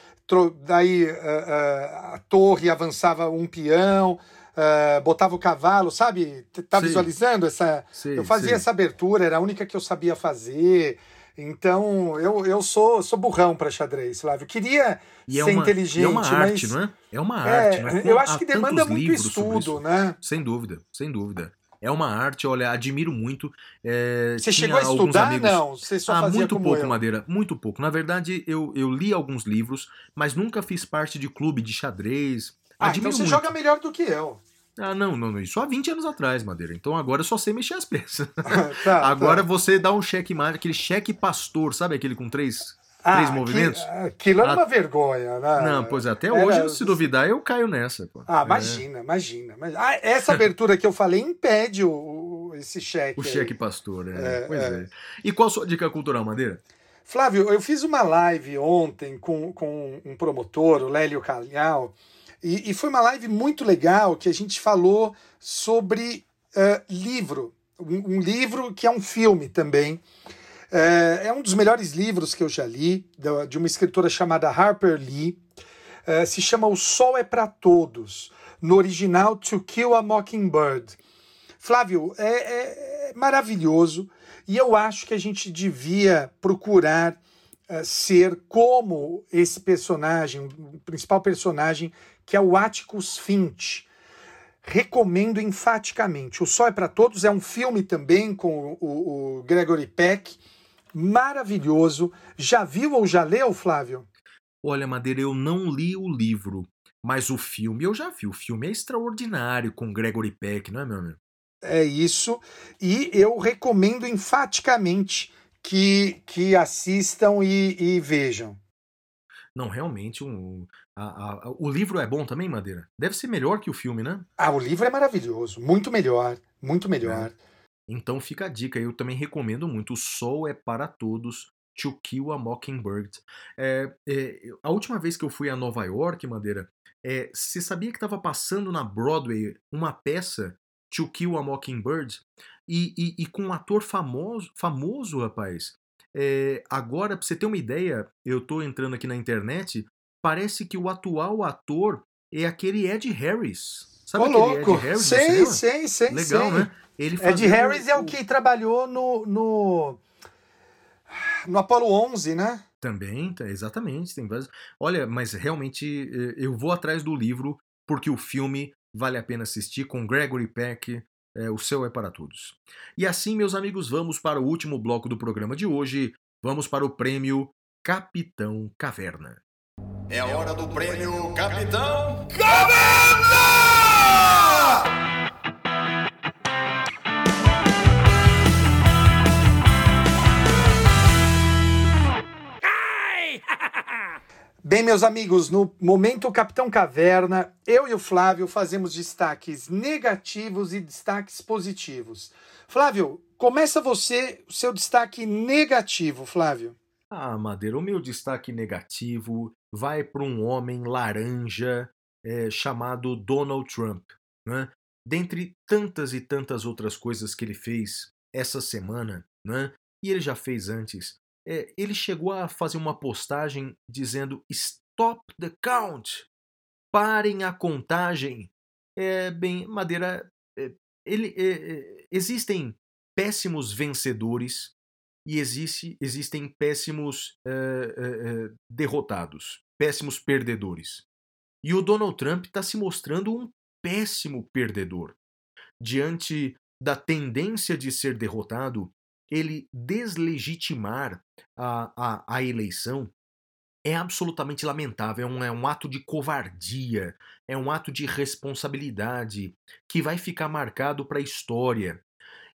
daí ah, ah, a torre avançava um peão, ah, botava o cavalo, sabe? Tá Sei. visualizando essa. Sei, eu fazia sei. essa abertura, era a única que eu sabia fazer. Então, eu, eu sou, sou burrão para xadrez, Flávio. Queria E é ser uma, inteligente, e é uma arte, mas... não é? É uma É, arte, é? eu acho que demanda muito estudo, né? Sem dúvida, sem dúvida. É uma arte, olha, admiro muito. É, Você chegou a estudar? amigos- Não, você só ah, fazia muito pouco, eu. Madeira, muito pouco. Na verdade, eu, eu li alguns livros, mas nunca fiz parte de clube de xadrez. Ah, Admiro então você muito. joga melhor do que eu. Ah, não, não, não. Isso há 20 anos atrás, Madeira. Então agora eu só sei mexer as peças. Tá, agora tá. você dá um cheque mate, aquele cheque pastor, sabe aquele com três, Ah, três movimentos? Aquilo era Ah, uma vergonha, né? Não, pois é, até Era- hoje, se duvidar, eu caio nessa. Pô. Ah, É, imagina, imagina. Mas, ah, essa abertura que eu falei impede o, o- esse cheque. o aí. cheque pastor, é. É, pois é. é. E qual a sua dica cultural, Madeira? Flávio, eu fiz uma live ontem com, com um promotor, o Lélio Calhau, e, e foi uma live muito legal que a gente falou sobre eh, livro. Um, um livro que é um filme também. Eh, é um dos melhores livros que eu já li, de uma escritora chamada Harper Lee. Eh, se chama O Sol é para Todos, no original To Kill a Mockingbird. Flávio, é, é- é maravilhoso e eu acho que a gente devia procurar ser como esse personagem, o principal personagem, que é o Atticus Finch. Recomendo enfaticamente. O Sol é para Todos é um filme também com o, o Gregory Peck, maravilhoso. Já viu ou já leu, Flávio? Olha, Madeira, eu não li o livro, mas o filme eu já vi. O filme é extraordinário com Gregory Peck, não é, meu amigo? É isso. E eu recomendo enfaticamente que, que assistam e, e vejam. Não, realmente, um, a- a- o livro é bom também, Madeira? Deve ser melhor que o filme, né? Ah, o livro é maravilhoso, muito melhor, muito melhor. Então fica a dica, eu também recomendo muito. O Sol é para todos. To Kill a Mockingbird. É, é, a última vez que eu fui a Nova York, Madeira, é, você sabia que estava passando na Broadway uma peça, To Kill a Mockingbird, e, e, e com um ator famoso, famoso rapaz. É, agora, pra você ter uma ideia, eu tô entrando aqui na internet, parece que o atual ator é aquele Ed Harris. Sabe Ô, aquele louco! Ed Harris? cinema? sei, sei, Legal, sei. né? Ele Ed Harris é o que trabalhou no, no, no Apollo 11, né? Também, tá, exatamente. Tem vários. Olha, mas realmente eh, eu vou atrás do livro porque o filme vale a pena assistir com Gregory Peck. eh, o céu é para todos. E assim, meus amigos, vamos para o último bloco do programa de hoje. Vamos para o prêmio Capitão Caverna. É hora do prêmio Capitão Bem, meus amigos, no momento Capitão Caverna, eu e o Flávio fazemos destaques negativos e destaques positivos. Flávio, começa você o seu destaque negativo, Flávio. Ah, Madeira, o meu destaque negativo vai para um homem laranja eh, chamado Donald Trump. Né? Dentre tantas e tantas outras coisas que ele fez essa semana, né? e ele já fez antes, eh, ele chegou a fazer uma postagem dizendo Stop the count! Parem a contagem! É, bem, Madeira, eh, ele, existem péssimos vencedores e existe, existem péssimos eh, eh, derrotados, péssimos perdedores. E o Donald Trump está se mostrando um péssimo perdedor. Diante da tendência de ser derrotado, ele deslegitimar a, a, a eleição é absolutamente lamentável. É um, é um ato de covardia, é um ato de responsabilidade que vai ficar marcado para a história.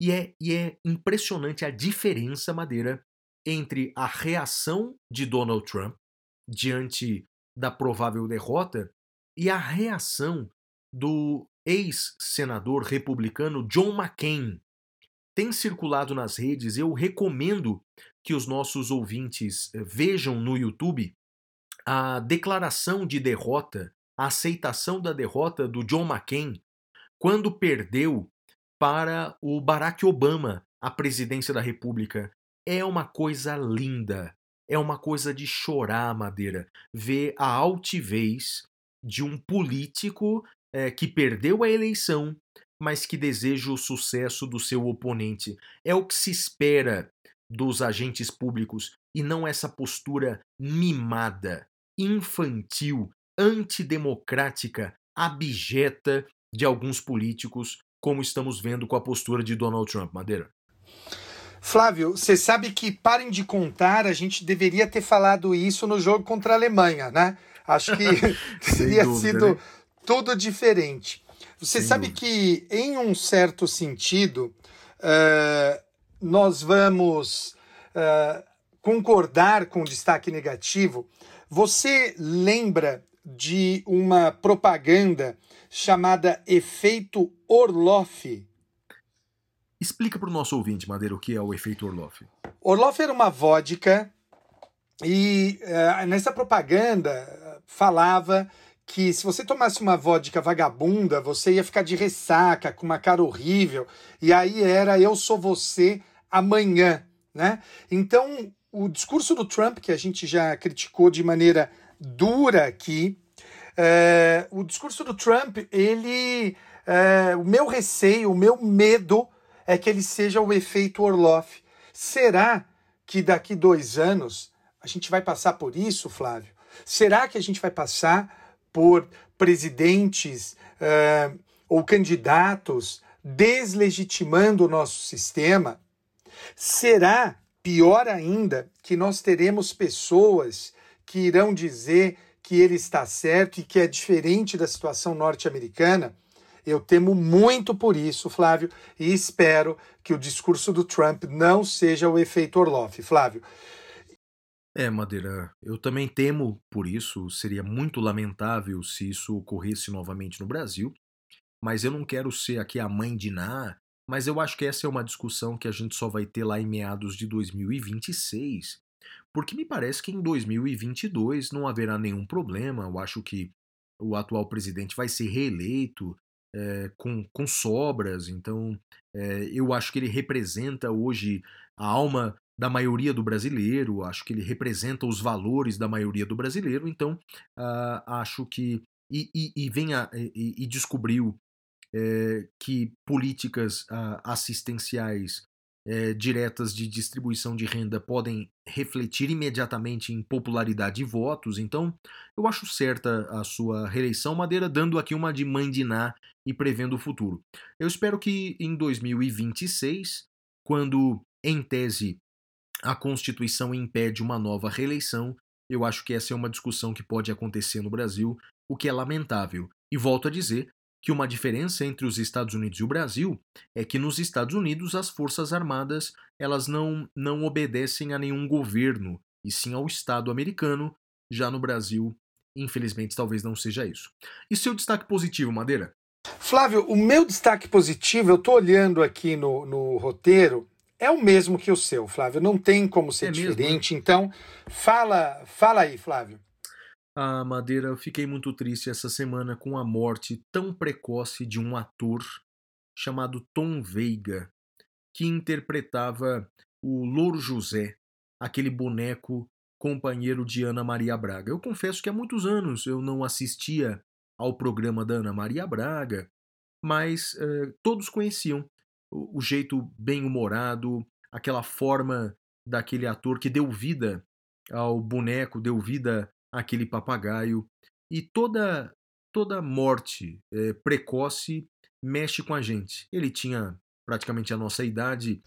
E é, e é impressionante a diferença, Madeira, entre a reação de Donald Trump diante da provável derrota e a reação do ex-senador republicano John McCain. Tem circulado nas redes, eu recomendo que os nossos ouvintes eh, vejam no YouTube a declaração de derrota, a aceitação da derrota do John McCain quando perdeu para o Barack Obama a presidência da República. É uma coisa linda, é uma coisa de chorar, Madeira, ver a altivez de um político eh, que perdeu a eleição, mas que deseja o sucesso do seu oponente. É o que se espera dos agentes públicos e não essa postura mimada, infantil, antidemocrática, abjeta de alguns políticos, como estamos vendo com a postura de Donald Trump, Madeira. Flávio, você sabe que parem de contar, a gente deveria ter falado isso no jogo contra a Alemanha, né? Acho que teria dúvida, sido né? tudo diferente. Você Sem sabe dúvida. que, em um certo sentido, eh, nós vamos eh, concordar com o destaque negativo. Você lembra de uma propaganda chamada Efeito Orloff? Explica para o nosso ouvinte, Madeira, o que é o efeito Orloff. Orloff era uma vodka e eh, nessa propaganda falava que se você tomasse uma vodka vagabunda, você ia ficar de ressaca, com uma cara horrível, e aí era eu sou você amanhã, né? Então, o discurso do Trump, que a gente já criticou de maneira dura aqui, eh, o discurso do Trump, ele, eh, o meu receio, o meu medo é que ele seja o efeito Orloff. Será que daqui dois anos a gente vai passar por isso, Flávio? Será que a gente vai passar por presidentes eh, ou candidatos deslegitimando o nosso sistema? Será, pior ainda, que nós teremos pessoas que irão dizer que ele está certo e que é diferente da situação norte-americana? Eu temo muito por isso, Flávio, e espero que o discurso do Trump não seja o efeito Orloff. Flávio, É, Madeira, eu também temo por isso. Seria muito lamentável se isso ocorresse novamente no Brasil. Mas eu não quero ser aqui a mãe de Ná, mas eu acho que essa é uma discussão que a gente só vai ter lá em meados de 2026, porque me parece que em 2022 não haverá nenhum problema. Eu acho que o atual presidente vai ser reeleito é, com, com sobras, então é, eu acho que ele representa hoje a alma da maioria do brasileiro, acho que ele representa os valores da maioria do brasileiro, então uh, acho que. E, e, e, e, e descobriu é, que políticas uh, assistenciais é, diretas de distribuição de renda podem refletir imediatamente em popularidade e votos, então eu acho certa a sua reeleição, Madeira, dando aqui uma de Ná e prevendo o futuro. Eu espero que em 2026, quando em tese a Constituição impede uma nova reeleição, eu acho que essa é uma discussão que pode acontecer no Brasil, o que é lamentável. E volto a dizer que uma diferença entre os Estados Unidos e o Brasil é que nos Estados Unidos as forças armadas elas não, não obedecem a nenhum governo, e sim ao Estado americano. Já no Brasil, infelizmente, talvez não seja isso. E seu destaque positivo, Madeira? Flávio, o meu destaque positivo, eu estou olhando aqui no, no roteiro, é o mesmo que o seu, Flávio. Não tem como ser é diferente. Mesmo? Então, fala, fala aí, Flávio. Ah, Madeira, eu fiquei muito triste essa semana com a morte tão precoce de um ator chamado Tom Veiga, que interpretava o Louro José, aquele boneco companheiro de Ana Maria Braga. Eu confesso que há muitos anos eu não assistia ao programa da Ana Maria Braga, mas eh, todos conheciam o, o jeito bem-humorado, aquela forma daquele ator que deu vida ao boneco, deu vida àquele papagaio. E toda toda morte é, precoce mexe com a gente. Ele tinha praticamente a nossa idade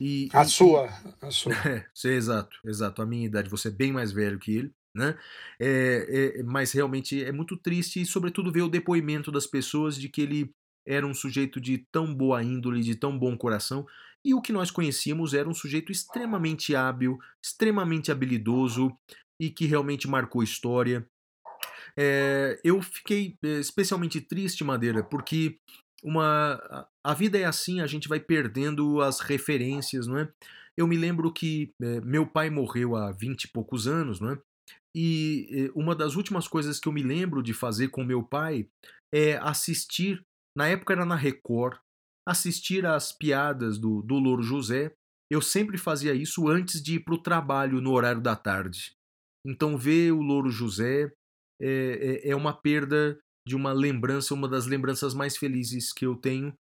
e a e, sua, a sua. É, exato, exato. A minha idade, você é bem mais velho que ele, né? É, é, mas realmente é muito triste e sobretudo ver o depoimento das pessoas de que ele era um sujeito de tão boa índole, de tão bom coração, e o que nós conhecíamos era um sujeito extremamente hábil, extremamente habilidoso e que realmente marcou história. É, eu fiquei eh, especialmente triste, Madeira, porque uma a vida é assim, a gente vai perdendo as referências, não é? Eu me lembro que é, meu pai morreu há vinte e poucos anos, não é? E é, uma das últimas coisas que eu me lembro de fazer com meu pai é assistir na época era na Record, assistir às piadas do, do Louro José. Eu sempre fazia isso antes de ir para o trabalho no horário da tarde. Então, ver o Louro José é, é, é uma perda de uma lembrança, uma das lembranças mais felizes que eu tenho,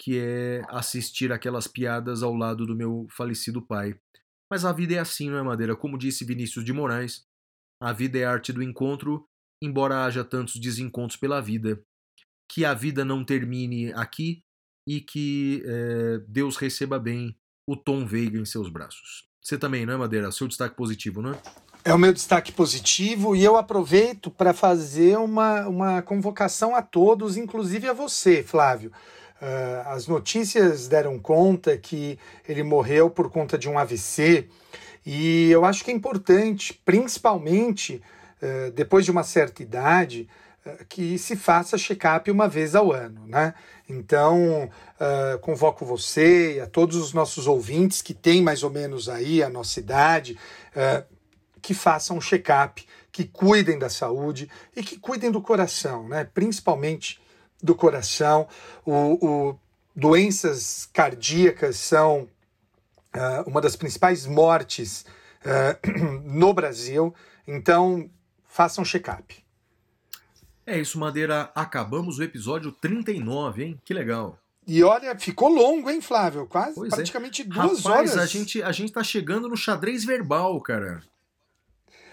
que é assistir aquelas piadas ao lado do meu falecido pai. Mas a vida é assim, não é, Madeira? Como disse Vinícius de Moraes, a vida é arte do encontro, embora haja tantos desencontros pela vida que a vida não termine aqui e que é, Deus receba bem o Tom Veiga em seus braços. Você também, não é, Madeira? Seu destaque positivo, não é? É o meu destaque positivo e eu aproveito para fazer uma, uma convocação a todos, inclusive a você, Flávio. Uh, as notícias deram conta que ele morreu por conta de um AVC e eu acho que é importante, principalmente uh, depois de uma certa idade, que se faça check-up uma vez ao ano, né? Então, uh, convoco você e a todos os nossos ouvintes que têm mais ou menos aí a nossa idade, uh, que façam um check-up, que cuidem da saúde e que cuidem do coração, né? Principalmente do coração. O, o doenças cardíacas são uh, uma das principais mortes no Brasil, então façam um check-up. É isso, Madeira. Acabamos o episódio 39, hein? Que legal. E olha, ficou longo, hein, Flávio? Quase pois é. praticamente é. duas Rapaz, horas. A gente, a gente tá chegando no xadrez verbal, cara.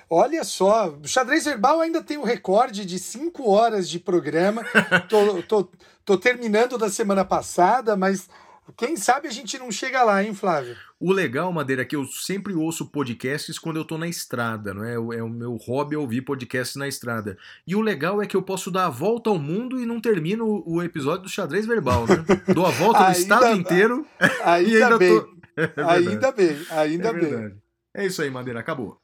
Olha só, o xadrez verbal ainda tem o recorde de cinco horas de programa. tô, tô, tô terminando da semana passada, mas quem sabe a gente não chega lá, hein, Flávio? O legal, Madeira, é que eu sempre ouço podcasts quando eu tô na estrada, não é? É o meu hobby ouvir podcasts na estrada. E o legal é que eu posso dar a volta ao mundo e não termino o episódio do xadrez verbal, né? Dou a volta no estado inteiro ainda ainda bem. Tô... É ainda bem, ainda é bem. É isso aí, Madeira, acabou.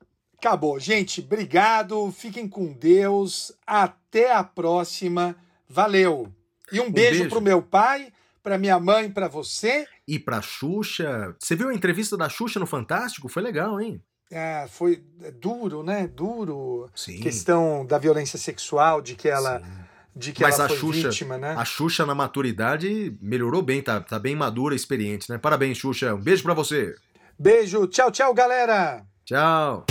Acabou. Gente, obrigado. Fiquem com Deus. Até a próxima. Valeu. E um, um beijo, beijo pro meu pai para minha mãe, para você. E pra Xuxa. Você viu a entrevista da Xuxa no Fantástico? Foi legal, hein? É, foi duro, né? Duro. Sim. Questão da violência sexual, de que ela, Sim. de que Mas ela a foi Xuxa- vítima, né? A Xuxa na maturidade melhorou bem, tá, tá bem madura, experiente, né? Parabéns, Xuxa. Um beijo pra você. Beijo, tchau, tchau, galera! Tchau.